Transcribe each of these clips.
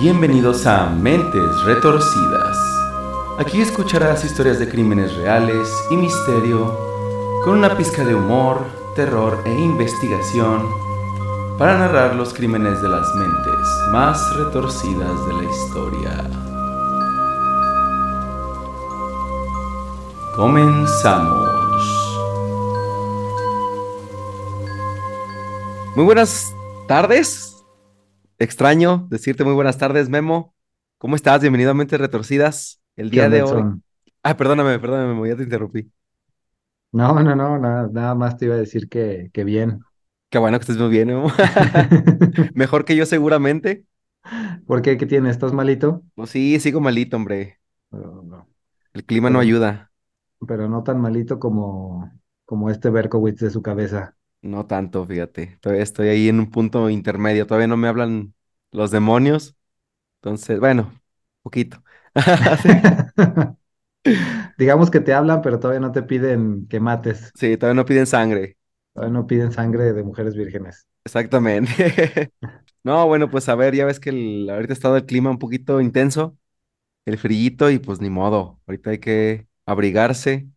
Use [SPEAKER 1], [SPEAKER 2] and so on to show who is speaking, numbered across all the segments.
[SPEAKER 1] Bienvenidos a Mentes Retorcidas. Aquí escucharás historias de crímenes reales y misterio, con una pizca de humor, terror e investigación, para narrar los crímenes de las mentes más retorcidas de la historia. Comenzamos.
[SPEAKER 2] Muy buenas tardes. Extraño decirte muy buenas tardes, Memo. ¿Cómo estás? Bienvenido a Mentes Retorcidas. El día de hoy. Ah, perdóname, perdóname, Memo, ya te interrumpí.
[SPEAKER 3] No, no, no, nada, nada más te iba a decir que, que bien.
[SPEAKER 2] Qué bueno que estés muy bien, Memo. Mejor que yo seguramente.
[SPEAKER 3] ¿Por qué? ¿Qué tienes? ¿Estás malito?
[SPEAKER 2] Pues sí, sigo malito, hombre.
[SPEAKER 3] Pero no,
[SPEAKER 2] El clima no ayuda.
[SPEAKER 3] pero no tan malito como, como este Berkowitz de su cabeza.
[SPEAKER 2] No tanto, fíjate. Todavía estoy ahí en un punto intermedio. Todavía no me hablan los demonios. Entonces, bueno, poquito.
[SPEAKER 3] Digamos que te hablan, pero todavía no te piden que mates.
[SPEAKER 2] Sí, todavía no piden sangre.
[SPEAKER 3] Todavía no piden sangre de mujeres vírgenes.
[SPEAKER 2] Exactamente. No, bueno, pues a ver, ya ves que el, ahorita ha estado el clima un poquito intenso, el frillito y pues ni modo. Ahorita hay que abrigarse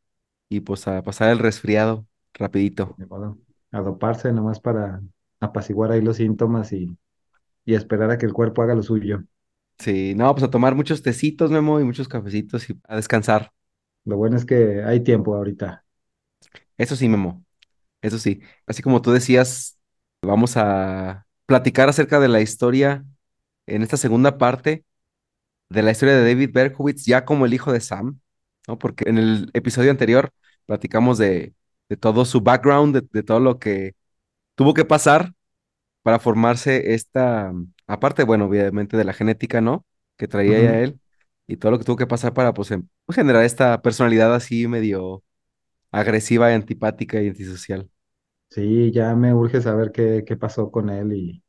[SPEAKER 2] y pues a pasar el resfriado rapidito.
[SPEAKER 3] Ni modo. A doparse nomás para apaciguar ahí los síntomas y, y esperar a que el cuerpo haga lo suyo.
[SPEAKER 2] Sí, no, pues a tomar muchos tecitos, Memo, y muchos cafecitos y a descansar.
[SPEAKER 3] Lo bueno es que hay tiempo ahorita.
[SPEAKER 2] Eso sí, Memo, eso sí. Así como tú decías, vamos a platicar acerca de la historia en esta segunda parte de la historia de David Berkowitz ya como el hijo de Sam, ¿no? Porque en el episodio anterior platicamos de, de todo su background, de, de todo lo que tuvo que pasar para formarse esta, aparte, bueno, obviamente de la genética, ¿no? Que traía
[SPEAKER 3] Ujú.
[SPEAKER 2] él y todo lo que tuvo que pasar para, pues, em- generar esta personalidad así medio agresiva y antipática y antisocial.
[SPEAKER 3] Sí, ya me urge saber qué, qué pasó con él y,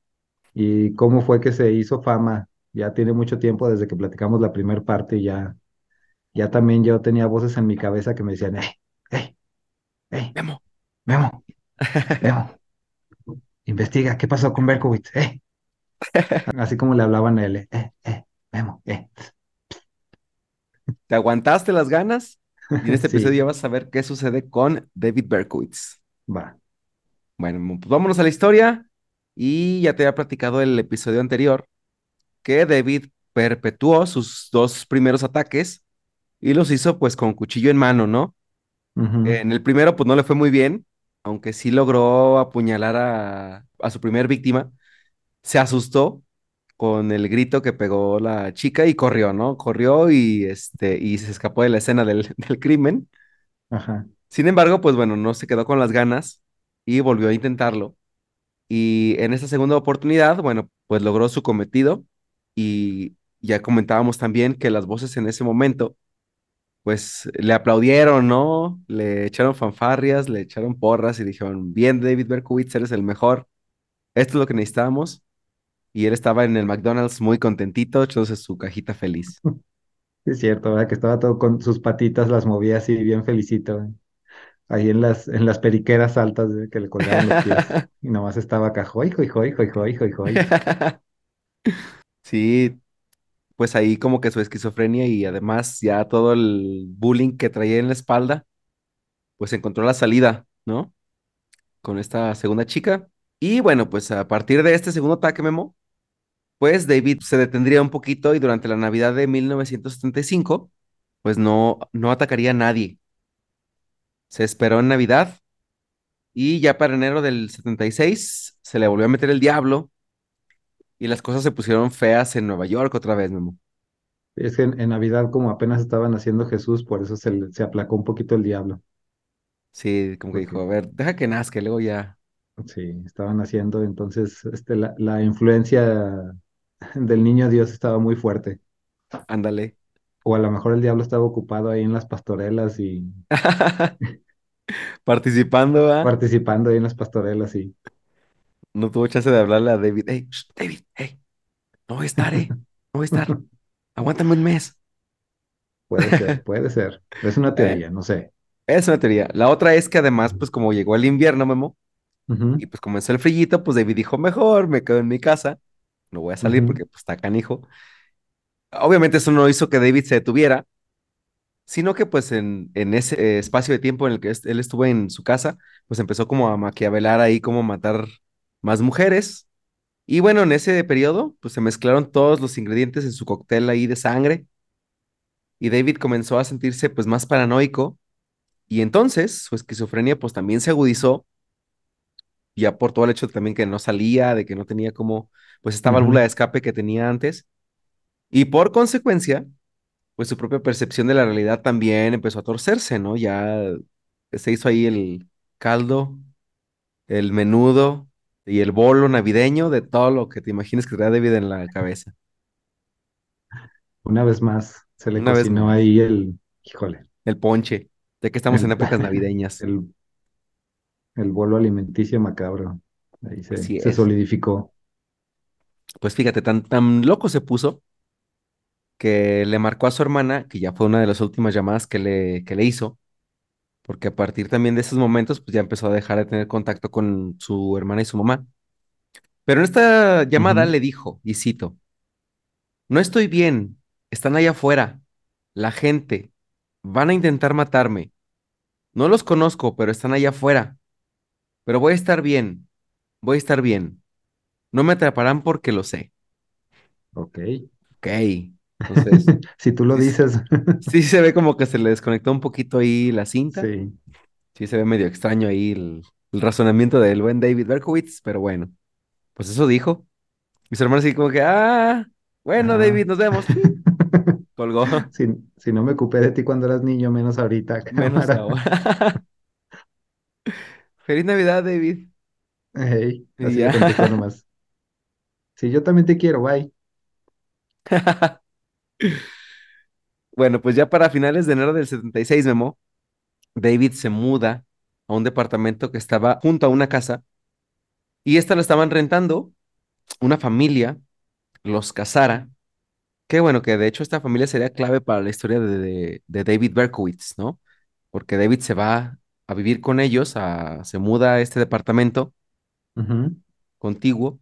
[SPEAKER 3] y cómo fue que se hizo fama. Ya tiene mucho tiempo desde que platicamos la primera parte y ya, ya también yo tenía voces en mi cabeza que me decían, ¡Ey, ey, ey,
[SPEAKER 2] Memo.
[SPEAKER 3] Memo, Memo, investiga, ¿qué pasó con Berkowitz? ¡Eh! Así como le hablaban a él, ¡eh, eh, eh, Memo, eh!
[SPEAKER 2] ¿Te aguantaste las ganas? Y en este episodio ya vas a ver qué sucede con David Berkowitz.
[SPEAKER 3] va.
[SPEAKER 2] Bueno, pues vámonos a la historia. Y ya te había platicado el episodio anterior que David perpetuó sus dos primeros ataques y los hizo pues con cuchillo en mano, ¿no? En el primero pues no le fue muy bien, aunque sí logró apuñalar a, a su primer víctima. Se asustó con el grito que pegó la chica y corrió, ¿no? Corrió y, este, y se escapó de la escena del, del crimen.
[SPEAKER 3] Ajá.
[SPEAKER 2] Sin embargo, pues bueno, no se quedó con las ganas y volvió a intentarlo. Y en esta segunda oportunidad, bueno, pues logró su cometido y ya comentábamos también que las voces en ese momento, pues le aplaudieron, ¿no? Le echaron fanfarrias, le echaron porras y dijeron, bien, David Berkowitz, eres el mejor, esto es lo que necesitamos. Y él estaba en el McDonald's muy contentito, echándose su cajita feliz.
[SPEAKER 3] Es cierto, ¿verdad? Que estaba todo con sus patitas, las movía así bien felicito, ¿eh? Ahí en las, en las periqueras altas ¿eh? que le colgaban los pies. Y nomás estaba acá, joy, joy, joy, joy, joy, joy, joy.
[SPEAKER 2] Sí, pues ahí como que su esquizofrenia y además ya todo el bullying que traía en la espalda, pues encontró la salida, ¿no? Con esta segunda chica. Y bueno, pues a partir de este segundo ataque, Memo, pues David se detendría un poquito y durante la Navidad de 1975, pues no, no atacaría a nadie. Se esperó en Navidad y ya para enero del 76 se le volvió a meter el diablo y las cosas se pusieron feas en Nueva York otra vez, Memo.
[SPEAKER 3] Es que en, en Navidad, como apenas estaban haciendo Jesús, por eso se, se aplacó un poquito el diablo.
[SPEAKER 2] Sí, como que dijo, a ver, deja que nazca, luego ya,
[SPEAKER 3] sí, estaban haciendo, entonces este, la, la influencia del niño Dios estaba muy fuerte.
[SPEAKER 2] ándale.
[SPEAKER 3] O a lo mejor el diablo estaba ocupado ahí en las pastorelas y
[SPEAKER 2] Participando, ¿ah?
[SPEAKER 3] participando ahí en las pastorelas y
[SPEAKER 2] No tuvo chance de hablarle a David. Hey, David, hey, no voy a estar, eh. No voy a estar. Aguántame un mes.
[SPEAKER 3] puede ser, puede ser. Es una
[SPEAKER 2] Eh,
[SPEAKER 3] teoría, no sé.
[SPEAKER 2] es una teoría. La otra es que además, pues como llegó el invierno, Memo, y pues comenzó el frillito, pues David dijo, mejor me quedo en mi casa. no voy a salir porque pues, está canijo. Obviamente eso no hizo que David se detuviera, sino que pues en, en ese espacio de tiempo en el que él estuvo en su casa, pues empezó como a maquiavelar ahí, como matar más mujeres. Y bueno, en ese periodo, pues se mezclaron todos los ingredientes en su cóctel ahí de sangre. Y David comenzó a sentirse pues más paranoico. Y entonces su esquizofrenia pues también se agudizó, ya por todo el hecho también que no salía, de que no tenía como pues esta válvula de escape que tenía antes. Y por consecuencia pues su propia percepción de la realidad también empezó a torcerse, ¿no? Ya se hizo ahí el caldo, el menudo y el bolo navideño de todo lo que te imagines que trae David en la cabeza.
[SPEAKER 3] Una vez más se le
[SPEAKER 2] Una
[SPEAKER 3] cocinó ahí el, híjole,
[SPEAKER 2] el ponche, ya que estamos en épocas navideñas.
[SPEAKER 3] el, el bolo alimenticio macabro. Ahí se, se solidificó.
[SPEAKER 2] Pues fíjate, tan, tan loco se puso que le marcó a su hermana, que ya fue una de las últimas llamadas que le, que le hizo, porque a partir también de esos momentos, pues ya empezó a dejar de tener contacto con su hermana y su mamá. Pero en esta llamada le dijo, y cito, no estoy bien, están allá afuera, la gente, van a intentar matarme. No los conozco, pero están allá afuera. Pero voy a estar bien, voy a estar bien. No me atraparán porque lo sé.
[SPEAKER 3] Ok.
[SPEAKER 2] Ok, entonces,
[SPEAKER 3] Si tú lo dices,
[SPEAKER 2] sí se ve como que se le desconectó un poquito ahí la cinta.
[SPEAKER 3] sí.
[SPEAKER 2] Sí se ve medio extraño ahí el, el razonamiento del buen David Berkowitz, pero bueno, pues eso dijo. Y su hermano así como que, ah, bueno,
[SPEAKER 3] Ah.
[SPEAKER 2] David, nos vemos. Colgó,
[SPEAKER 3] Si, si no me ocupé de ti cuando eras niño, menos ahorita,
[SPEAKER 2] menos ahora. Feliz Navidad, David.
[SPEAKER 3] Ey,
[SPEAKER 2] Y
[SPEAKER 3] así
[SPEAKER 2] ya.
[SPEAKER 3] nomás. Sí, yo también te quiero, bye.
[SPEAKER 2] Bueno, pues ya para finales de enero del 76, Memo, David se muda a un departamento que estaba junto a una casa y esta la estaban rentando una familia, los Casara, que bueno, que de hecho esta familia sería clave para la historia de, de- de David Berkowitz, ¿no? Porque David se va a vivir con ellos, a- se muda a este departamento
[SPEAKER 3] Ujú.
[SPEAKER 2] contiguo,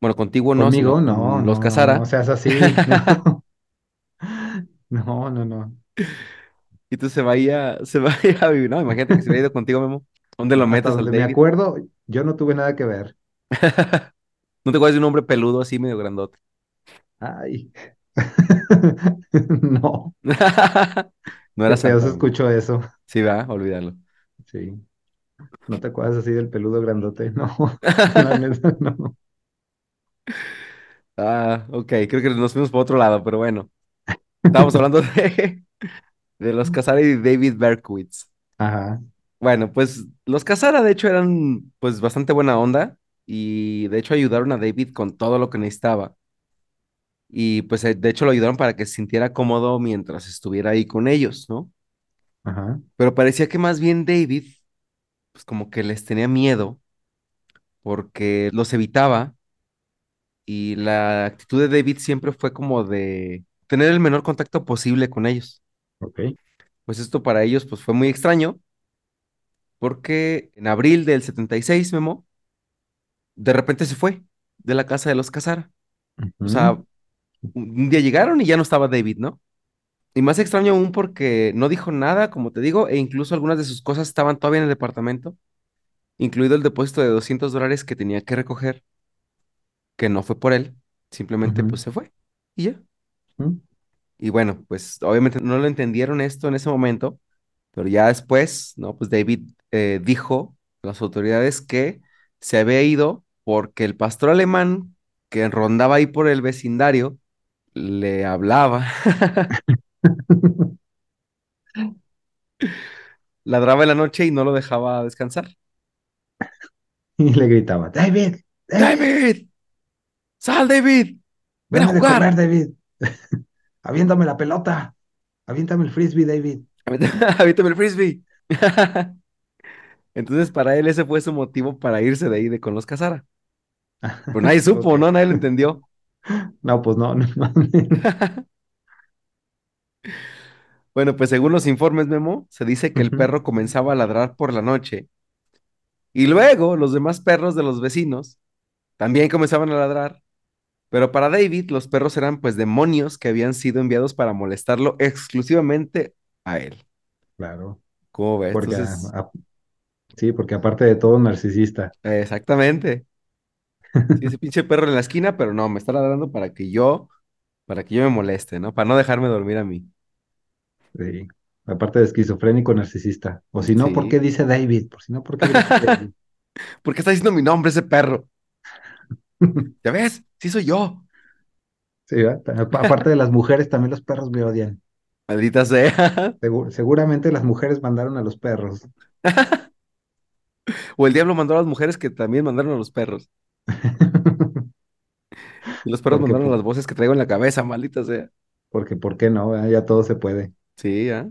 [SPEAKER 2] bueno, contiguo no,
[SPEAKER 3] Conmigo, no,
[SPEAKER 2] los
[SPEAKER 3] no, no
[SPEAKER 2] Casara,
[SPEAKER 3] seas así. No, no, no, no.
[SPEAKER 2] y tú se va a ir a, se va a ir a vivir, ¿no? Imagínate que se hubiera ido contigo, Memo. ¿Dónde lo
[SPEAKER 3] No, hasta
[SPEAKER 2] metes al
[SPEAKER 3] donde me
[SPEAKER 2] David?
[SPEAKER 3] acuerdo, yo no tuve nada que ver.
[SPEAKER 2] ¿No te acuerdas de un hombre peludo así, medio grandote?
[SPEAKER 3] Ay. No,
[SPEAKER 2] No era Santa,
[SPEAKER 3] se escuchó eso.
[SPEAKER 2] Sí, va, olvídalo.
[SPEAKER 3] Sí, no te acuerdas así del peludo grandote. No, la neta, no.
[SPEAKER 2] Ah, ok, creo que nos fuimos por otro lado, pero bueno. Estábamos hablando de, de los Casara y David Berkowitz.
[SPEAKER 3] Ajá,
[SPEAKER 2] Bueno, pues los Casara de hecho eran pues bastante buena onda y de hecho ayudaron a David con todo lo que necesitaba. Y pues eh, de hecho lo ayudaron para que se sintiera cómodo mientras estuviera ahí con ellos, ¿no?
[SPEAKER 3] ajá,
[SPEAKER 2] Pero parecía que más bien David pues como que les tenía miedo porque los evitaba y la actitud de David siempre fue como de tener el menor contacto posible con ellos.
[SPEAKER 3] ok.
[SPEAKER 2] Pues esto para ellos pues fue muy extraño porque en abril del 76, Memo, de repente se fue de la casa de los Casara. O sea, un día llegaron y ya no estaba David, ¿no? Y más extraño aún porque no dijo nada, como te digo, e incluso algunas de sus cosas estaban todavía en el departamento, incluido el depósito de 200 dólares que tenía que recoger, que no fue por él, simplemente pues se fue y ya. Y bueno, pues obviamente no lo entendieron esto en ese momento, pero ya después, ¿no? Pues David eh, dijo a las autoridades que se había ido porque el pastor alemán que rondaba ahí por el vecindario le hablaba, ladraba en la noche y no lo dejaba descansar.
[SPEAKER 3] Y le gritaba, David, David,
[SPEAKER 2] David, sal David, ven a
[SPEAKER 3] comer,
[SPEAKER 2] jugar.
[SPEAKER 3] David. Aviéntame la pelota. Aviéntame el frisbee, David.
[SPEAKER 2] Aviéntame el frisbee. Entonces para él ese fue su motivo para irse de ahí de con los Casara. Pero nadie supo. ¿no? Nadie lo entendió.
[SPEAKER 3] No, pues no, no.
[SPEAKER 2] Bueno, pues según los informes, Memo, se dice que el perro comenzaba a ladrar por la noche y luego los demás perros de los vecinos también comenzaban a ladrar Pero para David, los perros eran pues demonios que habían sido enviados para molestarlo exclusivamente a él.
[SPEAKER 3] Claro.
[SPEAKER 2] ¿Cómo ves?
[SPEAKER 3] Porque,
[SPEAKER 2] Entonces,
[SPEAKER 3] a- a- sí, porque aparte de todo, narcisista.
[SPEAKER 2] exactamente. Sí, ese pinche perro en la esquina, pero no, me está ladrando para que yo, para que yo me moleste, ¿no? Para no dejarme dormir a mí.
[SPEAKER 3] Sí. Aparte de esquizofrénico, narcisista. O si no, ¿por qué dice David? Por si no, ¿por qué David?
[SPEAKER 2] ¿Por qué está diciendo mi nombre ese perro? ¿Ya ves? Sí soy yo.
[SPEAKER 3] Sí, Aparte de las mujeres, también los perros me odian.
[SPEAKER 2] Maldita sea.
[SPEAKER 3] Segu- seguramente las mujeres mandaron a los perros.
[SPEAKER 2] O el diablo mandó a las mujeres que también mandaron a los perros. Y los perros
[SPEAKER 3] Porque,
[SPEAKER 2] mandaron las voces que traigo en la cabeza, maldita sea.
[SPEAKER 3] porque, ¿por qué no? ¿verdad? Ya todo se puede.
[SPEAKER 2] Sí, ¿ah?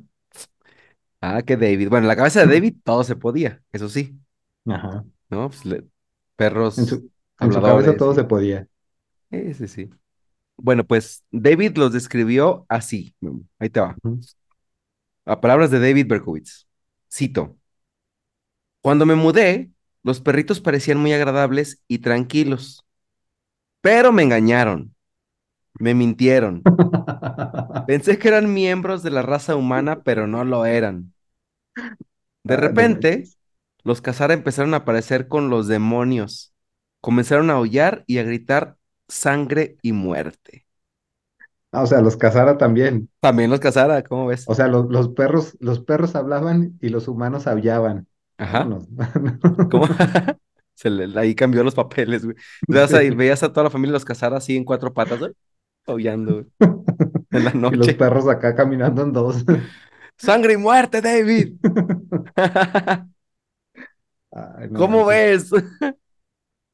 [SPEAKER 2] Ah, que David. Bueno, en la cabeza de David todo se podía, eso sí,
[SPEAKER 3] Ajá.
[SPEAKER 2] ¿no? Pues le-
[SPEAKER 3] En
[SPEAKER 2] perros
[SPEAKER 3] su, en su cabeza todo se podía.
[SPEAKER 2] Sí, sí. Bueno, pues David los describió así. Ahí te va. A palabras de David Berkowitz. Cito. Cuando me mudé, los perritos parecían muy agradables y tranquilos, pero me engañaron, me mintieron. Pensé que eran miembros de la raza humana, pero no lo eran. De
[SPEAKER 3] Ah,
[SPEAKER 2] repente, los Casara empezaron a aparecer con los demonios. Comenzaron a aullar y a gritar sangre y muerte.
[SPEAKER 3] Ah, o sea, los cazara también.
[SPEAKER 2] También los Casara, ¿cómo ves?
[SPEAKER 3] O sea, los, los perros, los perros hablaban y los humanos aullaban.
[SPEAKER 2] Ajá. ¿Cómo? Se le- ahí cambió los papeles, güey. Veías, ahí-
[SPEAKER 3] Sí.
[SPEAKER 2] veías a toda la familia los Casara así en cuatro patas, güey, aullando, güey, en la
[SPEAKER 3] Y los
[SPEAKER 2] noche.
[SPEAKER 3] perros acá caminando en dos.
[SPEAKER 2] ¡Sangre y muerte, David!
[SPEAKER 3] Ay, no
[SPEAKER 2] ¿Cómo ves?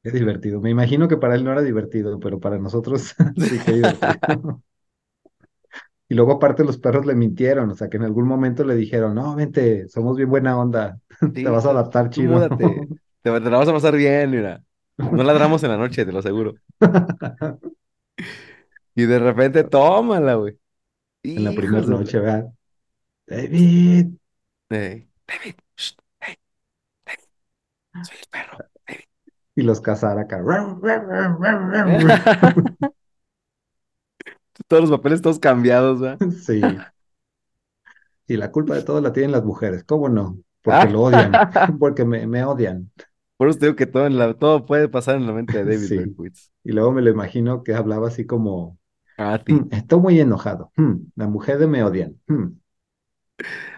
[SPEAKER 3] Qué divertido. Me imagino que para él no era divertido, pero para nosotros sí, qué divertido. Y luego aparte los perros le mintieron, o sea, que en algún momento le dijeron, no, vente, somos bien buena onda, te vas a adaptar chido.
[SPEAKER 2] múdate. Te, te la vas a pasar bien, mira. No ladramos en la noche, te lo aseguro. Y de repente, tómala, güey.
[SPEAKER 3] En la primera noche, ¿verdad? David.
[SPEAKER 2] Ey, David, shh, hey, David, soy el perro.
[SPEAKER 3] Y los cazara acá.
[SPEAKER 2] Todos los papeles todos cambiados, ¿verdad?
[SPEAKER 3] Sí. Y la culpa de todo la tienen las mujeres. ¿Cómo no? Porque lo odian. Porque me, me odian.
[SPEAKER 2] Por eso te digo que todo, en la, todo puede pasar en la mente de David
[SPEAKER 3] Sí.
[SPEAKER 2] Berkowitz.
[SPEAKER 3] Y luego me lo imagino que hablaba así como,
[SPEAKER 2] A ti.
[SPEAKER 3] "Mm, estoy muy enojado. Mm, La mujer de me odian. Mm,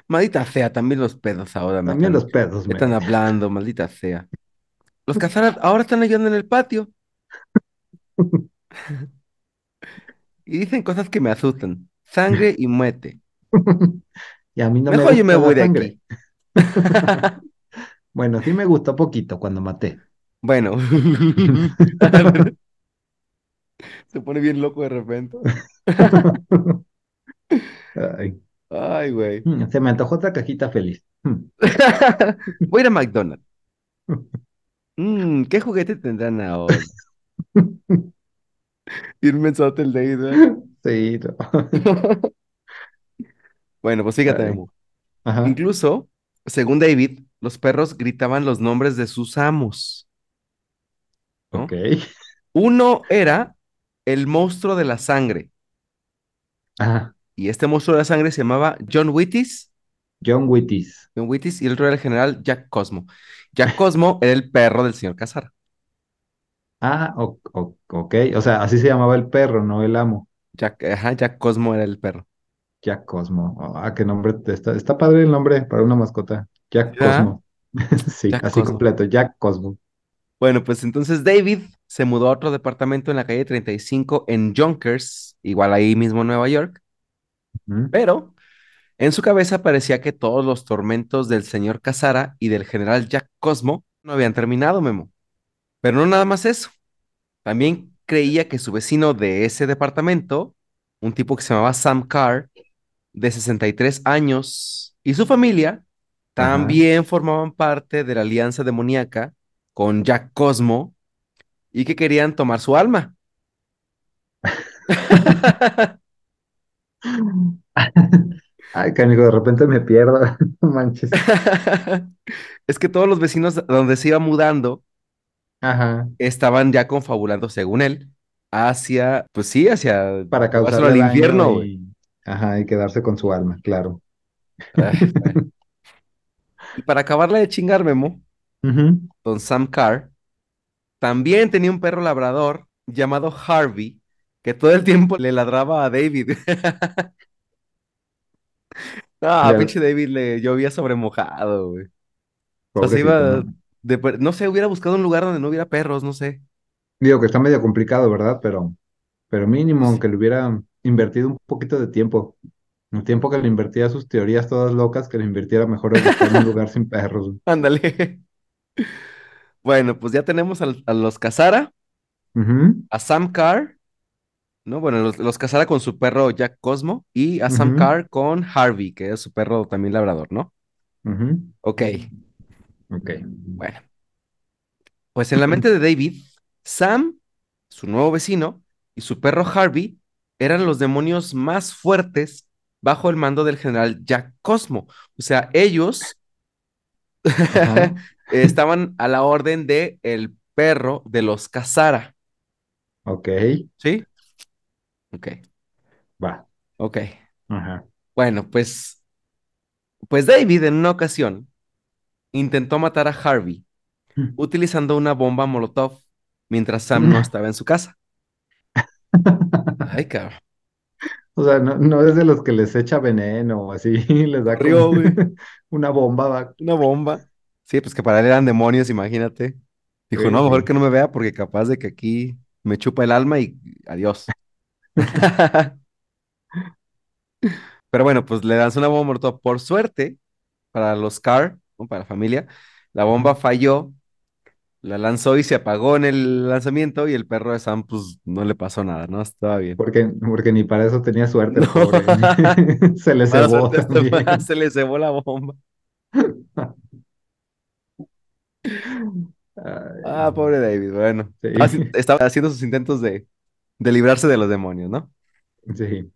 [SPEAKER 2] Maldita sea, también los pedos ahora me
[SPEAKER 3] También
[SPEAKER 2] están,
[SPEAKER 3] los pedos
[SPEAKER 2] me están hablando, maldita sea. Los cazaras ahora están ayudando en el patio y dicen cosas que me asustan. Sangre y muerte.
[SPEAKER 3] Y a mí no me
[SPEAKER 2] Mejor yo me
[SPEAKER 3] gusta
[SPEAKER 2] voy de
[SPEAKER 3] sangre.
[SPEAKER 2] aquí.
[SPEAKER 3] Bueno, sí me gustó poquito cuando maté.
[SPEAKER 2] Bueno. Se pone bien loco de repente.
[SPEAKER 3] Ay,
[SPEAKER 2] Ay, güey.
[SPEAKER 3] mm, se me antojó otra cajita feliz. Mm.
[SPEAKER 2] Voy a ir a McDonald's. Mm, ¿qué juguete tendrán ahora? Y un mensaje el David, ¿verdad?
[SPEAKER 3] Sí, no.
[SPEAKER 2] Bueno, pues fíjate.
[SPEAKER 3] Ajá.
[SPEAKER 2] Incluso, según David, los perros gritaban los nombres de sus amos. ¿no?
[SPEAKER 3] Ok.
[SPEAKER 2] Uno era el monstruo de la sangre.
[SPEAKER 3] Ajá.
[SPEAKER 2] Y este monstruo de la sangre se llamaba John Wittis.
[SPEAKER 3] John Wittis.
[SPEAKER 2] John Wittis y el otro era el general Jack Cosmo. Jack Cosmo era el perro del señor Casar.
[SPEAKER 3] Ah, o- o- ok. O sea, así se llamaba el perro, no el amo.
[SPEAKER 2] Jack, ajá, Jack Cosmo era el perro.
[SPEAKER 3] Jack Cosmo. Ah, qué nombre. Está, está padre el nombre para una mascota. Jack
[SPEAKER 2] ¿Verdad?
[SPEAKER 3] Cosmo. Sí,
[SPEAKER 2] Jack
[SPEAKER 3] así
[SPEAKER 2] Cosmo.
[SPEAKER 3] completo. Jack Cosmo.
[SPEAKER 2] Bueno, pues entonces David se mudó a otro departamento en la calle 35 en Yonkers, igual ahí mismo en Nueva York, pero en su cabeza parecía que todos los tormentos del señor Casara y del general Jack Cosmo no habían terminado, Memo. Pero no nada más eso. También creía que su vecino de ese departamento, un tipo que se llamaba Sam Carr, de 63 años, y su familia
[SPEAKER 3] Ajá.
[SPEAKER 2] también formaban parte de la alianza demoníaca con Jack Cosmo y que querían tomar su alma.
[SPEAKER 3] Ay, canijo, de repente me pierdo. Manches.
[SPEAKER 2] Es que todos los vecinos donde se iba mudando
[SPEAKER 3] Ajá.
[SPEAKER 2] estaban ya confabulando, según él, hacia, pues sí, hacia
[SPEAKER 3] para
[SPEAKER 2] al
[SPEAKER 3] daño
[SPEAKER 2] infierno, güey.
[SPEAKER 3] y, ajá, y quedarse con su alma, claro.
[SPEAKER 2] Ay. Y para acabarla de chingar, Memo, don Sam Carr también tenía un perro labrador llamado Harvey que todo el tiempo le ladraba a David. Ah,
[SPEAKER 3] Ya,
[SPEAKER 2] pinche David le llovía sobre mojado, güey. O sea, se
[SPEAKER 3] pobrecito,
[SPEAKER 2] iba
[SPEAKER 3] ¿no?
[SPEAKER 2] de, per- no sé, hubiera buscado un lugar donde no hubiera perros, no sé.
[SPEAKER 3] Digo que está medio complicado, ¿verdad? Pero, pero mínimo,
[SPEAKER 2] Pues
[SPEAKER 3] aunque le hubiera invertido un poquito de tiempo. El tiempo que le invertía a sus teorías todas locas, que le invirtiera mejor en buscar un lugar sin perros.
[SPEAKER 2] Ándale. Bueno, pues ya tenemos al- a, los Casara,
[SPEAKER 3] Ujú,
[SPEAKER 2] a Sam Carr, ¿no? Bueno, los, los Casara con su perro Jack Cosmo y a Sam Carr con Harvey, que es su perro también labrador, ¿no?
[SPEAKER 3] ujú.
[SPEAKER 2] Ok,
[SPEAKER 3] Ok.
[SPEAKER 2] bueno. Pues en la mente de David, Sam, su nuevo vecino, y su perro Harvey eran los demonios más fuertes bajo el mando del general Jack Cosmo. O sea, ellos estaban a la orden de el perro de los Casara,
[SPEAKER 3] Ok.
[SPEAKER 2] ¿sí? Ok,
[SPEAKER 3] Va.
[SPEAKER 2] ok.
[SPEAKER 3] Ajá.
[SPEAKER 2] Bueno, pues, pues David en una ocasión intentó matar a Harvey utilizando una bomba Molotov mientras Sam no estaba en su casa. Ay, cabrón.
[SPEAKER 3] O sea, no, no es de los que les echa veneno o así, les da
[SPEAKER 2] güey.
[SPEAKER 3] una bomba, va.
[SPEAKER 2] Una bomba. Sí, pues que para él eran demonios, imagínate. Dijo,
[SPEAKER 3] Sí,
[SPEAKER 2] no, mejor
[SPEAKER 3] sí.
[SPEAKER 2] que no me vea porque capaz de que aquí me chupa el alma y adiós. Pero bueno, pues le lanzó una bomba molotov. Por suerte, para los Carr, ¿no? para la familia, la bomba falló, la lanzó y se apagó en el lanzamiento y el perro de Sam, pues no le pasó nada, ¿no? Estaba bien.
[SPEAKER 3] Porque, porque ni para eso tenía suerte el
[SPEAKER 2] No,
[SPEAKER 3] pobre. Se le cebó
[SPEAKER 2] suerte este se le cebó la bomba. Ah, pobre David, bueno.
[SPEAKER 3] Sí,
[SPEAKER 2] estaba haciendo sus intentos de, de librarse de los demonios, ¿no?
[SPEAKER 3] sí.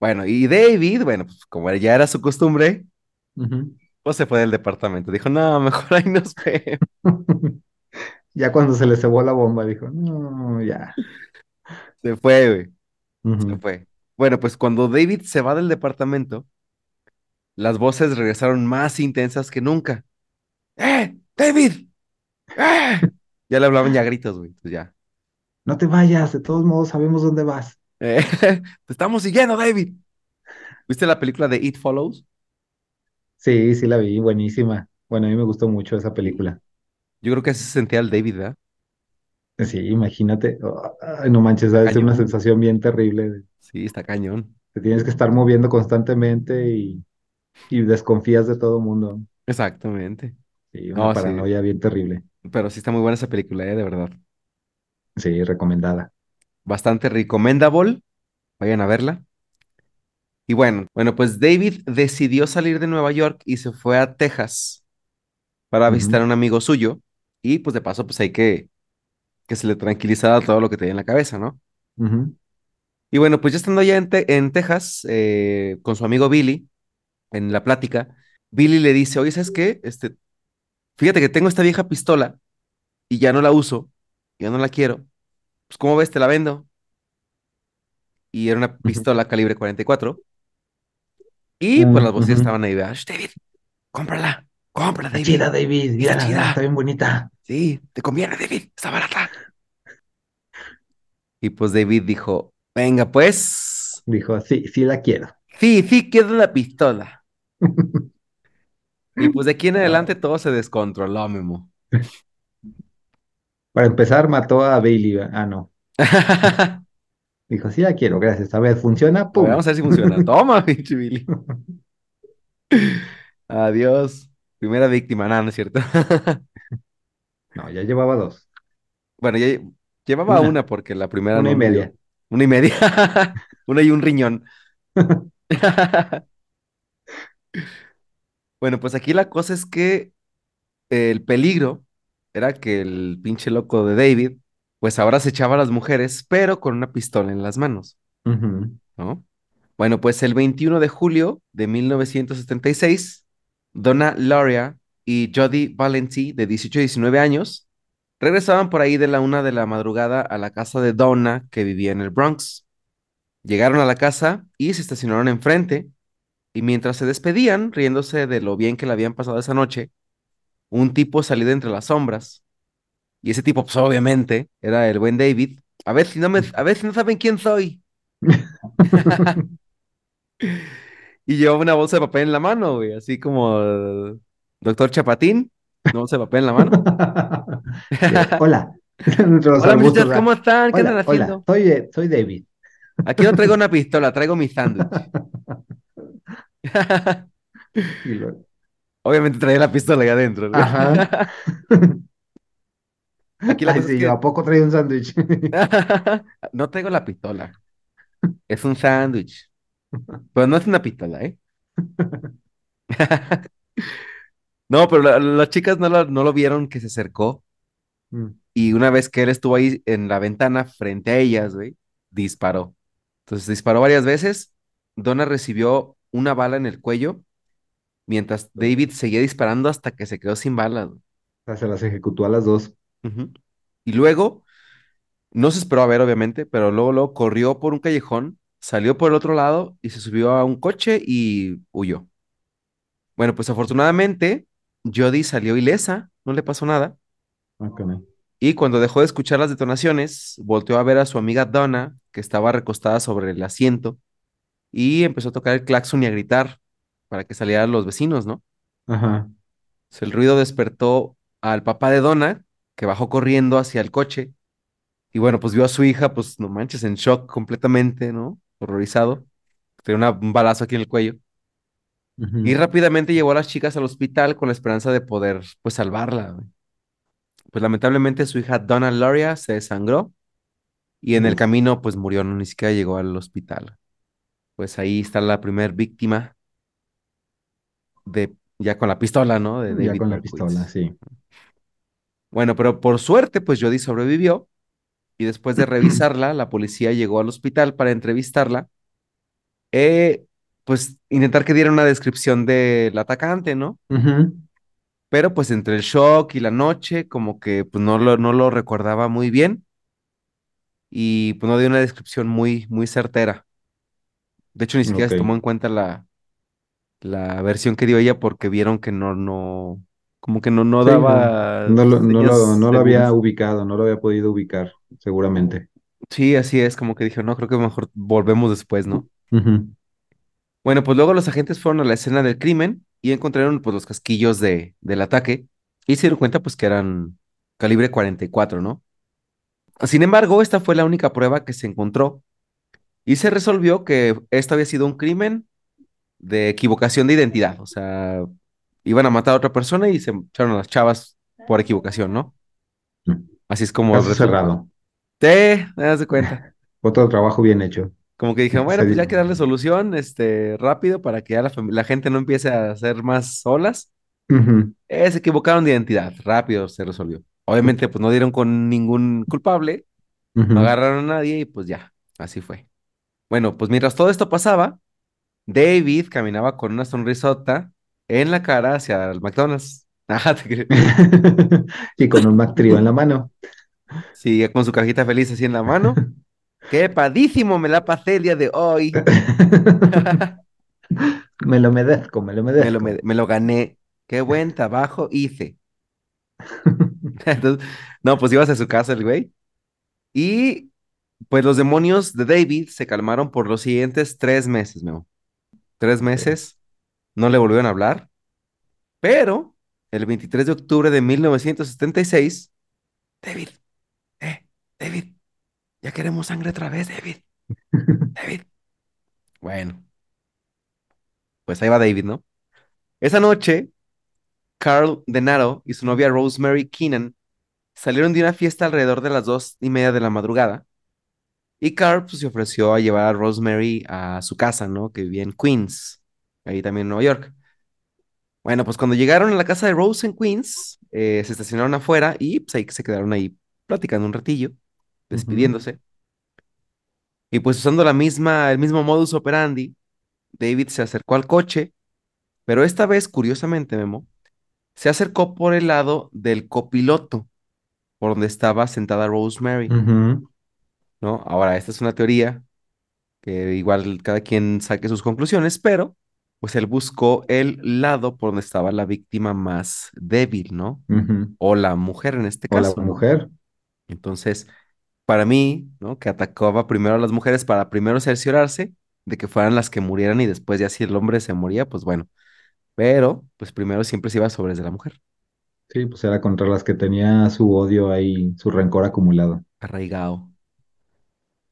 [SPEAKER 2] Bueno, y David, bueno, pues como ya era su costumbre, pues se fue del departamento. Dijo, no, mejor ahí nos vemos.
[SPEAKER 3] Ya cuando se le cebó la bomba, dijo, no, ya.
[SPEAKER 2] Se fue, güey, se fue. Bueno, pues cuando David se va del departamento, las voces regresaron más intensas que nunca. ¡Eh, David! ¡Eh! Ya le hablaban ya a gritos, güey, pues ya.
[SPEAKER 3] No te vayas, de todos modos sabemos dónde vas.
[SPEAKER 2] Eh, te estamos siguiendo, David. ¿Viste la película de It Follows?
[SPEAKER 3] Sí, sí la vi, buenísima. Bueno, a mí me gustó mucho esa película.
[SPEAKER 2] Yo creo que así se sentía el David, ¿verdad?
[SPEAKER 3] Sí, imagínate. Ay, no manches, ser una sensación bien terrible.
[SPEAKER 2] Sí, está cañón.
[SPEAKER 3] Te tienes que estar moviendo constantemente y, y desconfías de todo mundo.
[SPEAKER 2] Exactamente.
[SPEAKER 3] Sí, una
[SPEAKER 2] No, sí,
[SPEAKER 3] paranoia bien terrible.
[SPEAKER 2] pero sí está muy buena esa película, ¿eh? De verdad.
[SPEAKER 3] Sí, recomendada.
[SPEAKER 2] Bastante recomendable. Vayan a verla. Y bueno, bueno, pues David decidió salir de Nueva York y se fue a Texas para visitar a un amigo suyo. Y pues de paso, pues hay que que se le tranquilizara todo lo que tenía en la cabeza, ¿no? Y bueno, pues ya estando allá en, Te- en Texas, eh, con su amigo Billy, en la plática, Billy le dice, oye, ¿sabes qué? Este, fíjate que tengo esta vieja pistola y ya no la uso, ya no la quiero. Pues, ¿cómo ves? Te la vendo. Y era una pistola calibre 44. Y pues
[SPEAKER 3] Mm,
[SPEAKER 2] las voces
[SPEAKER 3] ujú.
[SPEAKER 2] estaban ahí, ¿verdad? "Shh, David, cómprala, cómprala,
[SPEAKER 3] Está
[SPEAKER 2] David.
[SPEAKER 3] chida, David.
[SPEAKER 2] Está
[SPEAKER 3] mira, está
[SPEAKER 2] chida.
[SPEAKER 3] bien bonita.
[SPEAKER 2] Sí, te conviene, David, está barata. Y pues David dijo, venga, pues,
[SPEAKER 3] Dijo, sí, sí la quiero.
[SPEAKER 2] sí, sí, quiero la pistola. Y pues de aquí en adelante todo se descontroló, Memo.
[SPEAKER 3] Para empezar, mató a Bailey. Ah, no. Dijo, sí la quiero, gracias. A ver, ¿funciona?
[SPEAKER 2] vamos a ver si funciona. Toma, pinche Billy. Adiós. Primera víctima, nada, no es cierto.
[SPEAKER 3] No, ya llevaba dos.
[SPEAKER 2] Bueno, ya llevaba
[SPEAKER 3] Una,
[SPEAKER 2] una porque la primera
[SPEAKER 3] una
[SPEAKER 2] no
[SPEAKER 3] y media.
[SPEAKER 2] Una y media. Una y un riñón. Bueno, pues aquí la cosa es que el peligro era que el pinche loco de David, pues ahora se echaba a las mujeres, pero con una pistola en las manos, ¿no? Bueno, pues el 21 de julio de 1976, Donna Lauria y Jody Valenti, de 18 y 19 años, Regresaban por ahí de la una de la madrugada a la casa de Donna, que vivía en el Bronx. Llegaron a la casa y se estacionaron enfrente, y mientras se despedían, riéndose de lo bien que le habían pasado esa noche, un tipo salió de entre las sombras. Y ese tipo, pues obviamente, era el buen David. A ver si no me, a ver si no saben quién soy. Y llevaba una bolsa de papel en la mano, güey, así como el doctor Chapatín, una bolsa de papel en la mano.
[SPEAKER 3] Hola.
[SPEAKER 2] Hola, muchachos. ¿cómo están? ¿Qué
[SPEAKER 3] Hola, hola,
[SPEAKER 2] haciendo?
[SPEAKER 3] soy, eh, soy David.
[SPEAKER 2] Aquí no traigo una pistola, traigo mi sándwich. Obviamente traía la pistola ahí adentro.
[SPEAKER 3] Ajá.
[SPEAKER 2] Aquí la
[SPEAKER 3] Ay, sí,
[SPEAKER 2] es
[SPEAKER 3] yo
[SPEAKER 2] que-
[SPEAKER 3] a poco traía un sándwich.
[SPEAKER 2] No traigo la pistola. Es un sándwich. Pero no es una pistola, ¿eh? No, pero la- las chicas no, lo- no lo vieron que se acercó.
[SPEAKER 3] Mm,
[SPEAKER 2] Y una vez que él estuvo ahí en la ventana frente a ellas, güey, disparó. Entonces disparó varias veces. Donna recibió una bala en el cuello, mientras David seguía disparando hasta que se quedó sin balas. güey.
[SPEAKER 3] o sea, se las ejecutó a las dos.
[SPEAKER 2] Y luego, no se esperó a ver, obviamente, pero luego, luego corrió por un callejón, salió por el otro lado y se subió a un coche y huyó. Bueno, pues afortunadamente, Jody salió ilesa, no le pasó nada.
[SPEAKER 3] Ah.
[SPEAKER 2] Y cuando dejó de escuchar las detonaciones, volteó a ver a su amiga Donna, que estaba recostada sobre el asiento, y empezó a tocar el claxon y a gritar para que salieran los vecinos, ¿no?
[SPEAKER 3] Ajá.
[SPEAKER 2] El ruido despertó al papá de Donna, que bajó corriendo hacia el coche, y bueno, pues vio a su hija, pues no manches, en shock completamente, ¿no? Horrorizado. Tenía una- un balazo aquí en el cuello. Y rápidamente llevó a las chicas al hospital con la esperanza de poder, pues, salvarla. güey. Pues lamentablemente su hija Donna Loria se desangró y en el camino, pues, murió, no ni siquiera llegó al hospital. Pues ahí está la primer víctima de, ya con la pistola, ¿no? De
[SPEAKER 3] Ya con la pistola, sí.
[SPEAKER 2] Bueno, pero por suerte, pues Jody sobrevivió y después de revisarla, la policía llegó al hospital para entrevistarla. Eh, pues intentar que diera una descripción del atacante, ¿no?
[SPEAKER 3] Ujú.
[SPEAKER 2] Pero pues entre el shock y la noche, como que pues no lo, no lo recordaba muy bien y pues no dio una descripción muy, muy certera. De hecho, ni siquiera se tomó en cuenta la, la versión que dio ella porque vieron que no, no, como que no, no
[SPEAKER 3] Sí,
[SPEAKER 2] daba
[SPEAKER 3] no lo, no lo, no lo había ubicado, no lo había podido ubicar, seguramente.
[SPEAKER 2] Sí, así es, como que dijo, no, creo que mejor volvemos después, ¿no? Bueno, pues luego los agentes fueron a la escena del crimen y encontraron pues los casquillos de, del ataque y se dieron cuenta pues que eran calibre 44, ¿no? Sin embargo, esta fue la única prueba que se encontró y se resolvió que esto había sido un crimen de equivocación de identidad, o sea, iban a matar a otra persona y se echaron a las chavas por equivocación, ¿no? Así es como
[SPEAKER 3] Caso cerrado.
[SPEAKER 2] Sí, me das de cuenta.
[SPEAKER 3] Otro trabajo bien hecho.
[SPEAKER 2] Como que dijeron, bueno, pues ya hay que darle solución, este, rápido para que ya la, gente no empiece a hacer más olas.
[SPEAKER 3] Ujú.
[SPEAKER 2] Eh, se equivocaron de identidad, rápido se resolvió. Obviamente, pues no dieron con ningún culpable, no agarraron a nadie y pues ya, así fue. Bueno, pues mientras todo esto pasaba, David caminaba con una sonrisota en la cara hacia el McDonald's. Te.
[SPEAKER 3] Y con un Mac Trio en la mano.
[SPEAKER 2] Sí, con su cajita feliz así en la mano. ¡Qué padísimo me la pasé el día de hoy!
[SPEAKER 3] Me lo merezco, me lo
[SPEAKER 2] Me
[SPEAKER 3] merezco.
[SPEAKER 2] lo, me, me lo gané. ¡Qué buen trabajo hice! Entonces, no, pues ibas a su casa el güey. Y pues los demonios de David se calmaron por los siguientes tres meses, Memo. Tres meses, no le volvieron a hablar. Pero el 23 de octubre de 1976, David, eh, David, ya queremos sangre otra vez, David, David. Bueno, pues ahí va David, ¿no? Esa noche, Carl Denaro y su novia Rosemary Keenan salieron de una fiesta alrededor de las dos y media de la madrugada. Y Carl pues, se ofreció a llevar a Rosemary a su casa, ¿no? Que vivía en Queens, ahí también en Nueva York. Bueno, pues cuando llegaron a la casa de Rose en Queens, eh, se estacionaron afuera y pues ahí se quedaron ahí platicando un ratillo, despidiéndose. Y pues usando la misma, el mismo modus operandi, David se acercó al coche, pero esta vez, curiosamente, Memo, se acercó por el lado del copiloto. por donde estaba sentada Rosemary, ¿no? Ahora, esta es una teoría que igual cada quien saque sus conclusiones, pero pues él buscó el lado por donde estaba la víctima más débil, ¿no? O la mujer en este
[SPEAKER 3] O la
[SPEAKER 2] caso,
[SPEAKER 3] mujer.
[SPEAKER 2] Entonces, para mí, ¿no? Que atacaba primero a las mujeres para primero cerciorarse de que fueran las que murieran y después ya si el hombre se moría, pues bueno. Pero, pues primero siempre se iba sobre de la mujer,
[SPEAKER 3] Sí, pues era contra las que tenía su odio ahí, su rencor acumulado.
[SPEAKER 2] arraigado.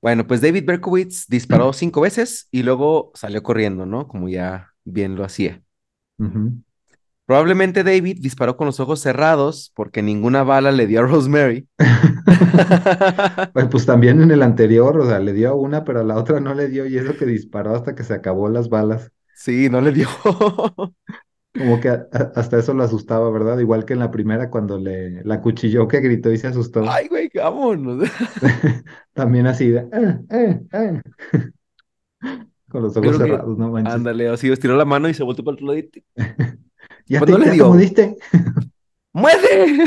[SPEAKER 2] Bueno, pues David Berkowitz disparó cinco veces y luego salió corriendo, ¿no? Como ya bien lo hacía. Probablemente David disparó con los ojos cerrados porque ninguna bala le dio a Rosemary.
[SPEAKER 3] Ay, Pues también en el anterior, o sea, le dio a una, pero a la otra no le dio, y eso que disparó hasta que se acabó las balas.
[SPEAKER 2] Sí, no le dio.
[SPEAKER 3] Como que a- a- hasta eso lo asustaba, ¿verdad? Igual que en la primera cuando le la cuchilló que gritó y se asustó.
[SPEAKER 2] Ay, güey, vámonos.
[SPEAKER 3] También así de "Ah, ah, ah", con los ojos
[SPEAKER 2] Creo que,
[SPEAKER 3] cerrados, no manches.
[SPEAKER 2] ándale, así estiró la mano y se volteó para el otro lado. y-
[SPEAKER 3] Ya
[SPEAKER 2] Pues
[SPEAKER 3] te,
[SPEAKER 2] le
[SPEAKER 3] ya te
[SPEAKER 2] dio.
[SPEAKER 3] moriste.
[SPEAKER 2] ¡Muerde!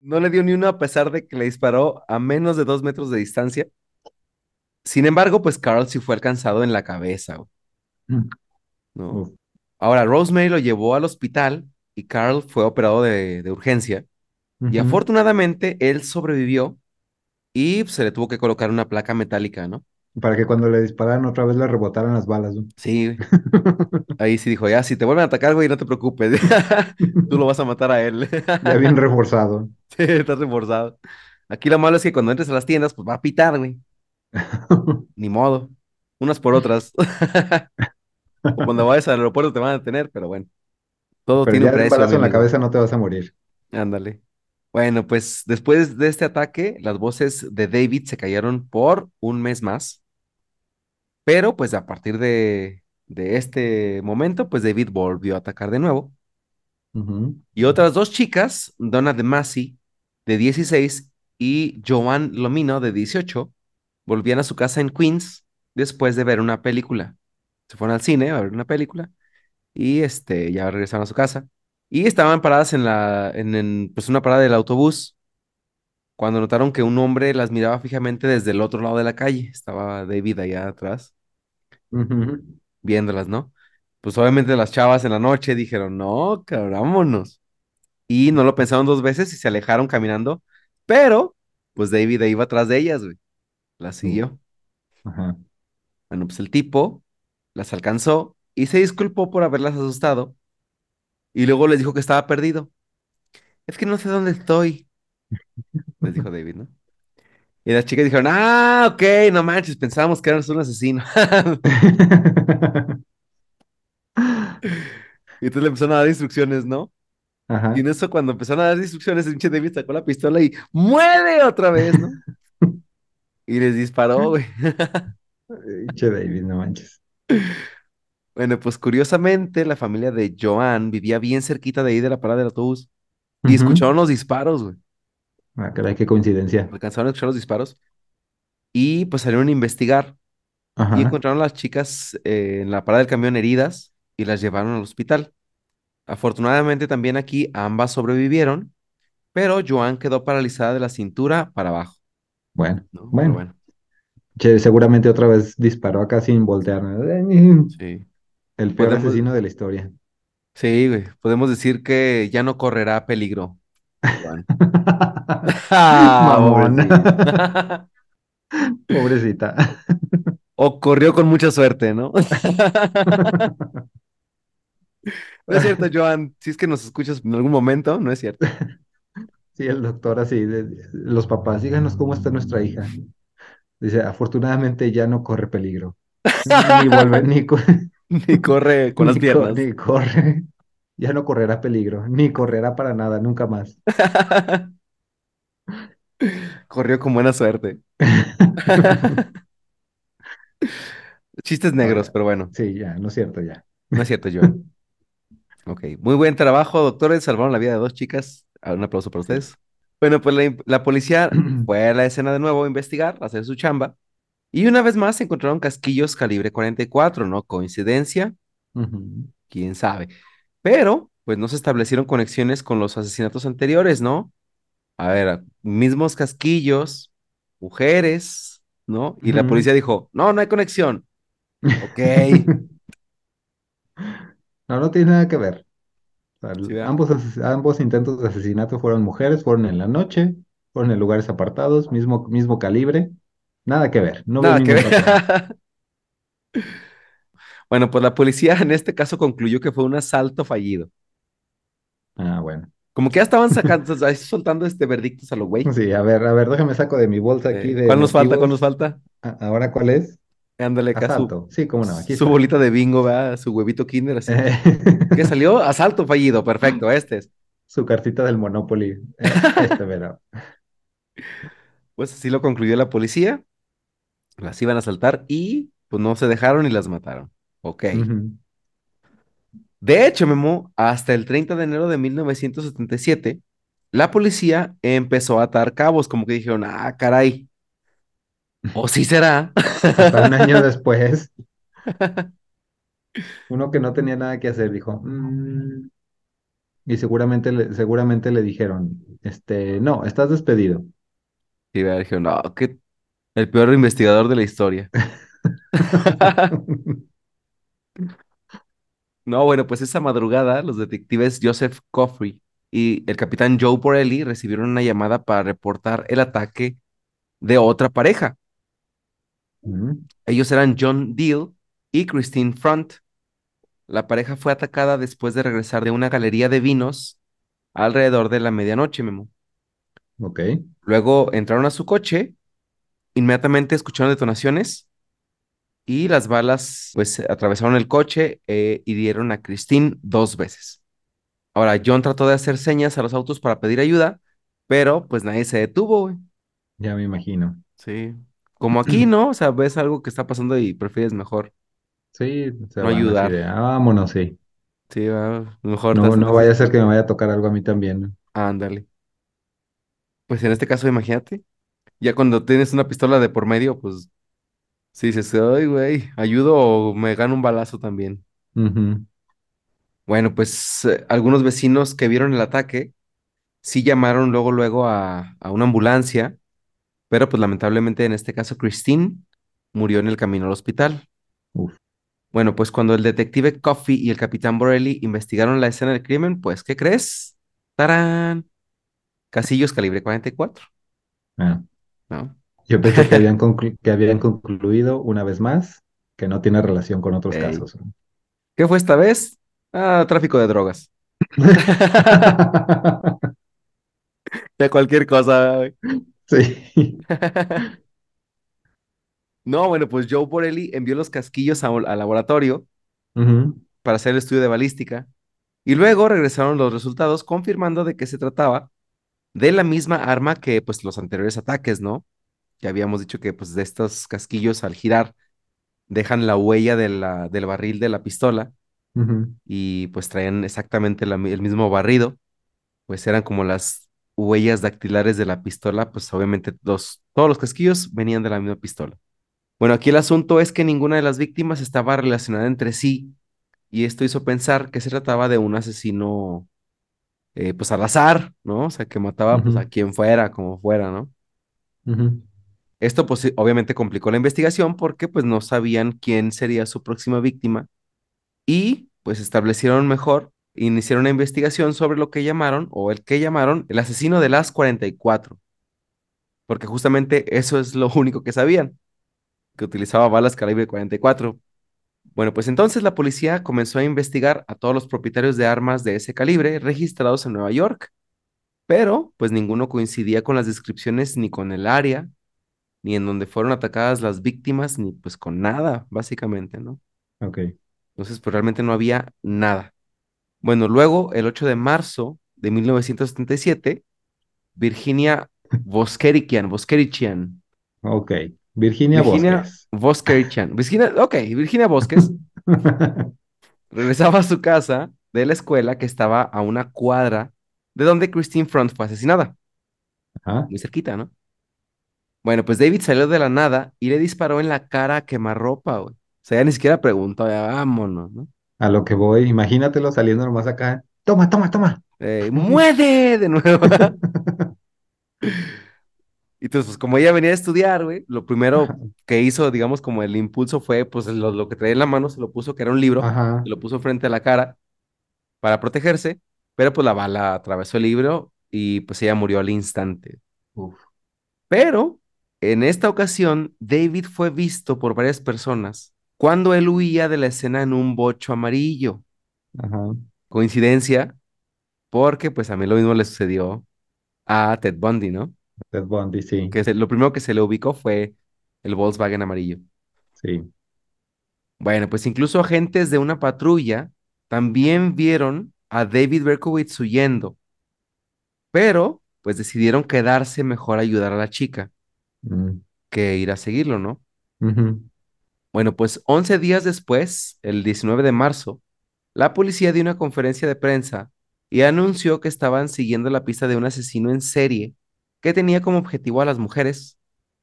[SPEAKER 2] No le dio ni uno a pesar de que le disparó a menos de dos metros de distancia. Sin embargo, pues Carl sí fue alcanzado en la cabeza.
[SPEAKER 3] Uf.
[SPEAKER 2] Ahora, Rosemary lo llevó al hospital y Carl fue operado de, de urgencia. Y afortunadamente él sobrevivió y se le tuvo que colocar una placa metálica, ¿no?
[SPEAKER 3] Para que cuando le dispararan otra vez le rebotaran las balas. ¿no?
[SPEAKER 2] Sí. Ahí sí dijo, ya, si te vuelven a atacar, güey, no te preocupes. Tú lo vas a matar a él.
[SPEAKER 3] Ya bien reforzado.
[SPEAKER 2] Sí, estás reforzado. Aquí lo malo es que cuando entres a las tiendas, pues va a pitar, güey. Ni modo. Unas por otras. Cuando vayas al aeropuerto te van a detener, pero bueno. Todo
[SPEAKER 3] Pero
[SPEAKER 2] tiene
[SPEAKER 3] ya
[SPEAKER 2] precio,
[SPEAKER 3] en la cabeza no te vas a morir.
[SPEAKER 2] Ándale. Bueno, pues después de este ataque, las voces de David se cayeron por un mes más. Pero pues a partir de, de este momento, pues David volvió a atacar de nuevo. Y otras dos chicas, Donna de Masi, de 16, y Joan Lomino, de 18, volvían a su casa en Queens después de ver una película. Se fueron al cine a ver una película y este, ya regresaron a su casa. Y estaban paradas en la, en, en, pues una parada del autobús cuando notaron que un hombre las miraba fijamente desde el otro lado de la calle. Estaba David allá atrás viéndolas, ¿no? Pues obviamente las chavas en la noche dijeron, no, cabrón, vámonos. Y no lo pensaron dos veces y se alejaron caminando, pero pues David iba atrás de ellas, güey. Las siguió.
[SPEAKER 3] Ajá.
[SPEAKER 2] Bueno, pues el tipo las alcanzó y se disculpó por haberlas asustado y luego les dijo que estaba perdido. Es que no sé dónde estoy, les dijo David, ¿no? Y las chicas dijeron, ah, ok, no manches, pensábamos que eras un asesino. Y entonces le empezaron a dar instrucciones, ¿no?
[SPEAKER 3] Ajá.
[SPEAKER 2] Y en eso, cuando empezaron a dar instrucciones, el pinche David sacó la pistola y ¡muere otra vez, ¿no? Y les disparó, güey.
[SPEAKER 3] Che David, no manches.
[SPEAKER 2] Bueno, pues curiosamente, la familia de Joan vivía bien cerquita de ahí de la parada del autobús y escucharon los disparos, güey.
[SPEAKER 3] Ah, caray, qué coincidencia.
[SPEAKER 2] Alcanzaron a escuchar los disparos y pues salieron a investigar y encontraron a las chicas eh, en la parada del camión heridas y las llevaron al hospital. Afortunadamente también aquí ambas sobrevivieron, pero Joan quedó paralizada de la cintura para abajo,
[SPEAKER 3] Bueno, bueno.
[SPEAKER 2] bueno,
[SPEAKER 3] Che, seguramente otra vez disparó acá sin voltear. ¿no?
[SPEAKER 2] sí.
[SPEAKER 3] El peor
[SPEAKER 2] Podemos,
[SPEAKER 3] asesino de la historia.
[SPEAKER 2] sí, güey, podemos decir que ya no correrá peligro. Ah,
[SPEAKER 3] Mamón.
[SPEAKER 2] Pobrecita. O corrió con mucha suerte, ¿no? No es cierto, Joan. Si es que nos escuchas en algún momento, no es cierto.
[SPEAKER 3] Sí, el doctor así, de- los papás, díganos cómo está nuestra hija. Dice, afortunadamente ya no corre peligro. Ni vuelve, ni, co-
[SPEAKER 2] Ni corre con las
[SPEAKER 3] ni co-
[SPEAKER 2] piernas.
[SPEAKER 3] ni corre. Ya no correrá peligro, ni correrá para nada, nunca más.
[SPEAKER 2] Corrió con buena suerte. Chistes negros, pero bueno,
[SPEAKER 3] sí, ya, no es cierto, ya.
[SPEAKER 2] no es cierto, Joan. Ok, muy buen trabajo, doctores. Salvaron la vida de dos chicas. Ah, Un aplauso para ustedes. Bueno, pues la, la policía fue a la escena de nuevo a investigar, a hacer su chamba. Y una vez más encontraron casquillos calibre 44, ¿no? ¿Coincidencia? ¿Quién sabe? Pero pues no se establecieron conexiones con los asesinatos anteriores, ¿no? A ver, mismos casquillos, mujeres, ¿no? Y la policía dijo, no, no hay conexión. Ok,
[SPEAKER 3] No, no tiene nada que ver. O sea,
[SPEAKER 2] sí, ¿verdad?
[SPEAKER 3] ambos, ambos intentos de asesinato fueron mujeres, fueron en la noche, fueron en lugares apartados, mismo, mismo calibre. Nada que ver, no
[SPEAKER 2] Nada que ver. Bueno, pues la policía en este caso concluyó que fue un asalto fallido.
[SPEAKER 3] Ah, bueno.
[SPEAKER 2] Como que ya estaban sacando, soltando este verdictos a lo güey.
[SPEAKER 3] Sí, a ver, a ver, déjame saco de mi bolsa aquí de
[SPEAKER 2] ¿cuál nos falta? ¿Cuál nos falta?
[SPEAKER 3] ¿Ahora cuál es?
[SPEAKER 2] Ándale acá su.
[SPEAKER 3] Sí, cómo no, aquí
[SPEAKER 2] su bolita de bingo, ¿verdad? Su huevito Kinder así. ¿Qué salió? Asalto fallido, perfecto, este es.
[SPEAKER 3] Su cartita del Monopoly. Eh, este, verá.
[SPEAKER 2] Pues así lo concluyó la policía, las iban a asaltar y pues no se dejaron y las mataron. Ok. De hecho, Memo, hasta el 30 de enero de 1977, la policía empezó a atar cabos, como que dijeron, ah, caray, o sí será.
[SPEAKER 3] Hasta un año después, uno que no tenía nada que hacer dijo, "Mm", y seguramente le, seguramente le dijeron, este, no, estás despedido.
[SPEAKER 2] Y me dijeron, no, que el peor investigador de la historia. No, bueno, pues esa madrugada los detectives Joseph Coffey y el capitán Joe Borelli recibieron una llamada para reportar el ataque de otra pareja. Ellos eran John Deal y Christine Front. La pareja fue atacada después de regresar de una galería de vinos alrededor de la medianoche, Memo.
[SPEAKER 3] Ok,
[SPEAKER 2] Luego entraron a su coche, inmediatamente escucharon detonaciones y las balas pues atravesaron el coche e hirieron a Christine dos veces. Ahora, John trató de hacer señas a los autos para pedir ayuda, pero pues nadie se detuvo, güey.
[SPEAKER 3] ya me imagino.
[SPEAKER 2] Sí. Como aquí, ¿no? O sea, ves algo que está pasando y prefieres mejor
[SPEAKER 3] Sí, se
[SPEAKER 2] no
[SPEAKER 3] van así
[SPEAKER 2] ayudar.
[SPEAKER 3] de, "Ah, vámonos, sí.
[SPEAKER 2] Sí, va, mejor te
[SPEAKER 3] No, no vaya a ser que me vaya a tocar algo a mí también.
[SPEAKER 2] Ándale. Pues en este caso, imagínate, ya cuando tienes una pistola de por medio, pues sí dices, ay, güey, ayudo o me gano un balazo también.
[SPEAKER 3] Ujú,
[SPEAKER 2] Bueno, pues eh, algunos vecinos que vieron el ataque sí llamaron luego, luego a, a una ambulancia, pero pues lamentablemente en este caso Christine murió en el camino al hospital.
[SPEAKER 3] uf.
[SPEAKER 2] Bueno, pues cuando el detective Coffey y el capitán Borelli investigaron la escena del crimen, pues, ¿qué crees? ¡Tarán! Casillos calibre 44,
[SPEAKER 3] Ah,
[SPEAKER 2] ¿no?
[SPEAKER 3] yo pensé que habían conclu- que habían concluido una vez más que no tiene relación con otros
[SPEAKER 2] Ey.
[SPEAKER 3] casos.
[SPEAKER 2] ¿Qué fue esta vez? Ah, tráfico de drogas. De cualquier cosa.
[SPEAKER 3] Sí.
[SPEAKER 2] No, bueno, pues Joe Borelli envió los casquillos al laboratorio para hacer el estudio de balística y luego regresaron los resultados confirmando de que se trataba de la misma arma que pues los anteriores ataques, ¿no? Ya habíamos dicho que pues de estos casquillos al girar dejan la huella de la, del barril de la pistola y pues traían exactamente la el mismo barrido, pues eran como las huellas dactilares de la pistola, pues obviamente los, todos los casquillos venían de la misma pistola. Bueno, aquí el asunto es que ninguna de las víctimas estaba relacionada entre sí y esto hizo pensar que se trataba de un asesino eh, pues al azar, ¿no? O sea, que mataba pues a quien fuera, como fuera, ¿no? Esto pues obviamente complicó la investigación porque pues no sabían quién sería su próxima víctima y pues establecieron mejor, iniciaron una investigación sobre lo que llamaron o el que llamaron el asesino de las 44, porque justamente eso es lo único que sabían, que utilizaba balas calibre 44. Bueno, pues entonces la policía comenzó a investigar a todos los propietarios de armas de ese calibre registrados en Nueva York, pero pues ninguno coincidía con las descripciones ni con el área, ni en donde fueron atacadas las víctimas, ni pues con nada, básicamente, ¿no?
[SPEAKER 3] Ok.
[SPEAKER 2] Entonces, pues realmente no había nada. Bueno, luego, el 8 de marzo de 1977, Virginia Voskerichian, Voskerichian,
[SPEAKER 3] Ok. Virginia
[SPEAKER 2] Virginia. Voskerichian, Virginia, ok, Virginia Bosques regresaba a su casa de la escuela que estaba a una cuadra de donde Christine Front fue asesinada,
[SPEAKER 3] Ajá.
[SPEAKER 2] muy cerquita, ¿no? Bueno, pues David salió de la nada y le disparó en la cara a quemarropa, güey. O sea, ya ni siquiera preguntó, ya vámonos, ¿no?
[SPEAKER 3] A lo que voy, imagínatelo saliendo nomás acá. Toma, toma, toma.
[SPEAKER 2] eh. De nuevo. Y entonces, pues como ella venía a estudiar, güey, lo primero que hizo, digamos, como el impulso fue, pues lo, lo que traía en la mano se lo puso, que era un libro,
[SPEAKER 3] Ajá.
[SPEAKER 2] se lo puso frente a la cara para protegerse, pero pues la bala atravesó el libro y pues ella murió al instante.
[SPEAKER 3] Uf.
[SPEAKER 2] Pero en esta ocasión, David fue visto por varias personas cuando él huía de la escena en un bocho amarillo.
[SPEAKER 3] Ajá.
[SPEAKER 2] Coincidencia, porque pues a mí lo mismo le sucedió a Ted Bundy, ¿no?
[SPEAKER 3] Ted Bundy, sí.
[SPEAKER 2] Que se- lo primero que se le ubicó fue el Volkswagen amarillo.
[SPEAKER 3] Sí.
[SPEAKER 2] Bueno, pues incluso agentes de una patrulla también vieron a David Berkowitz huyendo, pero pues decidieron quedarse mejor a ayudar a la chica
[SPEAKER 3] Mm.
[SPEAKER 2] que ir a seguirlo, ¿no?
[SPEAKER 3] Ujú.
[SPEAKER 2] Bueno, pues 11 días después, el 19 de marzo, la policía dio una conferencia de prensa y anunció que estaban siguiendo la pista de un asesino en serie que tenía como objetivo a las mujeres,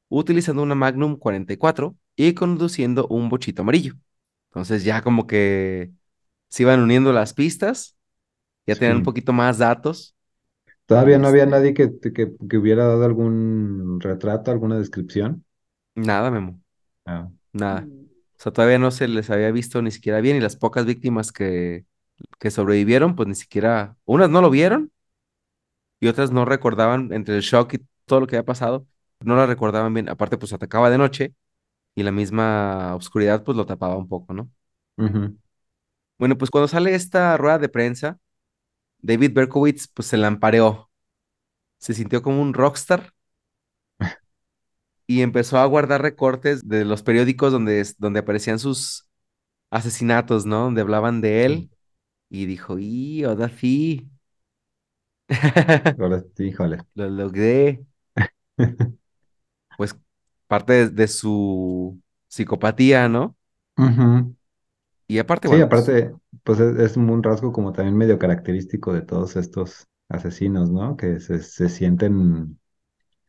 [SPEAKER 2] utilizando una Magnum 44 y conduciendo un bochito amarillo. Entonces ya como que se iban uniendo las pistas, ya tenían un poquito más datos.
[SPEAKER 3] Todavía no había
[SPEAKER 2] Este,
[SPEAKER 3] nadie que, que, que hubiera dado algún retrato, alguna descripción.
[SPEAKER 2] Nada, Memo,
[SPEAKER 3] Ah.
[SPEAKER 2] nada. O sea, todavía no se les había visto ni siquiera bien y las pocas víctimas que, que sobrevivieron, pues ni siquiera, unas no lo vieron y otras no recordaban entre el shock y todo lo que había pasado, no la recordaban bien. Aparte, pues atacaba de noche y la misma oscuridad pues lo tapaba un poco, ¿no? Bueno, pues cuando sale esta rueda de prensa, David Berkowitz pues se lampareó, se sintió como un rockstar y empezó a guardar recortes de los periódicos donde, donde aparecían sus asesinatos, ¿no? Donde hablaban de él y dijo, y ahora sí,
[SPEAKER 3] híjole.
[SPEAKER 2] lo logré. Pues parte de, de su psicopatía, ¿no? Y aparte,
[SPEAKER 3] Sí,
[SPEAKER 2] bueno, pues
[SPEAKER 3] aparte, pues es, es un rasgo como también medio característico de todos estos asesinos, ¿no? Que se, se sienten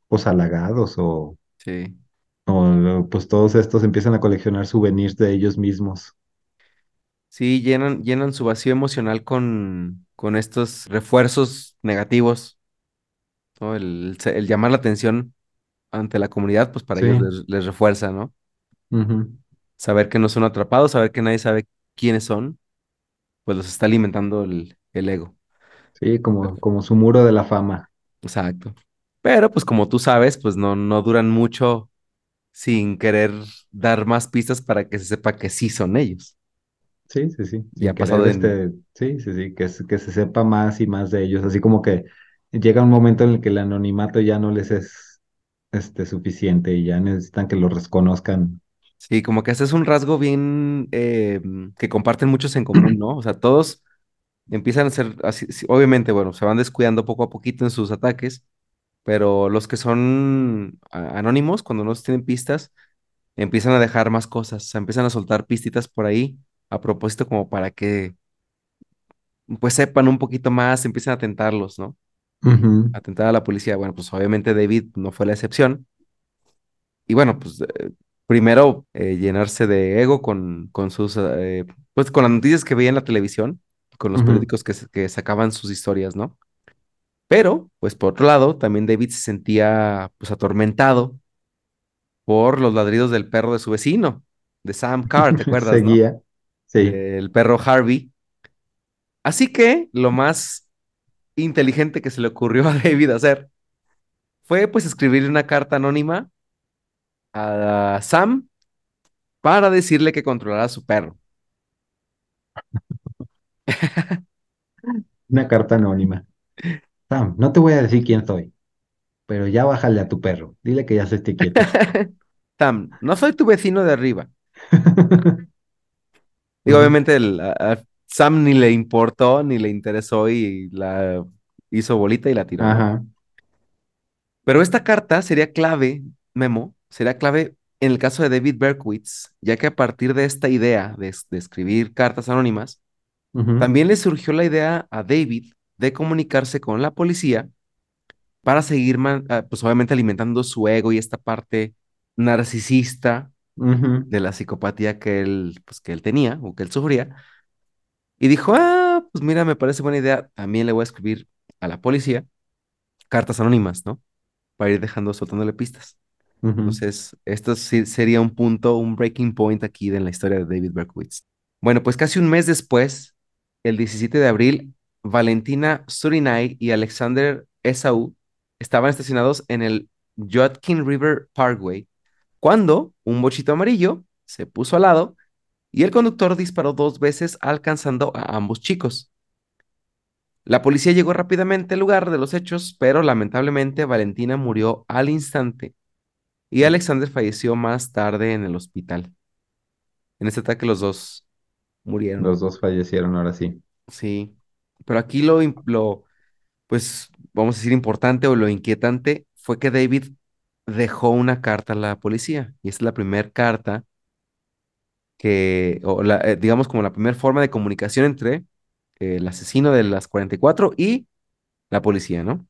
[SPEAKER 3] pues halagados o,
[SPEAKER 2] sí.
[SPEAKER 3] o pues todos estos empiezan a coleccionar souvenirs de ellos mismos.
[SPEAKER 2] Sí, llenan, llenan su vacío emocional con, con estos refuerzos negativos, ¿no? El, el llamar la atención ante la comunidad, pues para
[SPEAKER 3] Sí.
[SPEAKER 2] ellos les, les refuerza, ¿no? Saber que no son atrapados, saber que nadie sabe quiénes son, pues los está alimentando el, el ego.
[SPEAKER 3] Sí, como, como su muro de la fama.
[SPEAKER 2] Exacto. Pero pues como tú sabes, pues no, no duran mucho sin querer dar más pistas para que se sepa que sí son ellos.
[SPEAKER 3] Sí, sí, sí.
[SPEAKER 2] Ya ha pasado en...
[SPEAKER 3] este, sí, sí, sí, que, se- que se sepa más y más de ellos. Así como que llega un momento en el que el anonimato ya no les es este, suficiente y ya necesitan que lo reconozcan.
[SPEAKER 2] Sí, como que ese es un rasgo bien eh, que comparten muchos en común, ¿no? O sea, todos empiezan a ser así, sí, obviamente, bueno, se van descuidando poco a poquito en sus ataques, pero los que son anónimos, cuando no tienen pistas, empiezan a dejar más cosas, o sea, empiezan a soltar pistitas por ahí a propósito como para que pues sepan un poquito más, empiecen a tentarlos, ¿no? A tentar a la policía. Bueno, pues obviamente David no fue la excepción. Y bueno, pues eh, primero eh, llenarse de ego con, con sus, eh, pues con las noticias que veía en la televisión, con los
[SPEAKER 3] ujú.
[SPEAKER 2] periódicos que, que sacaban sus historias, ¿no? Pero, pues por otro lado, también David se sentía pues atormentado por los ladridos del perro de su vecino, de Sam Carr, ¿te acuerdas, no?
[SPEAKER 3] Seguía. Sí.
[SPEAKER 2] Del perro Harvey. Así que lo más inteligente que se le ocurrió a David hacer fue pues escribirle una carta anónima a Sam para decirle que controlara a su perro.
[SPEAKER 3] Una carta anónima. Sam, no te voy a decir quién soy, pero ya bájale a tu perro. Dile que ya se esté quieto.
[SPEAKER 2] Sam, no soy tu vecino de arriba. Digo, obviamente el- a, a Sam ni le importó, ni le interesó y la hizo bolita y la tiró.
[SPEAKER 3] Ajá.
[SPEAKER 2] Pero esta carta sería clave, Memo, sería clave en el caso de David Berkowitz, ya que a partir de esta idea de, es- de escribir cartas anónimas, también le surgió la idea a David de comunicarse con la policía para seguir, ah, pues obviamente alimentando su ego y esta parte narcisista de la psicopatía que él, pues, que él tenía o que él sufría. Y dijo, ah, pues mira, me parece buena idea. También le voy a escribir a la policía cartas anónimas, ¿no? Para ir dejando, soltándole pistas. Entonces, esto sí sería un punto, un breaking point aquí en la historia de David Berkowitz. Bueno, pues casi un mes después, el 17 de abril, Valentina Surinay y Alexander Esau estaban estacionados en el Yadkin River Parkway cuando un bochito amarillo se puso al lado y el conductor disparó dos veces alcanzando a ambos chicos. La policía llegó rápidamente al lugar de los hechos, pero lamentablemente Valentina murió al instante y Alexander falleció más tarde en el hospital. En este ataque los dos murieron.
[SPEAKER 3] Los dos fallecieron ahora sí.
[SPEAKER 2] Sí, pero aquí lo, pues, vamos a decir importante o lo inquietante fue que David dejó una carta a la policía y es la primera carta que, o la, eh, digamos como la primera forma de comunicación entre eh, el asesino de las 44 y la policía, ¿no?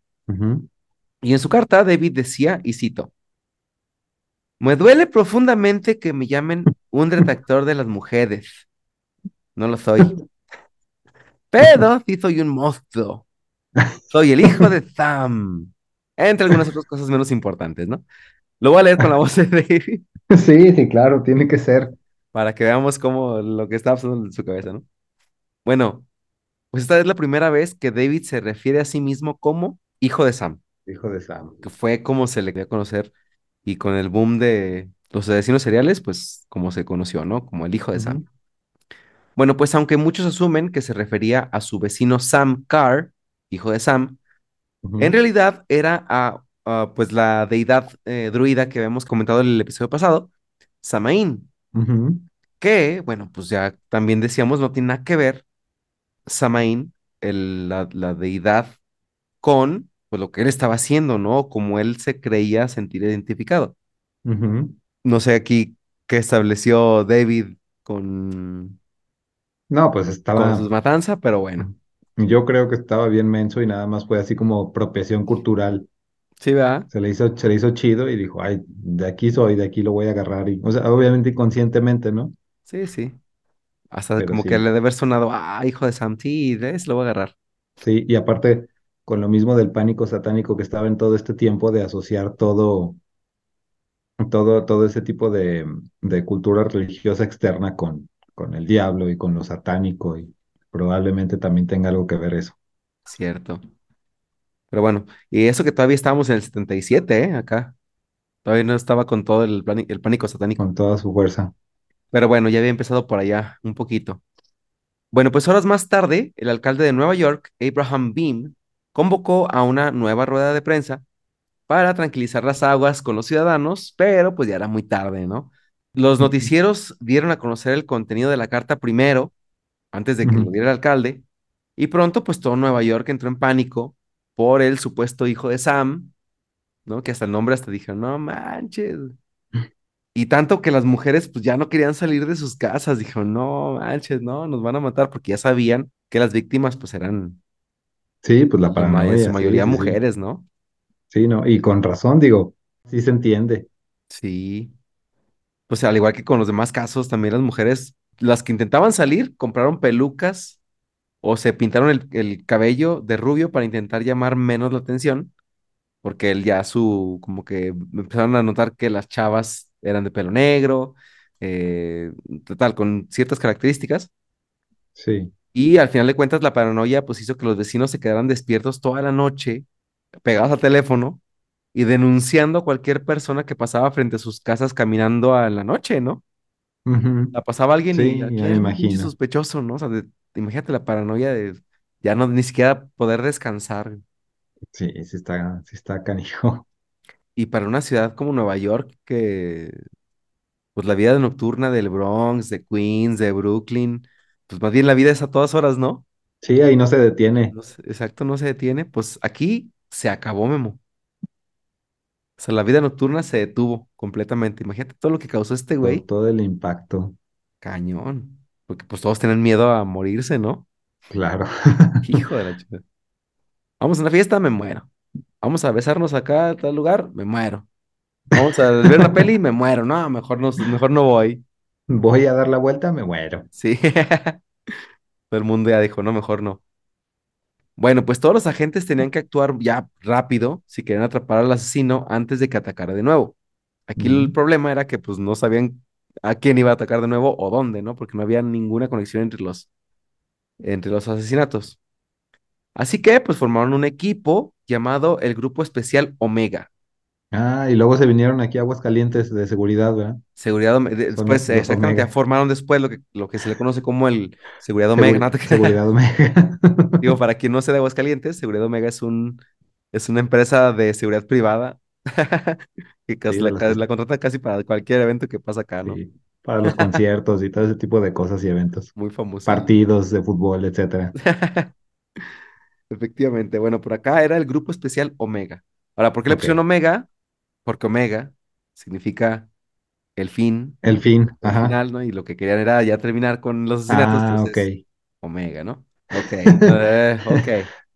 [SPEAKER 2] Y en su carta David decía, y cito, me duele profundamente que me llamen un detractor de las mujeres. No lo soy. Pero sí soy un monstruo. Soy el hijo de Sam. Entre algunas otras cosas menos importantes, ¿no? Lo voy a leer con la voz de David
[SPEAKER 3] Sí, sí, claro, tiene que ser
[SPEAKER 2] para que veamos cómo lo que está pasando en su cabeza, ¿no? Bueno, pues esta es la primera vez que David se refiere a sí mismo como hijo de Sam,
[SPEAKER 3] hijo de Sam.
[SPEAKER 2] que fue como se le dio a conocer y con el boom de los asesinos seriales, pues como se conoció, ¿no? Como el hijo de Sam. Bueno, pues aunque muchos asumen que se refería a su vecino Sam Carr, hijo de Sam, En realidad era a, a, pues la deidad eh, druida que habíamos comentado en el episodio pasado, Samaín, que, bueno, pues ya también decíamos, no tiene nada que ver Samaín, el- la, la deidad, con pues, lo que él estaba haciendo, ¿no? Como él se creía sentir identificado. No sé aquí qué estableció David con,
[SPEAKER 3] No, pues
[SPEAKER 2] con
[SPEAKER 3] estaba,
[SPEAKER 2] sus matanzas, pero bueno,
[SPEAKER 3] yo creo que estaba bien menso y nada más fue así como apropiación cultural.
[SPEAKER 2] sí, ¿verdad?
[SPEAKER 3] Se le hizo, se le hizo chido y dijo, ay, de aquí soy, de aquí lo voy a agarrar. Y, o sea, obviamente inconscientemente, ¿no?
[SPEAKER 2] Sí, sí. Hasta
[SPEAKER 3] Pero
[SPEAKER 2] como que le debe haber sonado, ah, hijo de Sam, sí, ¿ves? Lo voy a agarrar.
[SPEAKER 3] sí, y aparte, con lo mismo del pánico satánico que estaba en todo este tiempo de asociar todo, todo, todo ese tipo de, de cultura religiosa externa con, con el diablo y con lo satánico, y probablemente también tenga algo que ver eso,
[SPEAKER 2] Cierto. Pero bueno, y eso que todavía estábamos en el 77, ¿eh? Acá. Todavía no estaba con todo el, pánico satánico.
[SPEAKER 3] con toda su fuerza.
[SPEAKER 2] Pero bueno, ya había empezado por allá un poquito. Bueno, pues horas más tarde, el alcalde de Nueva York, Abraham Beam, convocó a una nueva rueda de prensa para tranquilizar las aguas con los ciudadanos, pero pues ya era muy tarde, ¿no? Los noticieros dieron a conocer el contenido de la carta primero, antes de que lo diera el alcalde, y pronto pues todo Nueva York entró en pánico por el supuesto hijo de Sam, ¿no? Que hasta el nombre hasta dijeron, no manches. Y tanto que las mujeres pues ya no querían salir de sus casas, dijeron, no manches, no, nos van a matar porque ya sabían que las víctimas pues eran
[SPEAKER 3] Sí, pues la
[SPEAKER 2] en su
[SPEAKER 3] sí,
[SPEAKER 2] mayoría
[SPEAKER 3] sí,
[SPEAKER 2] mujeres, ¿no?
[SPEAKER 3] Sí, no, y con razón, digo, sí se entiende.
[SPEAKER 2] Sí. Pues al igual que con los demás casos, también las mujeres, las que intentaban salir, compraron pelucas o se pintaron el, el cabello de rubio para intentar llamar menos la atención, porque él ya su, como que empezaron a notar que las chavas eran de pelo negro, eh, total, con ciertas características.
[SPEAKER 3] Sí.
[SPEAKER 2] Y al final de cuentas, la paranoia pues hizo que los vecinos se quedaran despiertos toda la noche, pegados al teléfono y denunciando a cualquier persona que pasaba frente a sus casas caminando a la noche, ¿no? La pasaba alguien y
[SPEAKER 3] Sí, ya
[SPEAKER 2] hay
[SPEAKER 3] me imagino.
[SPEAKER 2] sospechoso, ¿no? O sea, de- imagínate la paranoia de ya no ni siquiera poder descansar.
[SPEAKER 3] Sí, sí está, sí está canijo.
[SPEAKER 2] Y para una ciudad como Nueva York, que pues la vida nocturna del Bronx, de Queens, de Brooklyn, pues más bien la vida es a todas horas, ¿no?
[SPEAKER 3] Sí, ahí no se detiene
[SPEAKER 2] No exacto, no se detiene. Pues aquí se acabó, Memo. O sea, la vida nocturna se detuvo completamente. Imagínate todo lo que causó este güey.
[SPEAKER 3] todo el impacto.
[SPEAKER 2] Cañón. Porque pues todos tienen miedo a morirse, ¿no?
[SPEAKER 3] Claro.
[SPEAKER 2] Hijo de la chica. Vamos a una fiesta, me muero. Vamos a besarnos acá a tal lugar, me muero. Vamos a ver una peli, me muero. No, mejor no, mejor no voy.
[SPEAKER 3] Voy a dar la vuelta, me muero.
[SPEAKER 2] Sí. Todo el mundo ya dijo, no, mejor no. Bueno, pues todos los agentes tenían que actuar ya rápido si querían atrapar al asesino antes de que atacara de nuevo. Aquí el problema era que pues no sabían a quién iba a atacar de nuevo o dónde, ¿no? Porque no había ninguna conexión entre los, entre los asesinatos. Así que pues formaron un equipo llamado el Grupo Especial Omega.
[SPEAKER 3] Ah, y luego se vinieron aquí a Aguascalientes de seguridad, ¿verdad?
[SPEAKER 2] Seguridad, después,
[SPEAKER 3] los, los
[SPEAKER 2] exactamente, formaron después lo que, lo que se le conoce como el Seguridad Omega.
[SPEAKER 3] Seguridad Omega.
[SPEAKER 2] Digo, para quien no sea de Aguascalientes, Seguridad Omega es un, es una empresa de seguridad privada que casi la,
[SPEAKER 3] los
[SPEAKER 2] la contrata casi para cualquier evento que pasa acá, ¿no?
[SPEAKER 3] sí, para los conciertos y todo ese tipo de cosas y eventos.
[SPEAKER 2] Muy famosillo.
[SPEAKER 3] Partidos de fútbol, etcétera.
[SPEAKER 2] Efectivamente. Bueno, por acá era el grupo especial Omega. Ahora, ¿por qué le pusieron Omega? Porque Omega significa el fin,
[SPEAKER 3] El fin,
[SPEAKER 2] el
[SPEAKER 3] ajá.
[SPEAKER 2] final, ¿no? Y lo que querían era ya terminar con los asesinatos,
[SPEAKER 3] Ah, ok.
[SPEAKER 2] Omega, ¿no? Ok, eh, ok.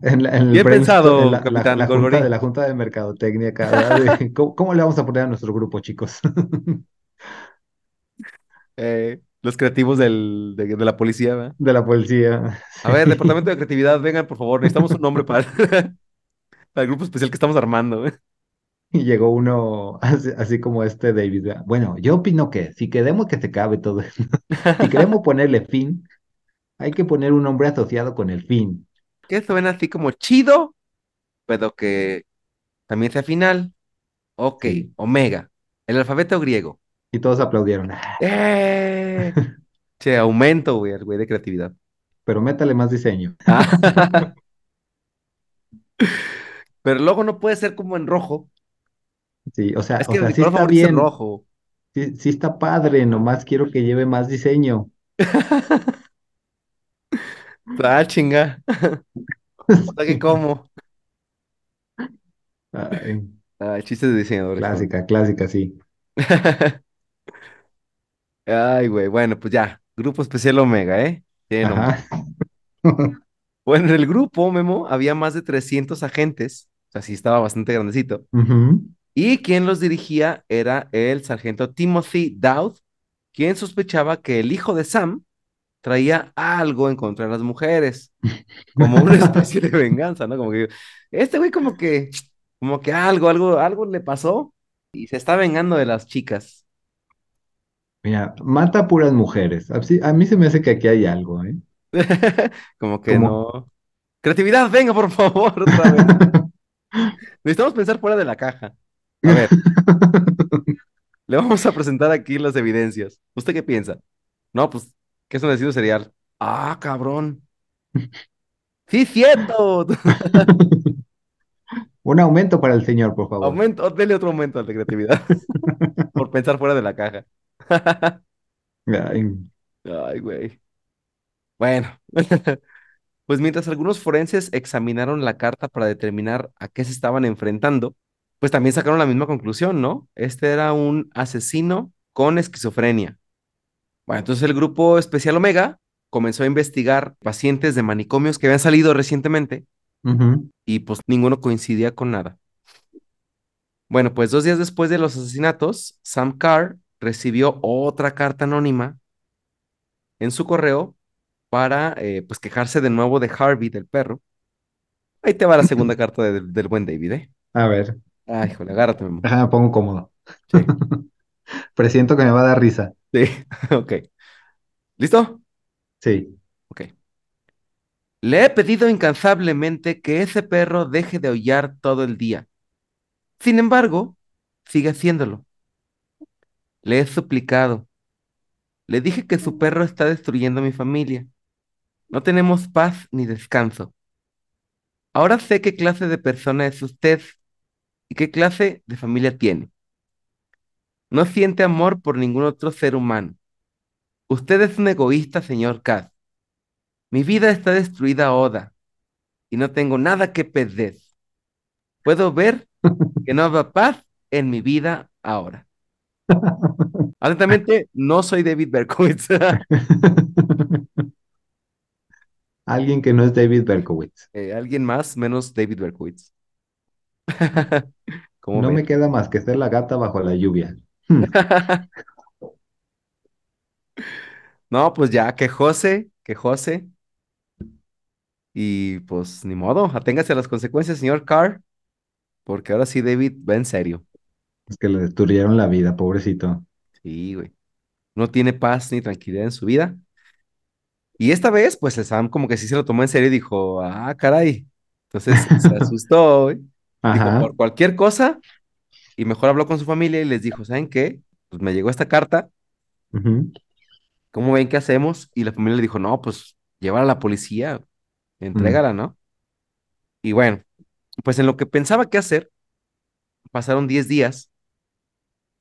[SPEAKER 3] En, la- en el
[SPEAKER 2] Bien pensado,
[SPEAKER 3] la, la-
[SPEAKER 2] Capitán
[SPEAKER 3] la junta de la junta de mercadotecnia. De ¿cómo, cómo le vamos a poner a nuestro grupo, chicos?
[SPEAKER 2] Eh, los creativos del, de, de la policía, ¿verdad?
[SPEAKER 3] De la policía.
[SPEAKER 2] A ver, departamento de creatividad, vengan, por favor, necesitamos un nombre para, para el grupo especial que estamos armando, ¿eh?
[SPEAKER 3] Y llegó uno así, así como este David. Bueno, yo opino que si queremos que se acabe todo esto, si queremos ponerle fin, hay que poner un nombre asociado con el fin.
[SPEAKER 2] Que suena así como chido, pero que también sea final. Ok,
[SPEAKER 3] Sí.
[SPEAKER 2] Omega, el alfabeto griego.
[SPEAKER 3] Y todos aplaudieron.
[SPEAKER 2] ¡Eh! Che, aumento, güey, el güey de creatividad.
[SPEAKER 3] Pero métale más diseño.
[SPEAKER 2] Ah, pero luego no puede ser como en rojo.
[SPEAKER 3] Sí, o sea,
[SPEAKER 2] Es
[SPEAKER 3] o
[SPEAKER 2] que
[SPEAKER 3] sea,
[SPEAKER 2] mi
[SPEAKER 3] sí está
[SPEAKER 2] favorito es el
[SPEAKER 3] bien,
[SPEAKER 2] rojo.
[SPEAKER 3] sí, sí está padre, nomás quiero que lleve más diseño.
[SPEAKER 2] Ah, chinga. O sea que como.
[SPEAKER 3] Ay,
[SPEAKER 2] Ah, chistes de diseñadores
[SPEAKER 3] clásica, clásica, sí.
[SPEAKER 2] Ay, güey, bueno, pues ya. Grupo especial Omega, ¿eh? Tiene nombre.
[SPEAKER 3] Ajá.
[SPEAKER 2] Bueno, en el grupo, Memo, había más de 300 agentes. O sea, sí estaba bastante grandecito.
[SPEAKER 3] Ujú.
[SPEAKER 2] Y quien los dirigía era el sargento Timothy Dowd, quien sospechaba que el hijo de Sam traía algo en contra de las mujeres, como una especie de venganza, ¿no? Como que este güey como que, como que algo, algo, algo le pasó y se está vengando de las chicas.
[SPEAKER 3] Mira, mata a puras mujeres. A mí se me hace que aquí hay algo, ¿eh?
[SPEAKER 2] Como que no. Creatividad, venga, por favor, otra vez. Necesitamos pensar fuera de la caja. A ver, le vamos a presentar aquí las evidencias. ¿Usted qué piensa? No, pues, ¿qué es un asesino serial? Ah, cabrón. Sí, cierto.
[SPEAKER 3] Un aumento para el señor, por favor.
[SPEAKER 2] Aumento, dele otro aumento al de creatividad por pensar fuera de la caja.
[SPEAKER 3] Ay,
[SPEAKER 2] Ay, güey. Bueno, pues mientras algunos forenses examinaron la carta para determinar a qué se estaban enfrentando, pues también sacaron la misma conclusión, ¿no? Este era un asesino con esquizofrenia. Bueno, entonces el grupo especial Omega comenzó a investigar pacientes de manicomios que habían salido recientemente y pues ninguno coincidía con nada. Bueno, pues dos días después de los asesinatos, Sam Carr recibió otra carta anónima en su correo para eh, pues quejarse de nuevo de Harvey, del perro. Ahí te va la segunda carta de- del buen David, ¿eh?
[SPEAKER 3] A ver,
[SPEAKER 2] Ay, híjole, agárrate, Memo.
[SPEAKER 3] déjame pongo cómodo.
[SPEAKER 2] Sí,
[SPEAKER 3] Presiento que me va a dar risa.
[SPEAKER 2] sí, ok. ¿Listo?
[SPEAKER 3] Sí.
[SPEAKER 2] Ok. Le he pedido incansablemente que ese perro deje de aullar todo el día. Sin embargo, sigue haciéndolo. Le he suplicado. Le dije que su perro está destruyendo a mi familia. No tenemos paz ni descanso. Ahora sé qué clase de persona es usted y qué clase de familia tiene. No siente amor por ningún otro ser humano. Usted es un egoísta, señor Cass. Mi vida está destruida, Oda, y no tengo nada que perder. Puedo ver que no habrá paz en mi vida ahora. Atentamente, no soy David Berkowitz.
[SPEAKER 3] Alguien que no es David Berkowitz.
[SPEAKER 2] Eh, alguien más menos David Berkowitz. ¿Cómo
[SPEAKER 3] No me queda más que ser la gata bajo la lluvia. Hmm.
[SPEAKER 2] No, pues ya, quejóse, quejóse. Y pues ni modo, aténgase a las consecuencias, señor Carr, porque ahora sí David va en serio.
[SPEAKER 3] Es que le destruyeron la vida, pobrecito.
[SPEAKER 2] Sí, güey. No tiene paz ni tranquilidad en su vida. Y esta vez, pues el Sam como que sí se lo tomó en serio y dijo, ah, caray. Entonces se asustó, güey. Dijo, por cualquier cosa, y mejor habló con su familia y les dijo, ¿saben qué? Pues me llegó esta carta, ¿cómo ven qué hacemos? Y la familia le dijo, no, pues llévala a la policía,
[SPEAKER 3] mm,
[SPEAKER 2] entrégala, ¿no? Y bueno, pues en lo que pensaba qué hacer, pasaron 10 días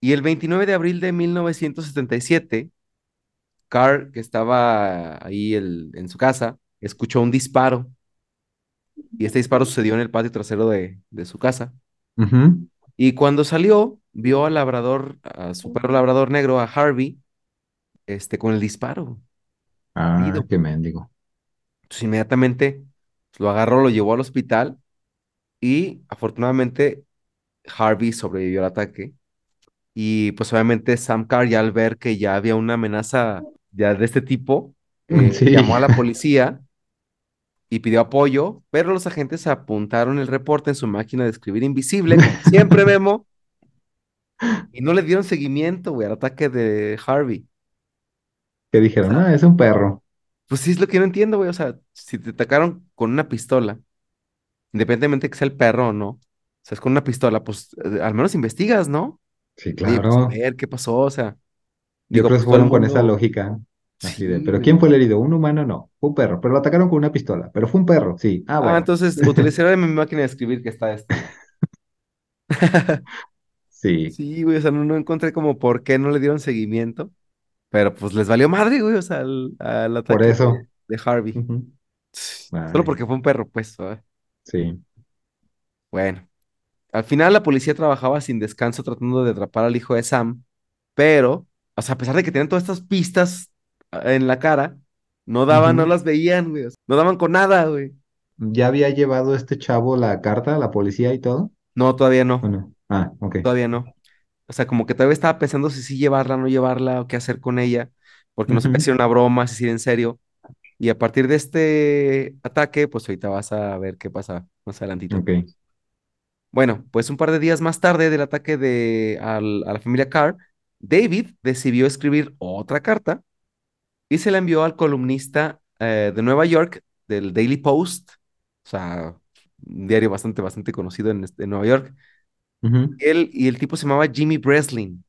[SPEAKER 2] y el 29 de abril de 1977, Carr, que estaba ahí el- en su casa, escuchó un disparo y este disparo sucedió en el patio trasero de, de su casa. Y cuando salió, vio al labrador, a su perro labrador negro, a Harvey, este, con el disparo.
[SPEAKER 3] Ah,
[SPEAKER 2] herido.
[SPEAKER 3] qué mendigo.
[SPEAKER 2] Entonces inmediatamente pues, lo agarró, lo llevó al hospital y afortunadamente Harvey sobrevivió al ataque. Y pues obviamente Sam Carr ya al ver que ya había una amenaza ya de este tipo, eh,
[SPEAKER 3] Sí.
[SPEAKER 2] llamó a la policía y pidió apoyo, pero los agentes apuntaron el reporte en su máquina de escribir invisible, como siempre Memo, y no le dieron seguimiento, güey, al ataque de Harvey.
[SPEAKER 3] Que dijeron, ah, es un perro.
[SPEAKER 2] Pues sí es lo que no entiendo, güey, o sea, si te atacaron con una pistola, independientemente que sea el perro o no, o sea, es con una pistola, pues eh, al menos investigas, ¿no?
[SPEAKER 3] Sí,
[SPEAKER 2] Oye, pues a
[SPEAKER 3] claro.
[SPEAKER 2] ver qué pasó, o sea,
[SPEAKER 3] Yo
[SPEAKER 2] digo,
[SPEAKER 3] creo
[SPEAKER 2] pues
[SPEAKER 3] que
[SPEAKER 2] el
[SPEAKER 3] fueron con esa lógica. Así de, pero. ¿quién fue el herido? ¿Un humano? No, fue un perro. Pero lo atacaron con una pistola. Pero fue un perro, sí. Ah,
[SPEAKER 2] Ah,
[SPEAKER 3] bueno.
[SPEAKER 2] entonces utilizaré mi máquina de escribir que está esto.
[SPEAKER 3] Sí,
[SPEAKER 2] Sí, güey, o sea, no, no encontré como por qué no le dieron seguimiento, pero pues les valió madre, güey, o sea, al, al
[SPEAKER 3] por
[SPEAKER 2] ataque
[SPEAKER 3] eso.
[SPEAKER 2] de, de Harvey. Solo porque fue un perro, pues. ¿verdad?
[SPEAKER 3] sí.
[SPEAKER 2] Bueno, al final la policía trabajaba sin descanso tratando de atrapar al hijo de Sam, pero, o sea, a pesar de que tenían todas estas pistas ah, en la cara, no daban, no las veían, güey, no daban con nada, güey.
[SPEAKER 3] ¿Ya había llevado este chavo la carta a la policía y todo?
[SPEAKER 2] No, todavía no,
[SPEAKER 3] ¿O no? Ah, ok.
[SPEAKER 2] todavía no. O sea, como que todavía estaba pensando si sí llevarla, no llevarla, o qué hacer con ella, porque no sabía
[SPEAKER 3] Ujú.
[SPEAKER 2] si era una broma, si era en serio. Y a partir de este ataque, pues ahorita vas a ver qué pasa más adelantito.
[SPEAKER 3] Ok.
[SPEAKER 2] Bueno, pues un par de días más tarde del ataque de, al- a la familia Carr, David decidió escribir otra carta y se la envió al columnista eh, de Nueva York del Daily Post, o sea, un diario bastante, bastante conocido en, este- en Nueva York. Él y el tipo se llamaba Jimmy Breslin.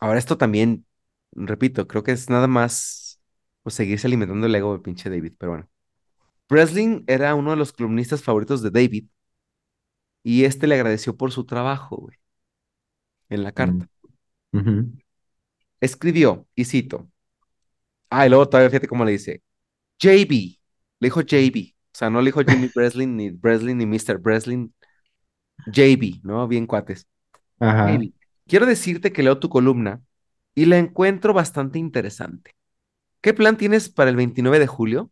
[SPEAKER 2] Ahora esto también, repito, creo que es nada más pues, seguirse alimentando el ego del pinche David, pero bueno. Breslin era uno de los columnistas favoritos de David y este le agradeció por su trabajo, güey, en la carta.
[SPEAKER 3] Mm. Ujú.
[SPEAKER 2] Escribió, y cito, ah, y luego todavía fíjate cómo le dice, JB, le dijo JB, o sea, no le dijo Jimmy Breslin, ni Breslin, ni Mr. Breslin, JB, ¿no? Bien cuates.
[SPEAKER 3] Ajá.
[SPEAKER 2] JB, quiero decirte que leo tu columna y la encuentro bastante interesante. ¿Qué plan tienes para el 29 de julio?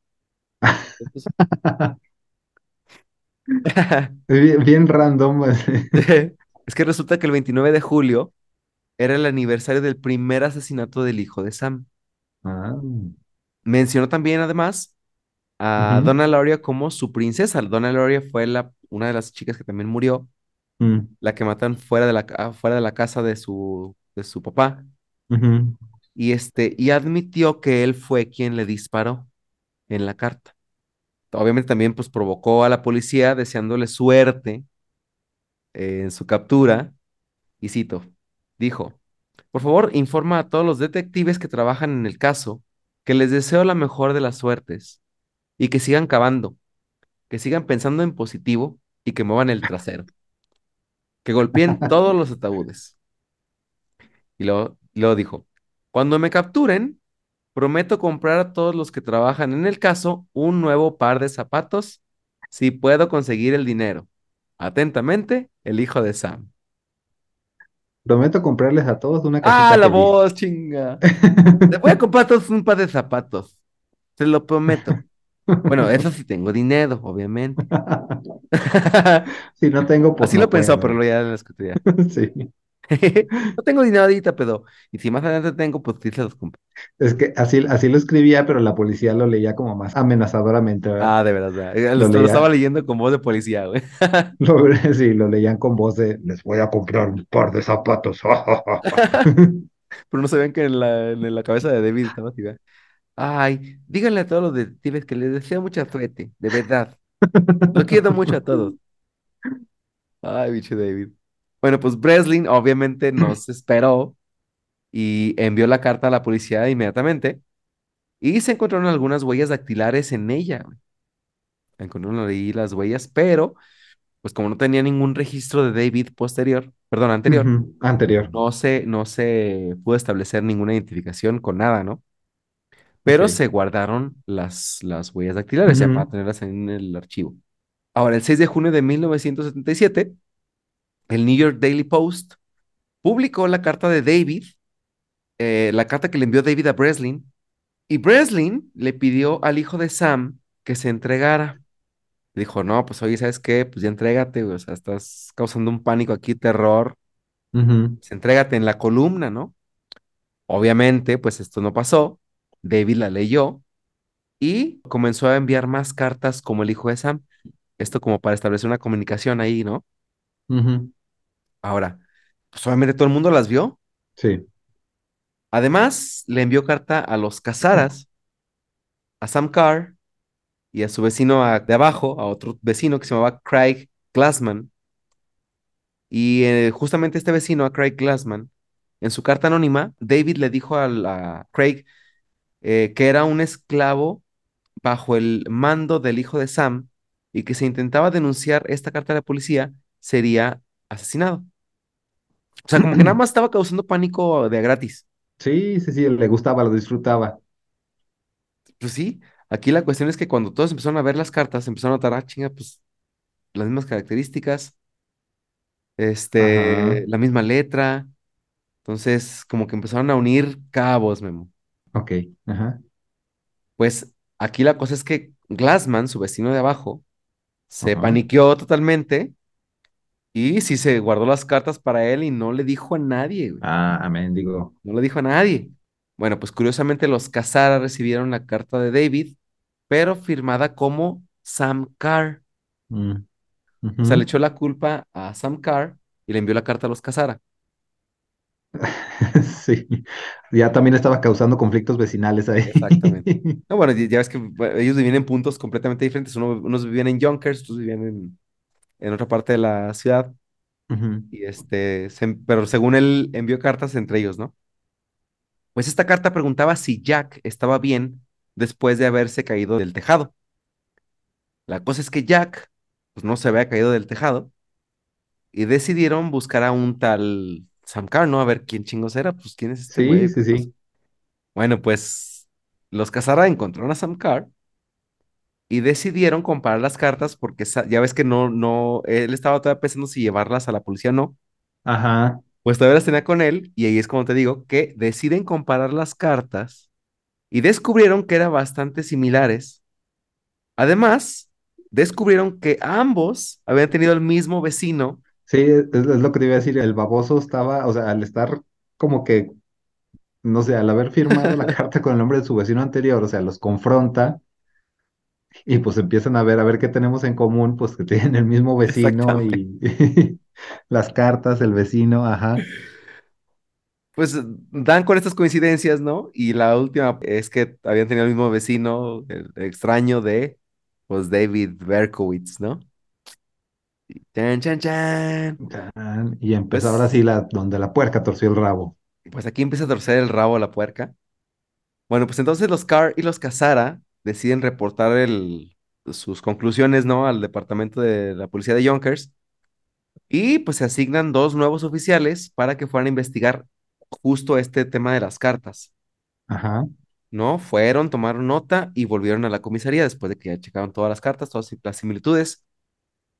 [SPEAKER 3] Bien, bien random. así.
[SPEAKER 2] es que resulta que el 29 de julio era el aniversario del primer asesinato del hijo de Sam.
[SPEAKER 3] Ah.
[SPEAKER 2] Mencionó también, además, a
[SPEAKER 3] Ujú.
[SPEAKER 2] Donna Lauria como su princesa. Donna Lauria fue la, una de las chicas que también murió,
[SPEAKER 3] Mm.
[SPEAKER 2] la que matan fuera de la, fuera de la casa de su, de su papá. Y, este, y admitió que él fue quien le disparó en la carta. Obviamente también pues provocó a la policía deseándole suerte eh, en su captura. Y cito, dijo, por favor, informa a todos los detectives que trabajan en el caso que les deseo la mejor de las suertes y que sigan cavando, que sigan pensando en positivo y que muevan el trasero, que golpeen todos los ataúdes. Y luego, luego dijo, cuando me capturen, prometo comprar a todos los que trabajan en el caso un nuevo par de zapatos si puedo conseguir el dinero. Atentamente, el hijo de Sam.
[SPEAKER 3] Prometo comprarles a todos una
[SPEAKER 2] ¡Ah,
[SPEAKER 3] cajita
[SPEAKER 2] la
[SPEAKER 3] feliz.
[SPEAKER 2] voz, chinga! Les voy a comprar a todos un par de zapatos. Se lo prometo. Bueno, eso sí tengo dinero, obviamente.
[SPEAKER 3] Si no tengo, pues
[SPEAKER 2] Así
[SPEAKER 3] no
[SPEAKER 2] lo pensó, pero lo ya la escritura.
[SPEAKER 3] Sí.
[SPEAKER 2] No tengo dinero ahorita, pero... Y si más adelante tengo, pues sí se los compro.
[SPEAKER 3] Es que así, así lo escribía, pero la policía lo leía como más amenazadoramente, ¿verdad?
[SPEAKER 2] Ah, de verdad. Eh,
[SPEAKER 3] Lo
[SPEAKER 2] Lo, lo estaba leyendo con voz de policía, güey.
[SPEAKER 3] Lo, sí, lo leían con voz de, les voy a comprar un par de zapatos.
[SPEAKER 2] Pero no sabían que en la, en la cabeza de David estaba así. Ay, díganle a todos los detectives que les deseo mucha suerte, de verdad. Los quiero mucho a todos. Ay, bicho David. Bueno, pues Breslin obviamente no se esperó y envió la carta a la policía inmediatamente y se encontraron algunas huellas dactilares en ella. Encontraron ahí las huellas, pero pues como no tenía ningún registro de David posterior, perdón, anterior,
[SPEAKER 3] Anterior.
[SPEAKER 2] no se, no se pudo establecer ninguna identificación con nada, ¿no? Pero se guardaron las, las huellas dactilares ya
[SPEAKER 3] Ujú.
[SPEAKER 2] para tenerlas en el archivo. Ahora, el 6 de junio de 1977, el New York Daily Post publicó la carta de David, eh, la carta que le envió David a Breslin, y Breslin le pidió al hijo de Sam que se entregara. Dijo, no, pues oye, ¿sabes qué? Pues ya entrégate, güey, o sea, estás causando un pánico aquí, terror,
[SPEAKER 3] Ujú.
[SPEAKER 2] pues entrégate en la columna, ¿no? Obviamente, pues esto no pasó. David la leyó y comenzó a enviar más cartas como el hijo de Sam. Esto como para establecer una comunicación ahí, ¿no?
[SPEAKER 3] Ujú.
[SPEAKER 2] Ahora, pues obviamente todo el mundo las vio.
[SPEAKER 3] Sí.
[SPEAKER 2] Además, le envió carta a los Casaras, a Sam Carr y a su vecino a- de abajo, a otro vecino que se llamaba Craig Glassman. Y eh, justamente este vecino, a Craig Glassman, en su carta anónima, David le dijo a, Craig eh, que era un esclavo bajo el mando del hijo de Sam y que si intentaba denunciar esta carta a la policía, sería asesinado. O sea, como que nada más estaba causando pánico de gratis.
[SPEAKER 3] Sí, sí, sí, le gustaba, lo disfrutaba.
[SPEAKER 2] Pues sí, aquí la cuestión es que cuando todos empezaron a ver las cartas, empezaron a notar, ah, chinga, pues las mismas características,
[SPEAKER 3] Ajá.
[SPEAKER 2] este, la misma letra. Entonces, como que empezaron a unir cabos, Memo.
[SPEAKER 3] Ok. Ajá.
[SPEAKER 2] Pues aquí la cosa es que Glassman, su vecino de abajo, se
[SPEAKER 3] Ajá.
[SPEAKER 2] paniqueó totalmente y sí se guardó las cartas para él y no le dijo a nadie, güey.
[SPEAKER 3] Ah, amén, digo.
[SPEAKER 2] No le dijo a nadie. Bueno, pues curiosamente los Casara recibieron la carta de David, pero firmada como Sam Carr.
[SPEAKER 3] Mm,
[SPEAKER 2] O sea, le echó la culpa a Sam Carr y le envió la carta a los Casara.
[SPEAKER 3] Sí. Ya también estaba causando conflictos vecinales ahí.
[SPEAKER 2] Exactamente. No, bueno, ya ves que ellos vivían en puntos completamente diferentes. Uno- unos vivían en Yonkers, otros vivían en, en otra parte de la ciudad. Y este, se- pero según él envió cartas entre ellos, ¿no? Pues esta carta preguntaba si Jack estaba bien después de haberse caído del tejado. La cosa es que Jack, pues no se había caído del tejado y decidieron buscar a un tal Sam Carr, ¿no? A ver quién chingos era, pues quién es este
[SPEAKER 3] Sí, sí, sí.
[SPEAKER 2] bueno, pues los Casara encontraron a Sam Carr y decidieron comparar las cartas porque ya ves que no, no, él estaba todavía pensando si llevarlas a la policía o no.
[SPEAKER 3] Ajá.
[SPEAKER 2] Pues todavía las tenía con él y ahí es como te digo que deciden comparar las cartas y descubrieron que eran bastante similares. Además, descubrieron que ambos habían tenido el mismo vecino.
[SPEAKER 3] Sí, es, es lo que te iba a decir. El baboso estaba, o sea, al estar como que, no sé, al haber firmado la carta con el nombre de su vecino anterior, o sea, los confronta y pues empiezan a ver, a ver qué tenemos en común, pues que tienen el mismo vecino y las cartas, el vecino, ajá.
[SPEAKER 2] Pues dan con estas coincidencias, ¿no? Y la última es que habían tenido el mismo vecino, el extraño de, pues, David Berkowitz, ¿no? Y Chan, chan, chan.
[SPEAKER 3] Y empezó ahora
[SPEAKER 2] Pues,
[SPEAKER 3] sí la, donde la puerca torció el rabo.
[SPEAKER 2] pues aquí empieza a torcer el rabo a la puerca. Bueno, pues entonces los Carr y los Casara deciden reportar el, sus conclusiones, ¿no? Al departamento de la policía de Yonkers. Y pues se asignan dos nuevos oficiales para que fueran a investigar justo este tema de las cartas.
[SPEAKER 3] Ajá.
[SPEAKER 2] ¿no? Fueron, tomaron nota y volvieron a la comisaría después de que ya checaron todas las cartas, todas las similitudes.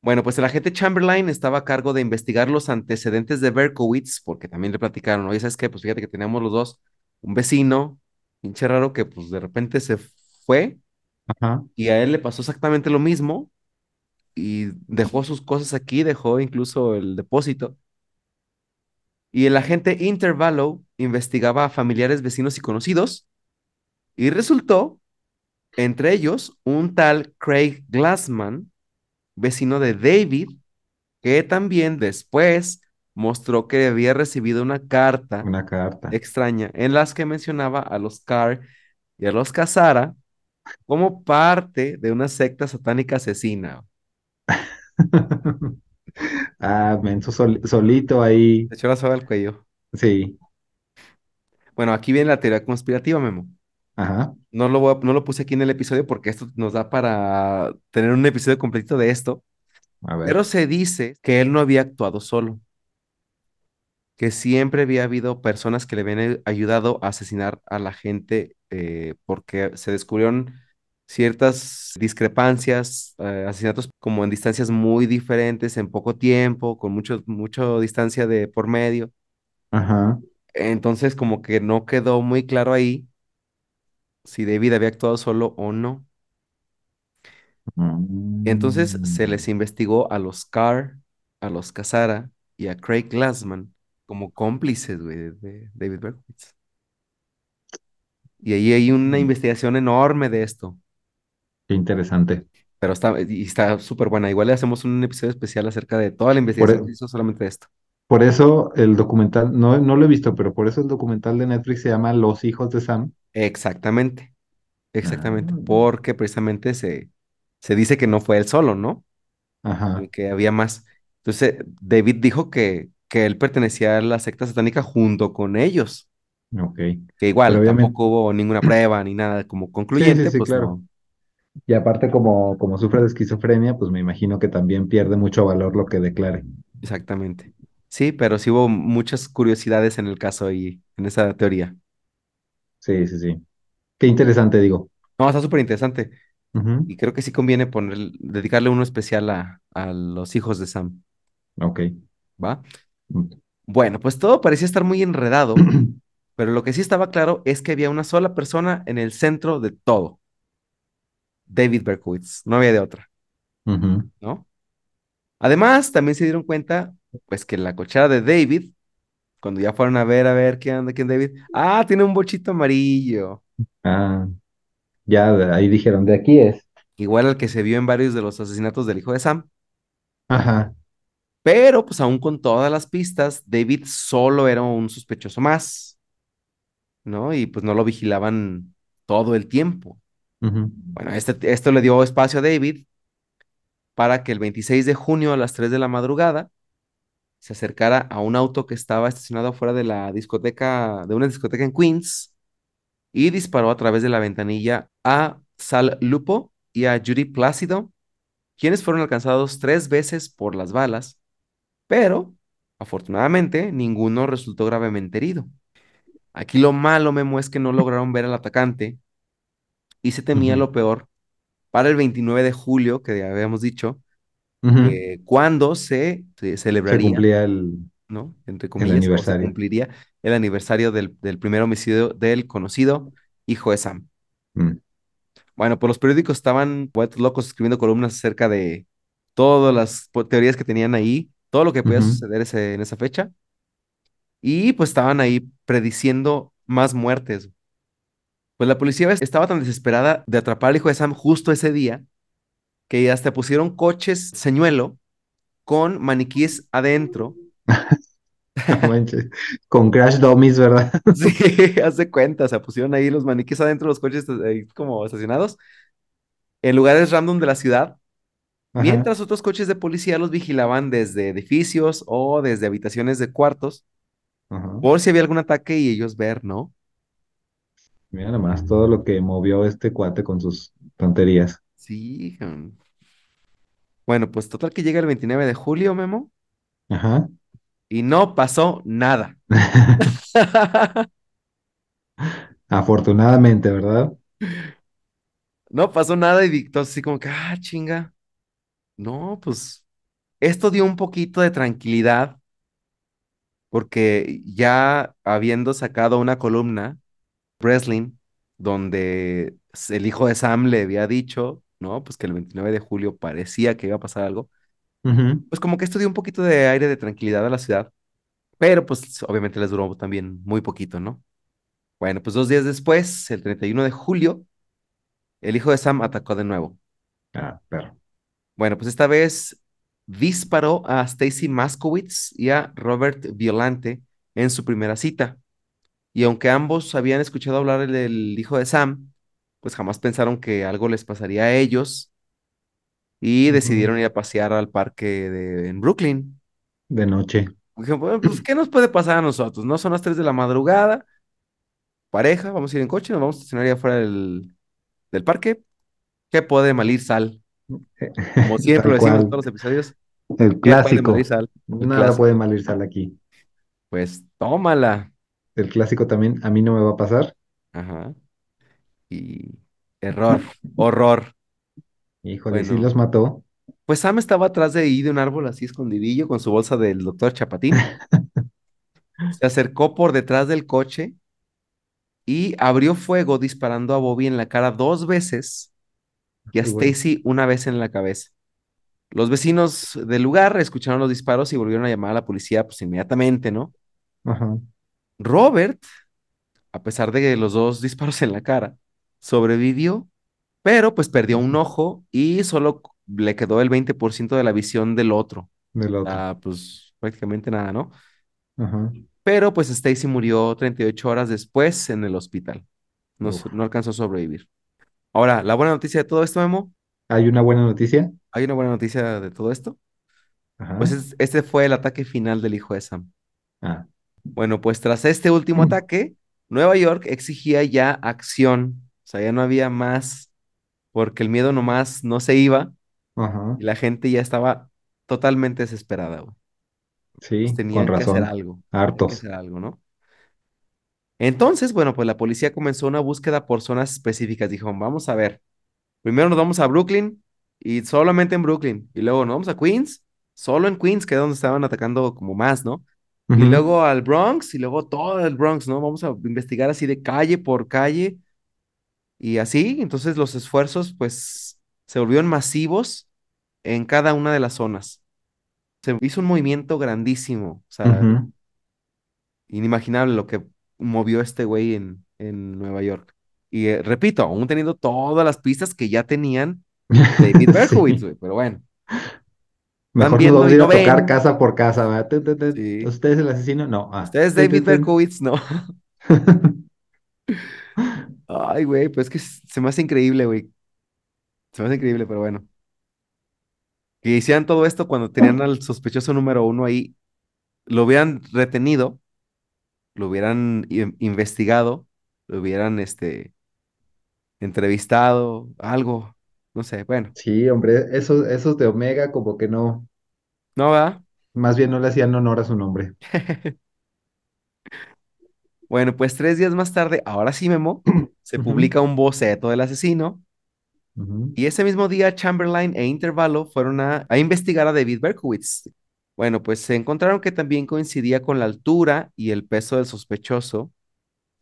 [SPEAKER 2] Bueno, pues el agente Chamberlain estaba a cargo de investigar los antecedentes de Berkowitz, porque también le platicaron, oye, ¿sabes qué? Pues fíjate que teníamos los dos un vecino, pinche raro, que pues de repente se fue
[SPEAKER 3] Ajá.
[SPEAKER 2] y a él le pasó exactamente lo mismo y dejó sus cosas aquí, dejó incluso el depósito. Y el agente Intervalo investigaba a familiares, vecinos y conocidos y resultó, entre ellos, un tal Craig Glassman, vecino de David, que también después mostró que había recibido una carta
[SPEAKER 3] Una carta.
[SPEAKER 2] extraña en las que mencionaba a los Carr y a los Casara como parte de una secta satánica asesina.
[SPEAKER 3] Ah, menso sol- solito ahí.
[SPEAKER 2] Se echó la soga al cuello.
[SPEAKER 3] Sí.
[SPEAKER 2] Bueno, aquí viene la teoría conspirativa, Memo.
[SPEAKER 3] Ajá.
[SPEAKER 2] No lo, voy a- no lo puse aquí en el episodio porque esto nos da para tener un episodio completito de esto,
[SPEAKER 3] A ver.
[SPEAKER 2] pero se dice que él no había actuado solo, que siempre había habido personas que le habían ayudado a asesinar a la gente eh, porque se descubrieron ciertas discrepancias, eh, asesinatos como en distancias muy diferentes, en poco tiempo, con mucho, mucho distancia de por medio.
[SPEAKER 3] Ajá.
[SPEAKER 2] Entonces, como que no quedó muy claro ahí si David había actuado solo o no. Entonces se les
[SPEAKER 3] Mm.
[SPEAKER 2] investigó a los Carr, a los Casara y a Craig Glassman como cómplices, güey, de David Berkowitz. Y ahí hay una
[SPEAKER 3] Mm.
[SPEAKER 2] investigación enorme de esto,
[SPEAKER 3] Qué interesante.
[SPEAKER 2] pero está, y está súper buena. Igual le hacemos un episodio especial acerca de toda la
[SPEAKER 3] Por,
[SPEAKER 2] investigación que
[SPEAKER 3] e-
[SPEAKER 2] se hizo solamente de esto.
[SPEAKER 3] por eso el documental, no, no lo he visto, pero por eso el documental de Netflix se llama Los hijos de Sam.
[SPEAKER 2] Exactamente,
[SPEAKER 3] Ah,
[SPEAKER 2] exactamente, porque precisamente se, se dice que no fue él solo, ¿no?
[SPEAKER 3] ajá.
[SPEAKER 2] Que había más. Entonces, David dijo que, que él pertenecía a la secta satánica junto con ellos.
[SPEAKER 3] Ok.
[SPEAKER 2] que
[SPEAKER 3] Pero
[SPEAKER 2] igual
[SPEAKER 3] obviamente,
[SPEAKER 2] tampoco hubo ninguna prueba ni nada como
[SPEAKER 3] sí, sí,
[SPEAKER 2] concluyente,
[SPEAKER 3] sí,
[SPEAKER 2] pues
[SPEAKER 3] claro.
[SPEAKER 2] no,
[SPEAKER 3] Y aparte, como, como sufre de esquizofrenia, pues me imagino que también pierde mucho valor lo que declare.
[SPEAKER 2] exactamente. Sí, pero sí hubo muchas curiosidades en el caso y en esa teoría.
[SPEAKER 3] Sí, sí, sí. Qué interesante, digo.
[SPEAKER 2] No, está súper interesante y creo que sí conviene poner, dedicarle uno especial a, a los hijos de Sam,
[SPEAKER 3] Ok.
[SPEAKER 2] ¿va? Bueno, pues todo parecía estar muy enredado, pero lo que sí estaba claro es que había una sola persona en el centro de todo, David Berkowitz, no había de otra. ¿no? Además, también se dieron cuenta, pues, que la cochera de David cuando ya fueron a ver, a ver qué anda, quién David. Ah, tiene un bochito amarillo,
[SPEAKER 3] Ah, ya ahí dijeron, de aquí es.
[SPEAKER 2] igual al que se vio en varios de los asesinatos del hijo de Sam.
[SPEAKER 3] Ajá.
[SPEAKER 2] Pero, pues aún con todas las pistas, David solo era un sospechoso más, ¿no? Y pues no lo vigilaban todo el tiempo. Bueno, este, esto le dio espacio a David para que el 26 de junio a las 3 de la madrugada se acercara a un auto que estaba estacionado afuera de la discoteca, de una discoteca en Queens, y disparó a través de la ventanilla a Sal Lupo y a Judy Plácido, quienes fueron alcanzados tres veces por las balas, pero afortunadamente ninguno resultó gravemente herido. Aquí lo malo, Memo, es que no lograron ver al atacante y se temía lo peor para el 29 de julio, que ya habíamos dicho, eh, cuando se, se
[SPEAKER 3] Se
[SPEAKER 2] celebraría,
[SPEAKER 3] cumplía el,
[SPEAKER 2] ¿no? Entre
[SPEAKER 3] el
[SPEAKER 2] comillas, o se
[SPEAKER 3] aniversario.
[SPEAKER 2] cumpliría el aniversario del, del primer homicidio del conocido hijo de Sam.
[SPEAKER 3] Mm.
[SPEAKER 2] Bueno, pues los periódicos estaban locos escribiendo columnas acerca de todas las teorías que tenían ahí, todo lo que podía
[SPEAKER 3] Ujú.
[SPEAKER 2] suceder ese- en esa fecha, y pues estaban ahí prediciendo más muertes. Pues la policía estaba tan desesperada de atrapar al hijo de Sam justo ese día que hasta pusieron coches señuelo con maniquíes adentro.
[SPEAKER 3] Con Crash Dummies, ¿verdad?
[SPEAKER 2] Sí, haz de cuenta, o sea, pusieron ahí los maniquíes adentro, los coches ahí como estacionados en lugares random de la ciudad
[SPEAKER 3] Ajá.
[SPEAKER 2] Mientras otros coches de policía los vigilaban desde edificios o desde habitaciones de cuartos,
[SPEAKER 3] Ajá.
[SPEAKER 2] por si había algún ataque y ellos ver, ¿no?
[SPEAKER 3] Mira nomás todo lo que movió este cuate con sus tonterías.
[SPEAKER 2] Sí. Bueno, pues total que llega el 29 de julio, Memo,
[SPEAKER 3] Ajá.
[SPEAKER 2] y no pasó nada.
[SPEAKER 3] Afortunadamente, ¿verdad?
[SPEAKER 2] No pasó nada y Víctor así como que, ah, chinga. No, pues esto dio un poquito de tranquilidad porque ya habiendo sacado una columna, Breslin, donde el hijo de Sam le había dicho, ¿no? Pues que el 29 de julio parecía que iba a pasar algo. Pues como que esto dio un poquito de aire de tranquilidad a la ciudad, pero pues obviamente les duró también muy poquito, ¿no? Bueno, pues dos días después, el 31 de julio, el hijo de Sam atacó de nuevo.
[SPEAKER 3] Ah, perro.
[SPEAKER 2] Bueno, pues esta vez disparó a Stacy Maskowitz y a Robert Violante en su primera cita. Y aunque ambos habían escuchado hablar del hijo de Sam, pues jamás pensaron que algo les pasaría a ellos y decidieron ir a pasear al parque de, en Brooklyn.
[SPEAKER 3] De noche.
[SPEAKER 2] Dijeron, "Bueno, pues, ¿qué nos puede pasar a nosotros? No son las 3 de la madrugada, pareja, vamos a ir en coche, nos vamos a estacionar ahí afuera del, del parque. ¿Qué puede malir sal? Como siempre lo decimos en todos los episodios,
[SPEAKER 3] El
[SPEAKER 2] ¿qué puede malir
[SPEAKER 3] clásico. Nada
[SPEAKER 2] clásico.
[SPEAKER 3] puede mal ir sal aquí.
[SPEAKER 2] Pues tómala.
[SPEAKER 3] El clásico también a mí no me va a pasar.
[SPEAKER 2] Ajá. Y error, horror.
[SPEAKER 3] Híjole, sí
[SPEAKER 2] Bueno.
[SPEAKER 3] los mató.
[SPEAKER 2] Pues Sam estaba atrás de ahí de un árbol así escondidillo con su bolsa del doctor Chapatín. Se acercó por detrás del coche y abrió fuego disparando a Bobby en la cara dos veces y a. Stacy una vez en la cabeza. Los vecinos del lugar escucharon los disparos y volvieron a llamar a la policía pues inmediatamente, ¿no?
[SPEAKER 3] Ajá.
[SPEAKER 2] Robert, a pesar de los dos disparos en la cara, sobrevivió, pero pues perdió un ojo y solo le quedó el 20% de la visión del otro.
[SPEAKER 3] Del otro.
[SPEAKER 2] Ah, pues prácticamente nada, ¿no?
[SPEAKER 3] Ajá.
[SPEAKER 2] Pero pues Stacy murió 38 horas después en el hospital. No, no alcanzó a sobrevivir. Ahora, la buena noticia de todo esto, Memo,
[SPEAKER 3] ¿Hay una buena noticia?
[SPEAKER 2] hay una buena noticia de todo esto.
[SPEAKER 3] Ajá.
[SPEAKER 2] Pues es- este fue el ataque final del hijo de Sam.
[SPEAKER 3] Ah,
[SPEAKER 2] Bueno, pues tras este último ataque, Nueva York exigía ya acción. O sea, ya no había más, porque el miedo nomás no se iba
[SPEAKER 3] ajá.
[SPEAKER 2] y la gente ya estaba totalmente desesperada, güey.
[SPEAKER 3] Sí,
[SPEAKER 2] Pues
[SPEAKER 3] con
[SPEAKER 2] tenían que hacer
[SPEAKER 3] razón.
[SPEAKER 2] algo, que
[SPEAKER 3] Hartos.
[SPEAKER 2] hacer algo, ¿no? Entonces, bueno, pues la policía comenzó una búsqueda por zonas específicas. Dijo, vamos a ver, primero nos vamos a Brooklyn y solamente en Brooklyn, y luego nos vamos a Queens, solo en Queens, que es donde estaban atacando como más, ¿no? Y luego al Bronx y luego todo el Bronx, ¿no? Vamos a investigar así de calle por calle y así. Entonces los esfuerzos pues se volvieron masivos en cada una de las zonas. Se hizo un movimiento grandísimo, o sea, inimaginable lo que movió este güey en, en Nueva York. Y eh, repito, aún teniendo todas las pistas que ya tenían David Berkowitz,
[SPEAKER 3] Sí.
[SPEAKER 2] güey, pero bueno,
[SPEAKER 3] Mejor
[SPEAKER 2] viendo no
[SPEAKER 3] tocar casa por casa,
[SPEAKER 2] sí.
[SPEAKER 3] ¿Usted es el asesino? No. Ah.
[SPEAKER 2] Ustedes
[SPEAKER 3] Te, te,
[SPEAKER 2] David. Berkowitz, no. Ay, güey, pues es que se me hace increíble, güey. Se me hace increíble, pero bueno. Que hicieran todo esto cuando tenían al sospechoso número uno ahí, lo hubieran retenido, lo hubieran in- investigado, lo hubieran, este, entrevistado, algo, no sé, bueno,
[SPEAKER 3] Sí, hombre, esos, esos de Omega como que no,
[SPEAKER 2] no va.
[SPEAKER 3] más bien no le hacían honor a su nombre.
[SPEAKER 2] Bueno, pues tres días más tarde, ahora sí, Memo, se publica un boceto del asesino y ese mismo día Chamberlain e Intervalo fueron a, a investigar a David Berkowitz. Bueno, pues se encontraron que también coincidía con la altura y el peso del sospechoso,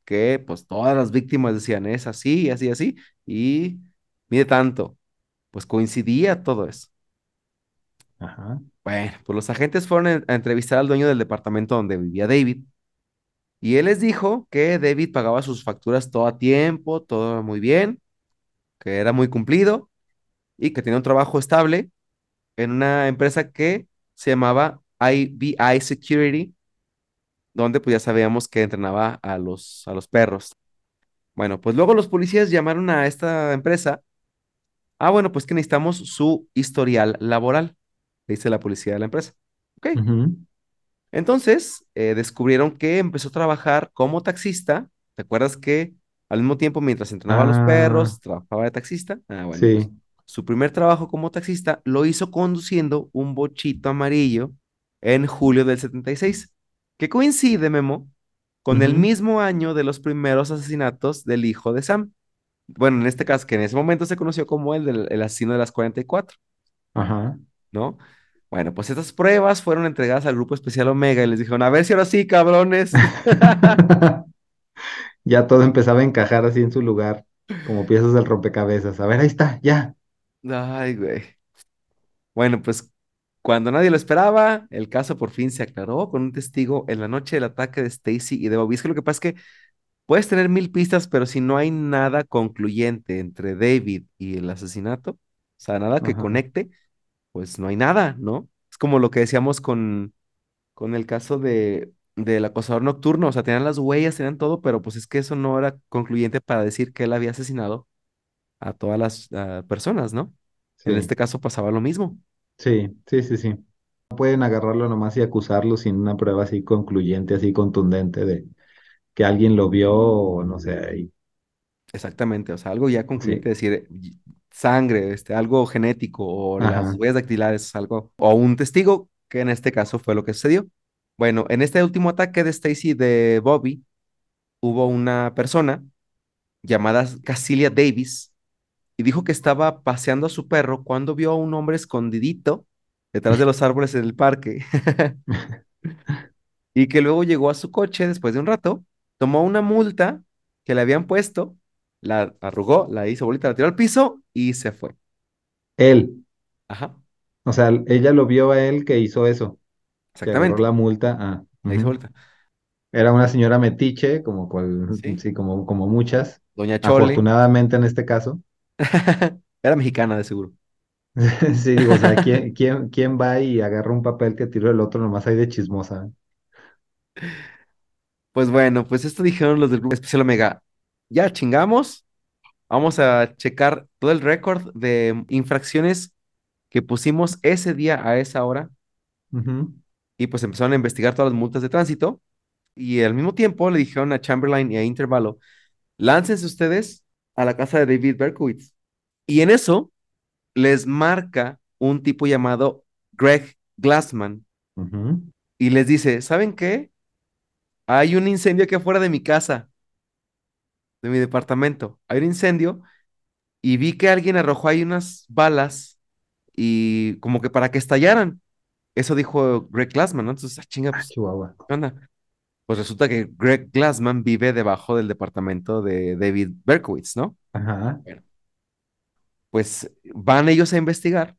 [SPEAKER 2] que pues todas las víctimas decían es así, así, así, y mide tanto. Pues coincidía todo eso.
[SPEAKER 3] Ajá.
[SPEAKER 2] Bueno, pues los agentes fueron a entrevistar al dueño del departamento donde vivía David y él les dijo que David pagaba sus facturas todo a tiempo, todo muy bien, que era muy cumplido y que tenía un trabajo estable en una empresa que se llamaba IBI Security, donde pues ya sabíamos que entrenaba a los, a los perros. Bueno, pues luego los policías llamaron a esta empresa. Ah, bueno, pues que necesitamos su historial laboral, le dice la policía de la empresa. Ok. Entonces, eh, descubrieron que empezó a trabajar como taxista. ¿Te acuerdas que al mismo tiempo, mientras entrenaba a los
[SPEAKER 3] Ah,
[SPEAKER 2] perros, trabajaba de taxista? Ah, bueno, pues
[SPEAKER 3] sí.
[SPEAKER 2] Su primer trabajo como taxista lo hizo conduciendo un bochito amarillo en julio del 76, que coincide, Memo, con el mismo año de los primeros asesinatos del hijo de Sam. Bueno, en este caso, que en ese momento se conoció como el del el asesino de las 44,
[SPEAKER 3] Ajá.
[SPEAKER 2] ¿no? Bueno, pues estas pruebas fueron entregadas al grupo especial Omega y les dijeron, a ver si ahora sí, cabrones.
[SPEAKER 3] Ya todo empezaba a encajar así en su lugar, como piezas del rompecabezas. A ver, ahí está, ya.
[SPEAKER 2] Ay, güey. Bueno, pues Cuando nadie lo esperaba, el caso por fin se aclaró con un testigo en la noche del ataque de Stacy y de Bobby. Es que lo que pasa es que puedes tener mil pistas, pero si no hay nada concluyente entre David y el asesinato, o sea, nada que
[SPEAKER 3] Ajá.
[SPEAKER 2] conecte, pues no hay nada, ¿no? Es como lo que decíamos con, con el caso de, del acosador nocturno, o sea, tenían las huellas, tenían todo, pero pues es que eso no era concluyente para decir que él había asesinado a todas las ah, personas, ¿no? En este caso pasaba lo mismo.
[SPEAKER 3] sí, sí, sí, sí. No pueden agarrarlo nomás y acusarlo sin una prueba así concluyente, así contundente de que alguien lo vio o no sé. ahí.
[SPEAKER 2] Exactamente, o sea, algo ya concluyente,
[SPEAKER 3] Sí,
[SPEAKER 2] decir y- sangre, este, algo genético o las huellas dactilares, algo, o un testigo, que en este caso fue lo que sucedió. Bueno, en este último ataque de Stacy de Bobby, hubo una persona llamada Casilia Davis y dijo que estaba paseando a su perro cuando vio a un hombre escondidito detrás de los árboles en el parque y que luego llegó a su coche después de un rato, tomó una multa que le habían puesto, la arrugó, la hizo bolita, la tiró al piso y se fue.
[SPEAKER 3] Él,
[SPEAKER 2] Ajá,
[SPEAKER 3] o sea, ella lo vio a él que hizo eso, que
[SPEAKER 2] exactamente,
[SPEAKER 3] la multa. Ah,
[SPEAKER 2] la hizo bolita.
[SPEAKER 3] Era una señora metiche, como cual,
[SPEAKER 2] Sí,
[SPEAKER 3] sí, como, como muchas.
[SPEAKER 2] Doña Chole,
[SPEAKER 3] Afortunadamente en este caso.
[SPEAKER 2] era mexicana de seguro.
[SPEAKER 3] Sí, o sea, ¿quién, quién, quién va y agarra un papel que tiró el otro nomás ahí de chismosa?
[SPEAKER 2] Pues bueno, pues esto dijeron los del Grupo Especial Omega. Ya chingamos, vamos a checar todo el récord de infracciones que pusimos ese día a esa hora
[SPEAKER 3] Ujú,
[SPEAKER 2] y pues empezaron a investigar todas las multas de tránsito y al mismo tiempo le dijeron a Chamberlain y a Intervalo, láncense ustedes a la casa de David Berkowitz. Y en eso les marca un tipo llamado Greg Glassman y les dice, ¿saben qué? Hay un incendio aquí afuera de mi casa, de mi departamento. Hay un incendio y vi que alguien arrojó ahí unas balas y como que para que estallaran. Eso dijo Greg Glassman, ¿no? Entonces, ah, chinga,
[SPEAKER 3] Ah,
[SPEAKER 2] pues,
[SPEAKER 3] Chihuahua.
[SPEAKER 2] ¿qué onda? Pues resulta que Greg Glassman vive debajo del departamento de David Berkowitz, ¿no?
[SPEAKER 3] Ajá,
[SPEAKER 2] Bueno, pues van ellos a investigar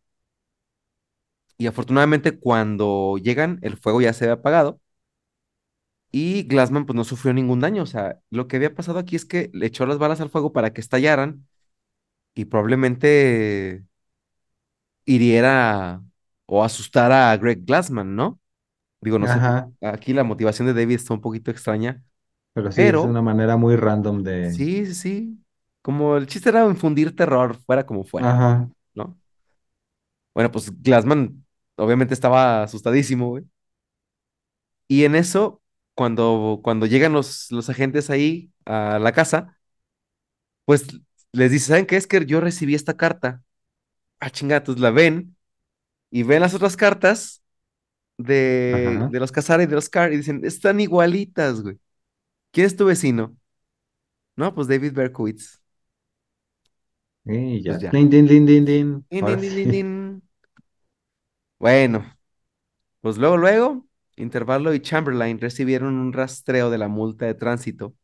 [SPEAKER 2] y afortunadamente cuando llegan el fuego ya se había apagado y Glassman pues no sufrió ningún daño. O sea, lo que había pasado aquí es que le echó las balas al fuego para que estallaran y probablemente hiriera o asustara a Greg Glassman, ¿no? Digo, no sé, aquí la motivación de David está un poquito extraña,
[SPEAKER 3] Pero sí, es una manera muy random de...
[SPEAKER 2] sí, sí, sí. Como el chiste era infundir terror, fuera como fuera,
[SPEAKER 3] Ajá,
[SPEAKER 2] ¿no? Bueno, pues Glassman obviamente estaba asustadísimo, güey. Y en eso, cuando, cuando llegan los, los agentes ahí a la casa, pues les dice, ¿saben qué? Es que yo recibí esta carta. Ah, chingatos, la ven y ven las otras cartas de, de los Casara y de los Carr y dicen, están igualitas, güey. ¿Quién es tu vecino? No, pues David Berkowitz.
[SPEAKER 3] Y
[SPEAKER 2] Pues
[SPEAKER 3] ya.
[SPEAKER 2] ya.
[SPEAKER 3] Din, din.
[SPEAKER 2] Bueno, pues luego, luego, Intervalo y Chamberlain recibieron un rastreo de la multa de tránsito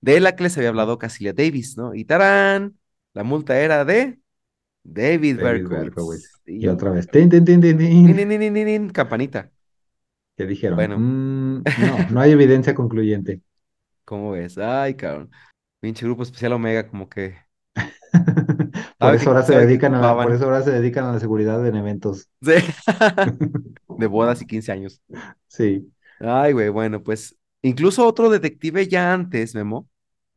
[SPEAKER 2] de la que les había hablado Casilia Davis, ¿no? Y tarán, la multa era de David
[SPEAKER 3] David Berkowitz. Y
[SPEAKER 2] Y
[SPEAKER 3] otra vez.
[SPEAKER 2] Campanita.
[SPEAKER 3] Que dijeron,
[SPEAKER 2] Bueno,
[SPEAKER 3] "Mm, no, no hay evidencia concluyente.
[SPEAKER 2] ¿cómo ves? Ay, cabrón. Pinche grupo especial Omega, como que
[SPEAKER 3] Por eso ahora se dedican a, por eso ahora se dedican a la seguridad en eventos.
[SPEAKER 2] Sí. De bodas y 15 años.
[SPEAKER 3] Sí.
[SPEAKER 2] Ay, güey, bueno, pues incluso otro detective ya antes, Memo,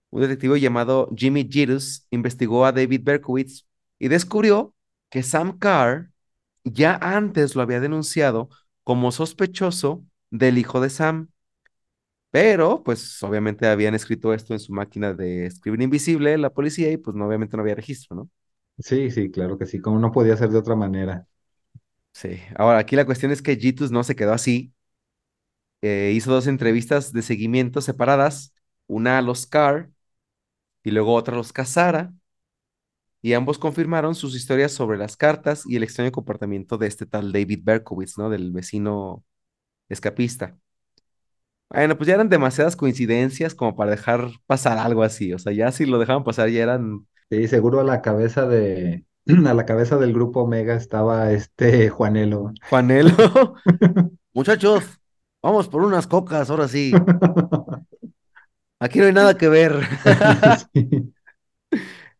[SPEAKER 2] un detective llamado Jimmy Gitus, investigó a David Berkowitz y descubrió que Sam Carr ya antes lo había denunciado como sospechoso del hijo de Sam, pero pues obviamente habían escrito esto en su máquina de escribir invisible la policía y pues no, obviamente no había registro, ¿no?
[SPEAKER 3] Sí, sí, claro que sí. Como no podía ser de otra manera.
[SPEAKER 2] Sí, ahora aquí la cuestión es que Gitus no se quedó así, eh, hizo dos entrevistas de seguimiento separadas, una a los Carr y luego otra a los Casara, y ambos confirmaron sus historias sobre las cartas y el extraño comportamiento de este tal David Berkowitz, ¿no? Del vecino escapista. Bueno, pues ya eran demasiadas coincidencias como para dejar pasar algo así, o sea, ya si lo dejaban pasar ya eran,
[SPEAKER 3] Sí, seguro a la cabeza de, a la cabeza del grupo Omega estaba este Juanelo.
[SPEAKER 2] Juanelo. Muchachos, vamos por unas cocas, ahora sí. Aquí no hay nada que ver.
[SPEAKER 3] Sí.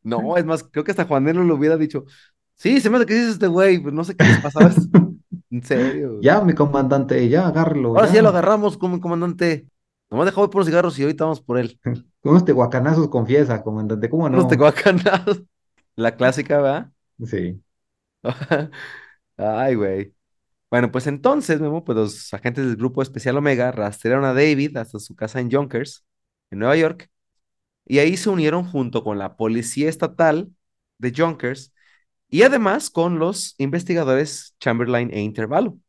[SPEAKER 2] No, es más, creo que hasta Juanelo lo hubiera dicho. Sí, se me hace que dices este güey, pues no sé qué les pasaba. En serio. güey.
[SPEAKER 3] Ya, mi comandante, ya agárralo.
[SPEAKER 2] Ahora sí
[SPEAKER 3] ya.
[SPEAKER 2] ya lo agarramos como comandante. Nomás dejó por los cigarros y ahorita vamos por él.
[SPEAKER 3] Unos tehuacanazos confiesa, comandante, ¿cómo no?
[SPEAKER 2] Los tehuacanados. La clásica, ¿verdad?
[SPEAKER 3] Sí.
[SPEAKER 2] Ay, güey. Bueno, pues entonces, Memo, pues los agentes del Grupo Especial Omega rastrearon a David hasta su casa en Yonkers, en Nueva York, y ahí se unieron junto con la policía estatal de Yonkers y además con los investigadores Chamberlain e Intervalo.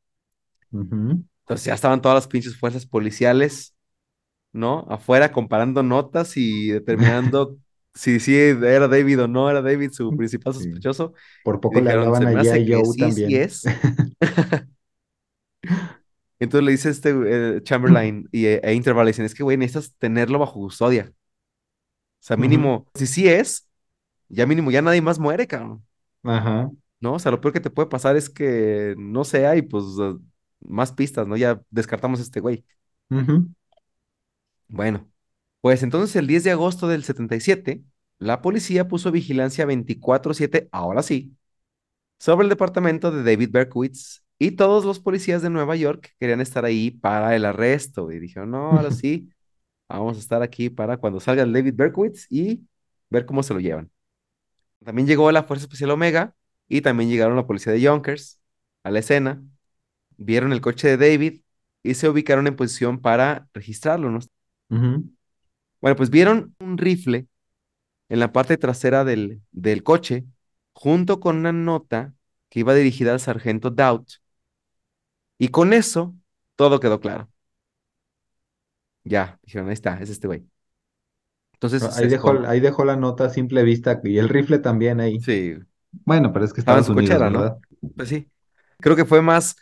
[SPEAKER 3] Ujú.
[SPEAKER 2] Entonces ya estaban todas las pinches fuerzas policiales, ¿no? Afuera comparando notas y determinando si sí era David o no era David su principal
[SPEAKER 3] Sí.
[SPEAKER 2] sospechoso.
[SPEAKER 3] Por poco le hablaban a Joe
[SPEAKER 2] sí, sí
[SPEAKER 3] también.
[SPEAKER 2] es. Entonces le dice este eh, Chamberlain y, e Interval, le dicen, es que, güey, necesitas tenerlo bajo custodia. O sea, mínimo, si sí es, ya mínimo, ya nadie más muere, cabrón.
[SPEAKER 3] Ajá.
[SPEAKER 2] ¿No? O sea, lo peor que te puede pasar es que no sea y pues más pistas, ¿no? Ya descartamos a este güey.
[SPEAKER 3] Ujú.
[SPEAKER 2] Bueno, pues entonces el 10 de agosto del 77, la policía puso vigilancia 24/7, ahora sí, sobre el departamento de David Berkowitz y todos los policías de Nueva York querían estar ahí para el arresto y dijeron, no, ahora sí, vamos a estar aquí para cuando salga el David Berkowitz y ver cómo se lo llevan. También llegó la Fuerza Especial Omega y también llegaron la policía de Yonkers a la escena, vieron el coche de David y se ubicaron en posición para registrarlo. Bueno, pues vieron un rifle en la parte trasera del, del coche, junto con una nota que iba dirigida al sargento Doubt. Y con eso, todo quedó claro. Ya, dijeron, ahí está, es este güey. Entonces,
[SPEAKER 3] Ahí dejó, ahí dejó la nota a simple vista y el rifle también ahí.
[SPEAKER 2] Sí,
[SPEAKER 3] Bueno, pero es que
[SPEAKER 2] estaba en su
[SPEAKER 3] Unidos,
[SPEAKER 2] cochera, ¿no?
[SPEAKER 3] ¿verdad?
[SPEAKER 2] Pues sí. Creo que fue más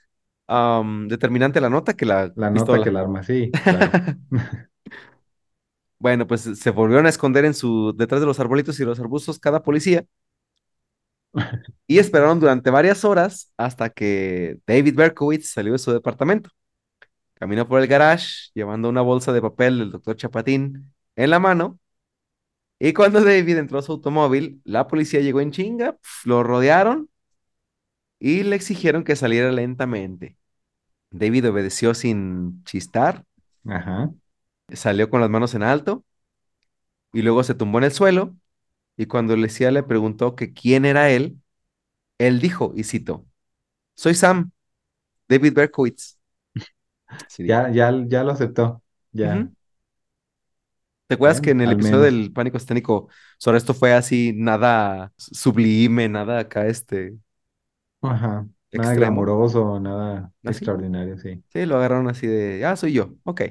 [SPEAKER 2] determinante la nota que la
[SPEAKER 3] La nota que el arma, sí, claro.
[SPEAKER 2] Bueno, pues se volvieron a esconder en su, detrás de los arbolitos y los arbustos cada policía y esperaron durante varias horas hasta que David Berkowitz salió de su departamento. Caminó por el garage llevando una bolsa de papel del doctor Chapatín en la mano y cuando David entró a su automóvil, la policía llegó en chinga, pf, lo rodearon y le exigieron que saliera lentamente. David obedeció sin chistar,
[SPEAKER 3] Ajá.
[SPEAKER 2] salió con las manos en alto y luego se tumbó en el suelo y cuando policía le preguntó que quién era él, él dijo, y cito, soy Sam, David Berkowitz. Dijo.
[SPEAKER 3] Ya, ya, ya lo aceptó. Ya.
[SPEAKER 2] ¿Te acuerdas
[SPEAKER 3] Bueno,
[SPEAKER 2] que en el episodio
[SPEAKER 3] menos.
[SPEAKER 2] del Pánico Escénico sobre esto fue así, nada sublime, nada acá, este,
[SPEAKER 3] Ajá. Nada
[SPEAKER 2] extremo?
[SPEAKER 3] glamoroso, nada
[SPEAKER 2] ¿Así?
[SPEAKER 3] extraordinario, sí.
[SPEAKER 2] Sí, lo agarraron así de, ah, soy yo, ok.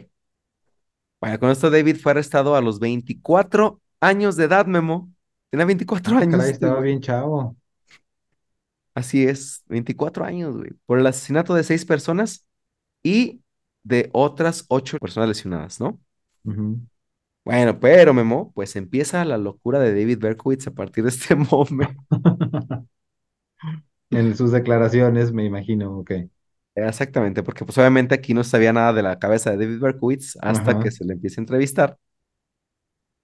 [SPEAKER 2] Bueno, con esto David fue arrestado a los 24 años de edad, Memo. Tenía 24
[SPEAKER 3] Ah,
[SPEAKER 2] años
[SPEAKER 3] caray, estaba bien chavo.
[SPEAKER 2] Así es, 24 años, güey, por el asesinato de seis personas y de otras ocho personas lesionadas, ¿no? Bueno, pero Memo, pues empieza la locura de David Berkowitz a partir de este momento.
[SPEAKER 3] En sus declaraciones, me imagino, ok.
[SPEAKER 2] Exactamente, porque pues obviamente aquí no sabía nada de la cabeza de David Berkowitz hasta
[SPEAKER 3] Ajá.
[SPEAKER 2] que se le empieza a entrevistar.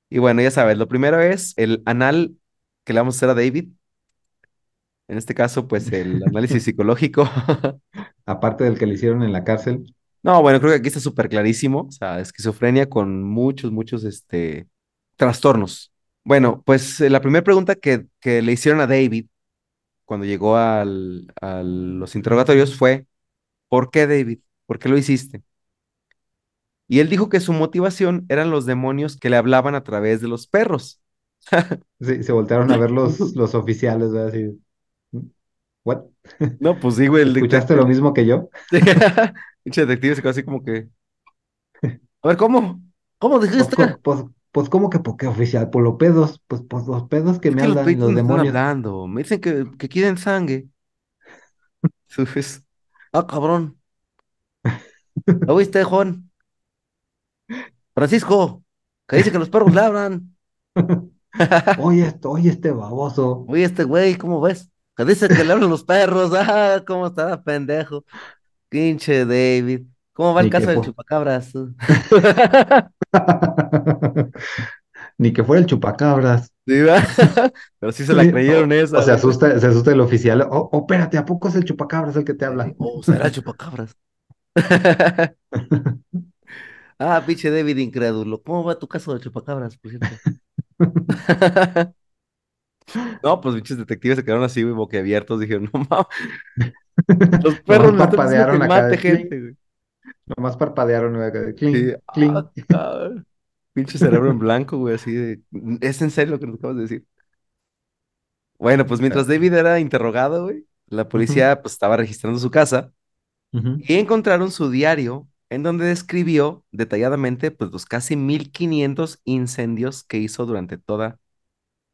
[SPEAKER 2] Y bueno, ya sabes, lo primero es el anal que le vamos a hacer a David. En este caso, pues el análisis psicológico.
[SPEAKER 3] Aparte del que le hicieron en la cárcel.
[SPEAKER 2] No, bueno, creo que aquí está súper clarísimo. O sea, esquizofrenia con muchos, muchos, este, trastornos. Bueno, pues eh, la primera pregunta que, que le hicieron a David cuando llegó al, a los interrogatorios fue, ¿por qué David? ¿Por qué lo hiciste? Y él dijo que su motivación eran los demonios que le hablaban a través de los perros.
[SPEAKER 3] Sí, se voltearon a ver los, los oficiales, ¿verdad? Así, ¿what?
[SPEAKER 2] No, pues digo, el
[SPEAKER 3] ¿Escuchaste lo mismo que yo?
[SPEAKER 2] Pinche detective se quedó así como que, a ver, ¿cómo? ¿Cómo
[SPEAKER 3] Pues,
[SPEAKER 2] dijiste?
[SPEAKER 3] co- pues, pues, ¿cómo que por qué oficial? Por los pedos, pues, pues los pedos que
[SPEAKER 2] Es
[SPEAKER 3] me
[SPEAKER 2] que los
[SPEAKER 3] hablan, los
[SPEAKER 2] me están
[SPEAKER 3] demonios.
[SPEAKER 2] hablando. Me dicen que, que quieren sangre. Ah, cabrón. ¿Lo viste, Juan? Francisco, que dice que los perros le hablan.
[SPEAKER 3] Oye, esto, oye, este baboso.
[SPEAKER 2] Oye, este güey, ¿cómo ves? Que dice que le hablan los perros. Ah, ¿cómo está, pendejo? Pinche David. ¿Cómo va el
[SPEAKER 3] Ni
[SPEAKER 2] caso del
[SPEAKER 3] fue.
[SPEAKER 2] chupacabras?
[SPEAKER 3] Ni que fuera el chupacabras.
[SPEAKER 2] Sí, ¿verdad? Pero sí se la
[SPEAKER 3] Sí,
[SPEAKER 2] creyeron
[SPEAKER 3] O,
[SPEAKER 2] esa.
[SPEAKER 3] o se asusta, se asusta el oficial. Oh, oh, espérate, ¿a poco es el chupacabras el que te habla?
[SPEAKER 2] Oh, será el chupacabras. Ah, pinche David incrédulo. ¿Cómo va tu caso del chupacabras, por cierto? No, pues pinches detectives se quedaron así, güey, boquiabiertos. Dijeron, no mames, los perros
[SPEAKER 3] Nomás
[SPEAKER 2] que
[SPEAKER 3] parpadearon acá
[SPEAKER 2] mate gente, güey.
[SPEAKER 3] nomás parpadearon acá de clink,
[SPEAKER 2] Sí,
[SPEAKER 3] clink.
[SPEAKER 2] ah, cabrón. Pinche cerebro en blanco, güey, así de. ¿Es en serio lo que nos acabas de decir? Bueno, pues mientras David era interrogado, güey, la policía pues estaba registrando su casa y encontraron su diario en donde describió detalladamente pues los casi 1500 incendios que hizo durante toda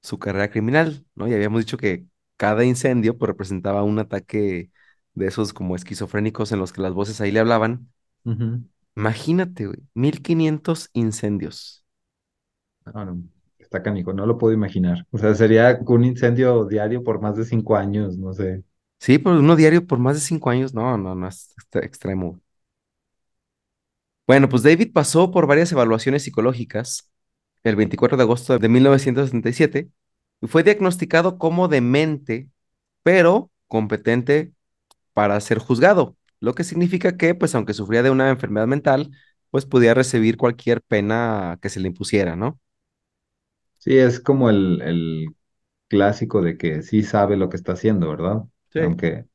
[SPEAKER 2] su carrera criminal, ¿no? Y habíamos dicho que cada incendio pues representaba un ataque de esos como esquizofrénicos en los que las voces ahí le hablaban. Imagínate, güey, 1500 incendios.
[SPEAKER 3] No, no, está canijo, no lo puedo imaginar. O sea, sería un incendio diario por más de cinco años, no sé.
[SPEAKER 2] Sí, pues uno diario por más de cinco años, no, no, no, es extre- extremo. Bueno, pues David pasó por varias evaluaciones psicológicas el 24 de agosto de 1977 y fue diagnosticado como demente, pero competente para ser juzgado, lo que significa que, pues, aunque sufría de una enfermedad mental, pues podía recibir cualquier pena que se le impusiera, ¿no?
[SPEAKER 3] Sí, es como el, el clásico de que sí sabe lo que está haciendo, ¿verdad?
[SPEAKER 2] Sí.
[SPEAKER 3] Aunque,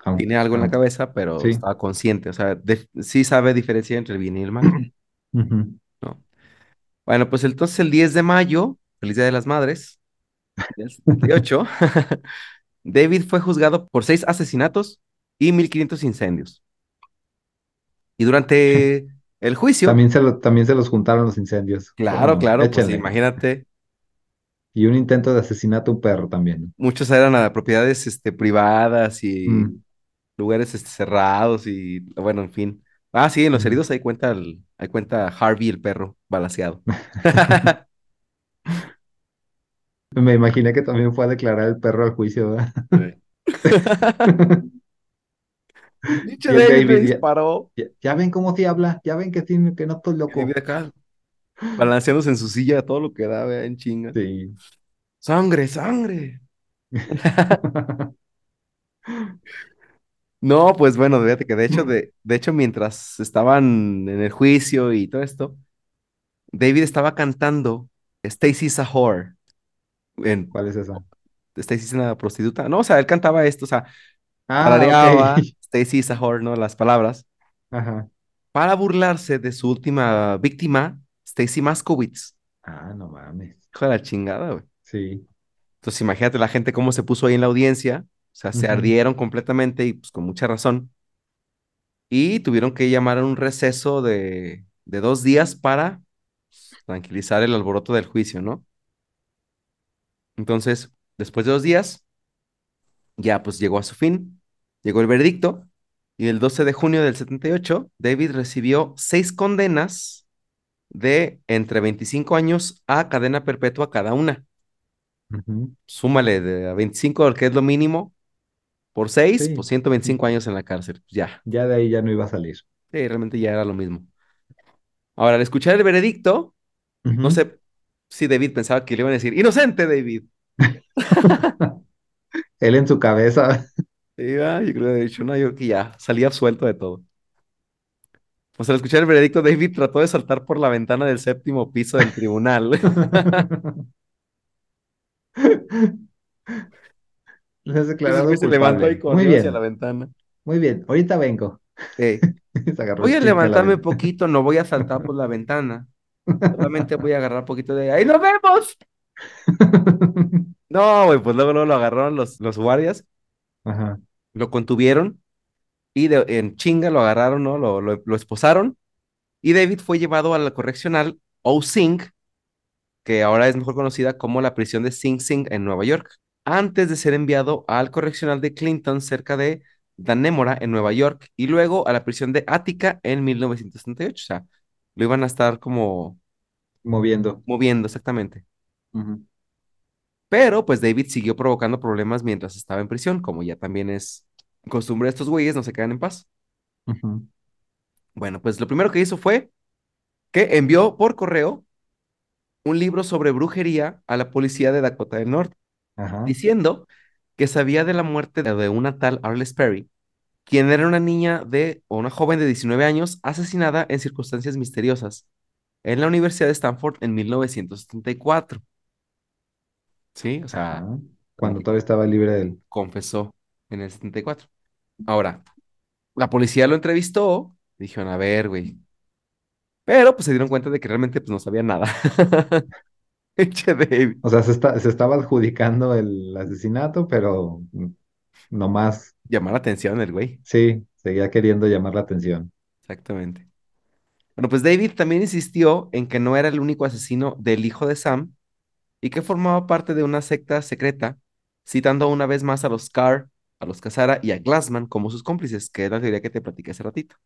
[SPEAKER 3] aunque,
[SPEAKER 2] Tiene algo en la cabeza, pero
[SPEAKER 3] sí.
[SPEAKER 2] estaba consciente, o sea, de- sí sabe diferenciar entre el bien y el mal. ¿no? Bueno, pues entonces el 10 de mayo, feliz Día de las Madres, del 78, David fue juzgado por seis asesinatos y 1500 incendios. Y durante el juicio,
[SPEAKER 3] También se lo, también se los juntaron los incendios.
[SPEAKER 2] claro, claro, pues imagínate,
[SPEAKER 3] Y un intento de asesinato a un perro también.
[SPEAKER 2] muchos eran a propiedades este, privadas y
[SPEAKER 3] Mm.
[SPEAKER 2] lugares este, cerrados y bueno, en fin. Ah, sí, en los heridos ahí cuenta, el, ahí cuenta Harvey el perro balaseado.
[SPEAKER 3] Me imaginé que también fue a declarar el perro al juicio, ¿verdad?
[SPEAKER 2] David,
[SPEAKER 3] ya,
[SPEAKER 2] disparó.
[SPEAKER 3] ya- ya ven cómo sí habla, ya ven que, sí, que no estoy loco.
[SPEAKER 2] David acá, balanceándose en su silla, todo lo que da, vea, en chinga.
[SPEAKER 3] Sí.
[SPEAKER 2] Sangre, sangre. No, pues bueno, fíjate que de hecho, de, de hecho, mientras estaban en el juicio y todo esto, David estaba cantando Stacy's a whore. En,
[SPEAKER 3] ¿Cuál es esa?
[SPEAKER 2] Stacy's una prostituta. No, o sea, él cantaba esto, o sea,
[SPEAKER 3] Ah,
[SPEAKER 2] tarareaba
[SPEAKER 3] ok.
[SPEAKER 2] Stacy's a whore, ¿no? Las palabras,
[SPEAKER 3] Ajá.
[SPEAKER 2] para burlarse de su última víctima, Stacy Maskowitz.
[SPEAKER 3] Ah, no mames.
[SPEAKER 2] Hijo de la chingada, güey.
[SPEAKER 3] Sí.
[SPEAKER 2] Entonces, imagínate la gente cómo se puso ahí en la audiencia. O sea, se ardieron completamente y pues con mucha razón. Y tuvieron que llamar a un receso de, de dos días para tranquilizar el alboroto del juicio, ¿no? Entonces, después de dos días, ya pues llegó a su fin, llegó el veredicto y el 12 de junio del 78, David recibió seis condenas de entre 25 años a cadena perpetua cada una. Súmale de a 25, que es lo mínimo, por seis,
[SPEAKER 3] Sí.
[SPEAKER 2] pues 125 años en la cárcel. Ya,
[SPEAKER 3] Ya de ahí ya no iba a salir.
[SPEAKER 2] sí, realmente ya era lo mismo. Ahora, al escuchar el veredicto, no sé si David pensaba que le iban a decir, inocente, David.
[SPEAKER 3] Él en su cabeza.
[SPEAKER 2] Ah, yo creo, de hecho, no, yo que ya salía absuelto de todo. Pues al escuchar el veredicto, David trató de saltar por la ventana del séptimo piso del tribunal.
[SPEAKER 3] Has declarado
[SPEAKER 2] se levantó y
[SPEAKER 3] culpable. Muy
[SPEAKER 2] corrió hacia la
[SPEAKER 3] bien,
[SPEAKER 2] ventana.
[SPEAKER 3] muy bien. Ahorita vengo. Agarró
[SPEAKER 2] voy a levantarme
[SPEAKER 3] ventana.
[SPEAKER 2] poquito, no voy a saltar por la ventana. Solamente voy a agarrar poquito de ahí. ¡Nos vemos! No, güey, pues luego, luego lo agarraron los, los guardias,
[SPEAKER 3] Ajá.
[SPEAKER 2] lo contuvieron y de- en chinga lo agarraron, ¿no? Lo, lo, lo esposaron y David fue llevado a la correccional Sing, que ahora es mejor conocida como la prisión de Sing Sing en Nueva York, antes de ser enviado al correccional de Clinton cerca de Dannemora en Nueva York y luego a la prisión de Attica en 1978. O sea, lo iban a estar como
[SPEAKER 3] Moviendo.
[SPEAKER 2] moviendo exactamente. Pero pues David siguió provocando problemas mientras estaba en prisión, como ya también es costumbre de estos güeyes, no se quedan en paz. Bueno, pues lo primero que hizo fue que envió por correo un libro sobre brujería a la policía de Dakota del Norte,
[SPEAKER 3] Ajá,
[SPEAKER 2] diciendo que sabía de la muerte de una tal Arles Perry, quien era una niña de, o una joven de 19 años, asesinada en circunstancias misteriosas en la Universidad de Stanford en 1974. ¿Sí? O sea,
[SPEAKER 3] ajá. Cuando todavía estaba libre de él.
[SPEAKER 2] confesó en el 74. Ahora, la policía lo entrevistó, dijeron, a ver, güey. Pero pues se dieron cuenta de que realmente pues no sabía nada. David.
[SPEAKER 3] O sea, se, está, se estaba adjudicando el asesinato, pero nomás,
[SPEAKER 2] Llamar la atención el güey.
[SPEAKER 3] sí, seguía queriendo llamar la atención.
[SPEAKER 2] Exactamente. Bueno, pues David también insistió en que no era el único asesino del hijo de Sam y que formaba parte de una secta secreta, citando una vez más a los Carr, a los Casara y a Glassman como sus cómplices, que es la teoría que te platiqué hace ratito.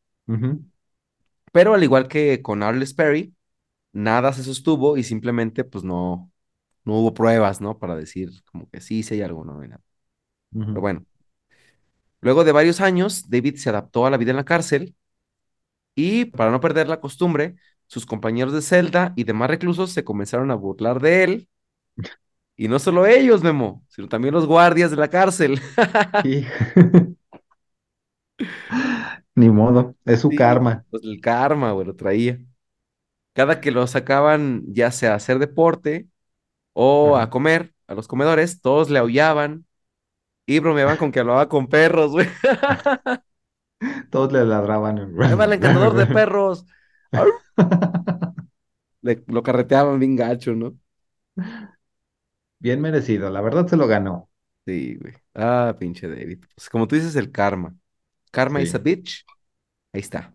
[SPEAKER 2] Pero al igual que con Arles Perry, nada se sostuvo y simplemente pues no, no hubo pruebas, ¿no? Para decir como que sí, sí hay algo, no, hay nada. Pero bueno, luego de varios años, David se adaptó a la vida en la cárcel y para no perder la costumbre, sus compañeros de celda y demás reclusos se comenzaron a burlar de él. Y no solo ellos, Memo, sino también los guardias de la cárcel.
[SPEAKER 3] Ni modo, es su
[SPEAKER 2] Sí,
[SPEAKER 3] karma.
[SPEAKER 2] pues el karma, güey, lo traía. Cada que lo sacaban, ya sea a hacer deporte o a comer, a los comedores, todos le aullaban y bromeaban con que hablaba con perros, güey.
[SPEAKER 3] Todos le ladraban.
[SPEAKER 2] Va el encantador de perros. Le- lo carreteaban bien gacho, ¿no?
[SPEAKER 3] Bien merecido, la verdad se lo ganó.
[SPEAKER 2] Sí, güey. Ah, pinche David. Pues como tú dices, el karma. Karma is a bitch. Ahí está.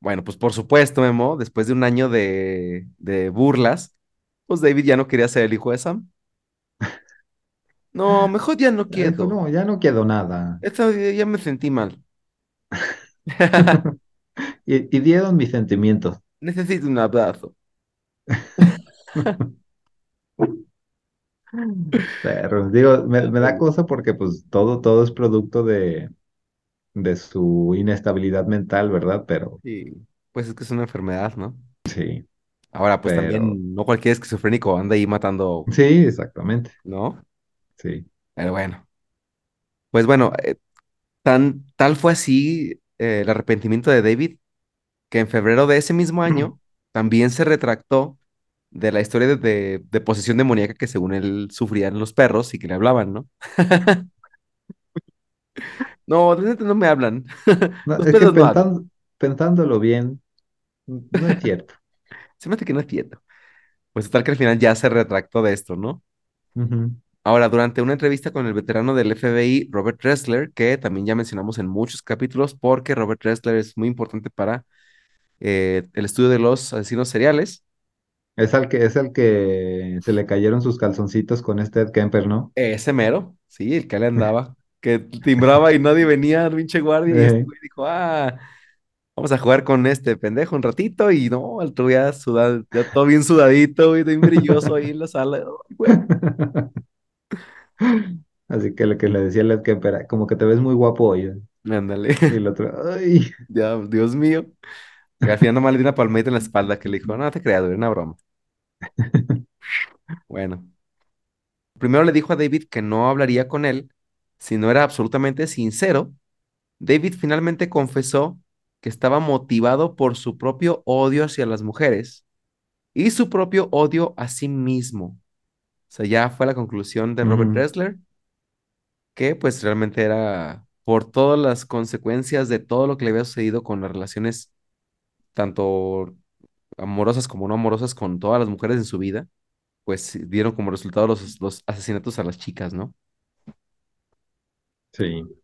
[SPEAKER 2] Bueno, pues por supuesto, Memo, después de un año de, de burlas, pues David ya no quería ser el hijo de Sam. No, mejor ya no
[SPEAKER 3] Ya dijo,
[SPEAKER 2] quiero.
[SPEAKER 3] no, ya no quedó nada.
[SPEAKER 2] Esta ya me sentí mal.
[SPEAKER 3] Y, y dieron mis sentimientos.
[SPEAKER 2] Necesito un abrazo.
[SPEAKER 3] Pero, digo, me, me da cosa porque pues todo, todo es producto de, de su inestabilidad mental, ¿verdad? Pero
[SPEAKER 2] Sí, pues es que es una enfermedad, ¿no?
[SPEAKER 3] sí,
[SPEAKER 2] Ahora, pues
[SPEAKER 3] pero
[SPEAKER 2] también no cualquier esquizofrénico anda ahí matando,
[SPEAKER 3] sí, exactamente.
[SPEAKER 2] ¿no?
[SPEAKER 3] Sí.
[SPEAKER 2] Pero bueno, pues bueno, eh, tan, tal fue así eh, el arrepentimiento de David que en febrero de ese mismo año también se retractó de la historia de, de, de posesión demoníaca que según él sufrían los perros y que le hablaban, ¿no? No, de no me hablan.
[SPEAKER 3] No,
[SPEAKER 2] Los
[SPEAKER 3] es que pensándolo bien, no es cierto.
[SPEAKER 2] Se me hace que no entiendo. Pues tal que al final ya se retractó de esto, ¿no?
[SPEAKER 3] Ujú.
[SPEAKER 2] Ahora, durante una entrevista con el veterano del FBI, Robert Ressler, que también ya mencionamos en muchos capítulos, porque Robert Ressler es muy importante para eh, el estudio de los asesinos seriales,
[SPEAKER 3] Es al que, es el que se le cayeron sus calzoncitos con este Ed Kemper, ¿no?
[SPEAKER 2] ese mero, sí, el que le andaba, que timbraba y nadie venía, pinche guardia, y este güey dijo, ah, vamos a jugar con este pendejo un ratito, y no, el otro ya sudado, ya todo bien sudadito, güey, bien brilloso ahí en la sala, güey,
[SPEAKER 3] Así que lo que le decía Ed Kemper, como que te ves muy guapo hoy. ¿eh?
[SPEAKER 2] ándale,
[SPEAKER 3] Y el otro, ay.
[SPEAKER 2] ya, Dios mío, y al final nomás le di una palmadita en la espalda que le dijo, no te creas, güey, una broma. Bueno, primero le dijo a David que no hablaría con él si no era absolutamente sincero. David finalmente confesó que estaba motivado por su propio odio hacia las mujeres y su propio odio a sí mismo. O sea, ya fue la conclusión de Robert
[SPEAKER 3] Ujú,
[SPEAKER 2] Ressler, que pues realmente era por todas las consecuencias de todo lo que le había sucedido con las relaciones, tanto amorosas como no amorosas, con todas las mujeres en su vida, pues dieron como resultado los, los asesinatos a las chicas, ¿no?
[SPEAKER 3] Sí.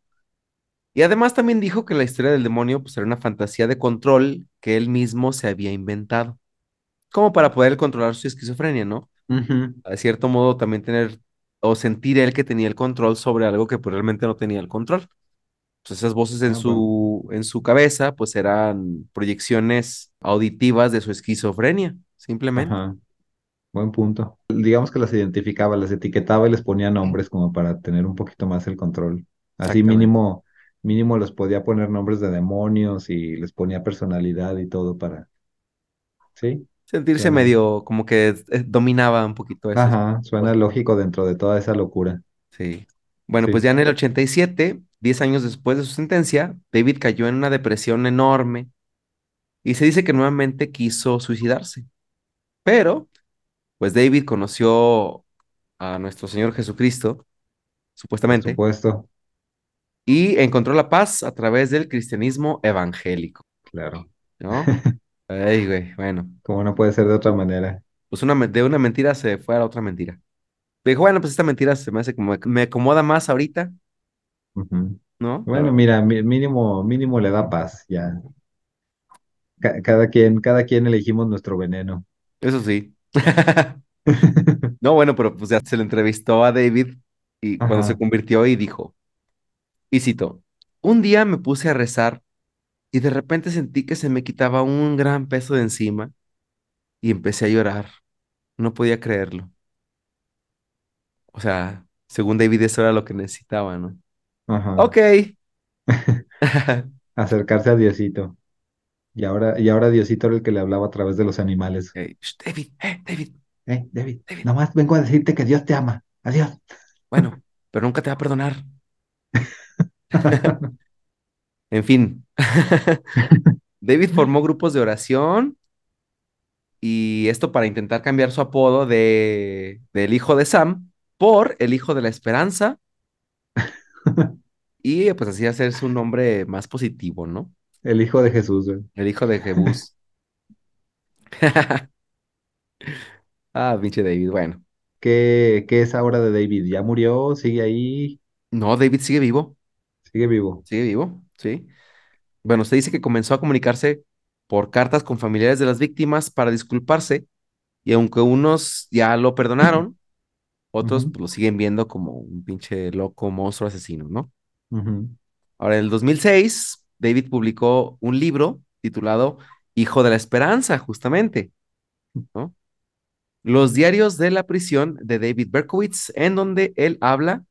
[SPEAKER 2] Y además también dijo que la historia del demonio pues era una fantasía de control que él mismo se había inventado, como para poder controlar su esquizofrenia, ¿no?
[SPEAKER 3] Ujú.
[SPEAKER 2] De cierto modo también tener o sentir él que tenía el control sobre algo que pues, realmente no tenía el control. Pues esas voces en
[SPEAKER 3] Ah, bueno.
[SPEAKER 2] su, en su cabeza pues eran proyecciones auditivas de su esquizofrenia, simplemente.
[SPEAKER 3] Ajá. Buen punto. Digamos que las identificaba, las etiquetaba y les ponía nombres como para tener un poquito más el control. Así mínimo, mínimo les podía poner nombres de demonios y les ponía personalidad y todo para, sí,
[SPEAKER 2] Sentirse medio como que eh, dominaba un poquito esas
[SPEAKER 3] Ajá, suena lógico dentro de toda esa locura.
[SPEAKER 2] Sí. Bueno, pues ya en el 87, 10 años después de su sentencia, David cayó en una depresión enorme y se dice que nuevamente quiso suicidarse. Pero, pues David conoció a nuestro Señor Jesucristo,
[SPEAKER 3] Por
[SPEAKER 2] supuestamente,
[SPEAKER 3] supuesto,
[SPEAKER 2] y encontró la paz a través del cristianismo evangélico,
[SPEAKER 3] claro.
[SPEAKER 2] ¿no? Ay, güey, bueno,
[SPEAKER 3] Como no puede ser de otra manera.
[SPEAKER 2] pues una, me- de una mentira se fue a la otra mentira. Dijo, bueno, pues esta mentira se me hace como, me acomoda más ahorita,
[SPEAKER 3] Ujú.
[SPEAKER 2] ¿no?
[SPEAKER 3] Bueno,
[SPEAKER 2] Pero
[SPEAKER 3] mira, mi- mínimo, mínimo le da paz, ya. Ca- cada quien, cada quien elegimos nuestro veneno.
[SPEAKER 2] eso sí. No, bueno, pero pues ya se le entrevistó a David y cuando se
[SPEAKER 3] Ajá,
[SPEAKER 2] convirtió y dijo, y citó, un día me puse a rezar y de repente sentí que se me quitaba un gran peso de encima y empecé a llorar. No podía creerlo. O sea, según David eso era lo que necesitaba, ¿no?
[SPEAKER 3] ajá.
[SPEAKER 2] Ok.
[SPEAKER 3] Acercarse a Diosito. Y ahora, y ahora Diosito era el que le hablaba a través de los animales.
[SPEAKER 2] Ok, "Shh, David, eh, David,
[SPEAKER 3] Eh, David,
[SPEAKER 2] David.
[SPEAKER 3] nomás vengo a decirte que Dios te ama. Adiós.
[SPEAKER 2] Bueno, pero nunca te va a perdonar. En fin. David formó grupos de oración y esto para intentar cambiar su apodo de del hijo de Sam por el hijo de la esperanza y pues así hacer su nombre más positivo, ¿no?
[SPEAKER 3] El hijo de Jesús.
[SPEAKER 2] El hijo de Jebús. Ah, pinche David. Bueno,
[SPEAKER 3] ¿Qué, qué es ahora de David? ¿Ya murió? ¿Sigue ahí?
[SPEAKER 2] no, David sigue vivo,
[SPEAKER 3] ¿Sigue vivo?
[SPEAKER 2] sigue vivo, sí. Bueno, se dice que comenzó a comunicarse por cartas con familiares de las víctimas para disculparse y aunque unos ya lo perdonaron, otros pues, lo siguen viendo como un pinche loco monstruo asesino, ¿no? Ahora, en el 2006, David publicó un libro titulado Hijo de la Esperanza, justamente, ¿no? Los diarios de la prisión de David Berkowitz, en donde él habla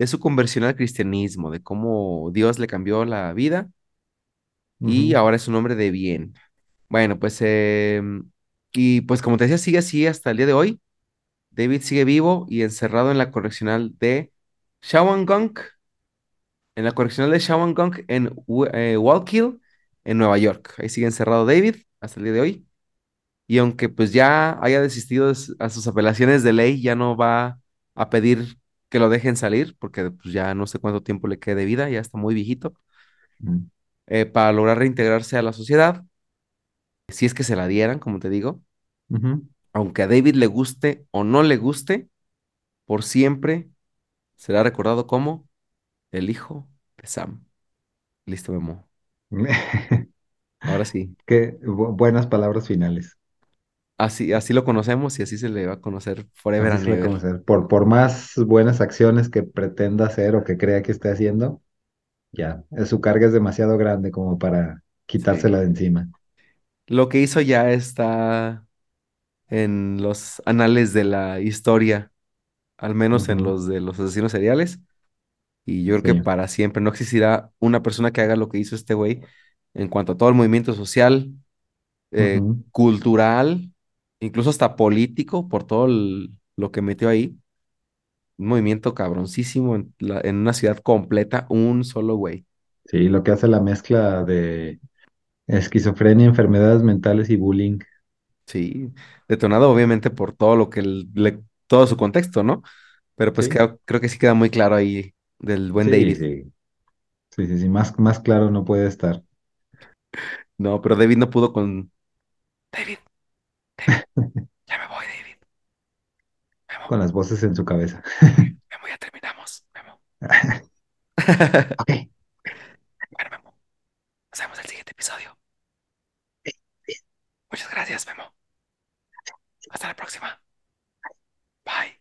[SPEAKER 2] de su conversión al cristianismo, de cómo Dios le cambió la vida y ahora es un hombre de bien. Bueno, pues, eh, y pues como te decía, sigue así hasta el día de hoy. David sigue vivo y encerrado en la correccional de Shawangunk, en la correccional de Shawangunk en eh, Wallkill, en Nueva York. Ahí sigue encerrado David hasta el día de hoy. Y aunque pues ya haya desistido a sus apelaciones de ley, ya no va a pedir que lo dejen salir, porque pues ya no sé cuánto tiempo le quede de vida, ya está muy viejito,
[SPEAKER 3] ujú,
[SPEAKER 2] eh, para lograr reintegrarse a la sociedad, si es que se la dieran, como te digo, aunque a David le guste o no le guste, por siempre será recordado como el hijo de Sam. Listo, Memo. Ahora sí,
[SPEAKER 3] Qué bu- buenas palabras finales.
[SPEAKER 2] Así, así lo conocemos y así se le va a conocer forever
[SPEAKER 3] Así
[SPEAKER 2] and
[SPEAKER 3] se le
[SPEAKER 2] ever.
[SPEAKER 3] conocer. Por, por más buenas acciones que pretenda hacer o que crea que esté haciendo, ya, eh, su carga es demasiado grande como para
[SPEAKER 2] Sí.
[SPEAKER 3] quitársela de encima.
[SPEAKER 2] Lo que hizo ya está en los anales de la historia, al menos en los de los asesinos seriales. Y yo creo que para siempre no existirá una persona que haga lo que hizo este güey en cuanto a todo el movimiento social, eh, cultural, incluso hasta político, por todo el- lo que metió ahí. Un movimiento cabroncísimo en, la- en una ciudad completa, un solo güey.
[SPEAKER 3] Sí, lo que hace la mezcla de esquizofrenia, enfermedades mentales y bullying.
[SPEAKER 2] Sí, detonado obviamente por todo lo que el- le, todo su contexto, ¿no? Pero pues
[SPEAKER 3] Sí,
[SPEAKER 2] creo, creo que sí queda muy claro ahí del buen
[SPEAKER 3] sí,
[SPEAKER 2] David.
[SPEAKER 3] sí. Sí, sí, sí, más, más claro no puede estar.
[SPEAKER 2] No, pero David no pudo con... David, Ya me voy, David. Memo.
[SPEAKER 3] Con las voces en su cabeza.
[SPEAKER 2] Memo, ya terminamos, Memo.
[SPEAKER 3] ok.
[SPEAKER 2] Bueno, Memo, nos vemos en el siguiente episodio. Muchas gracias, Memo. Hasta la próxima. Bye.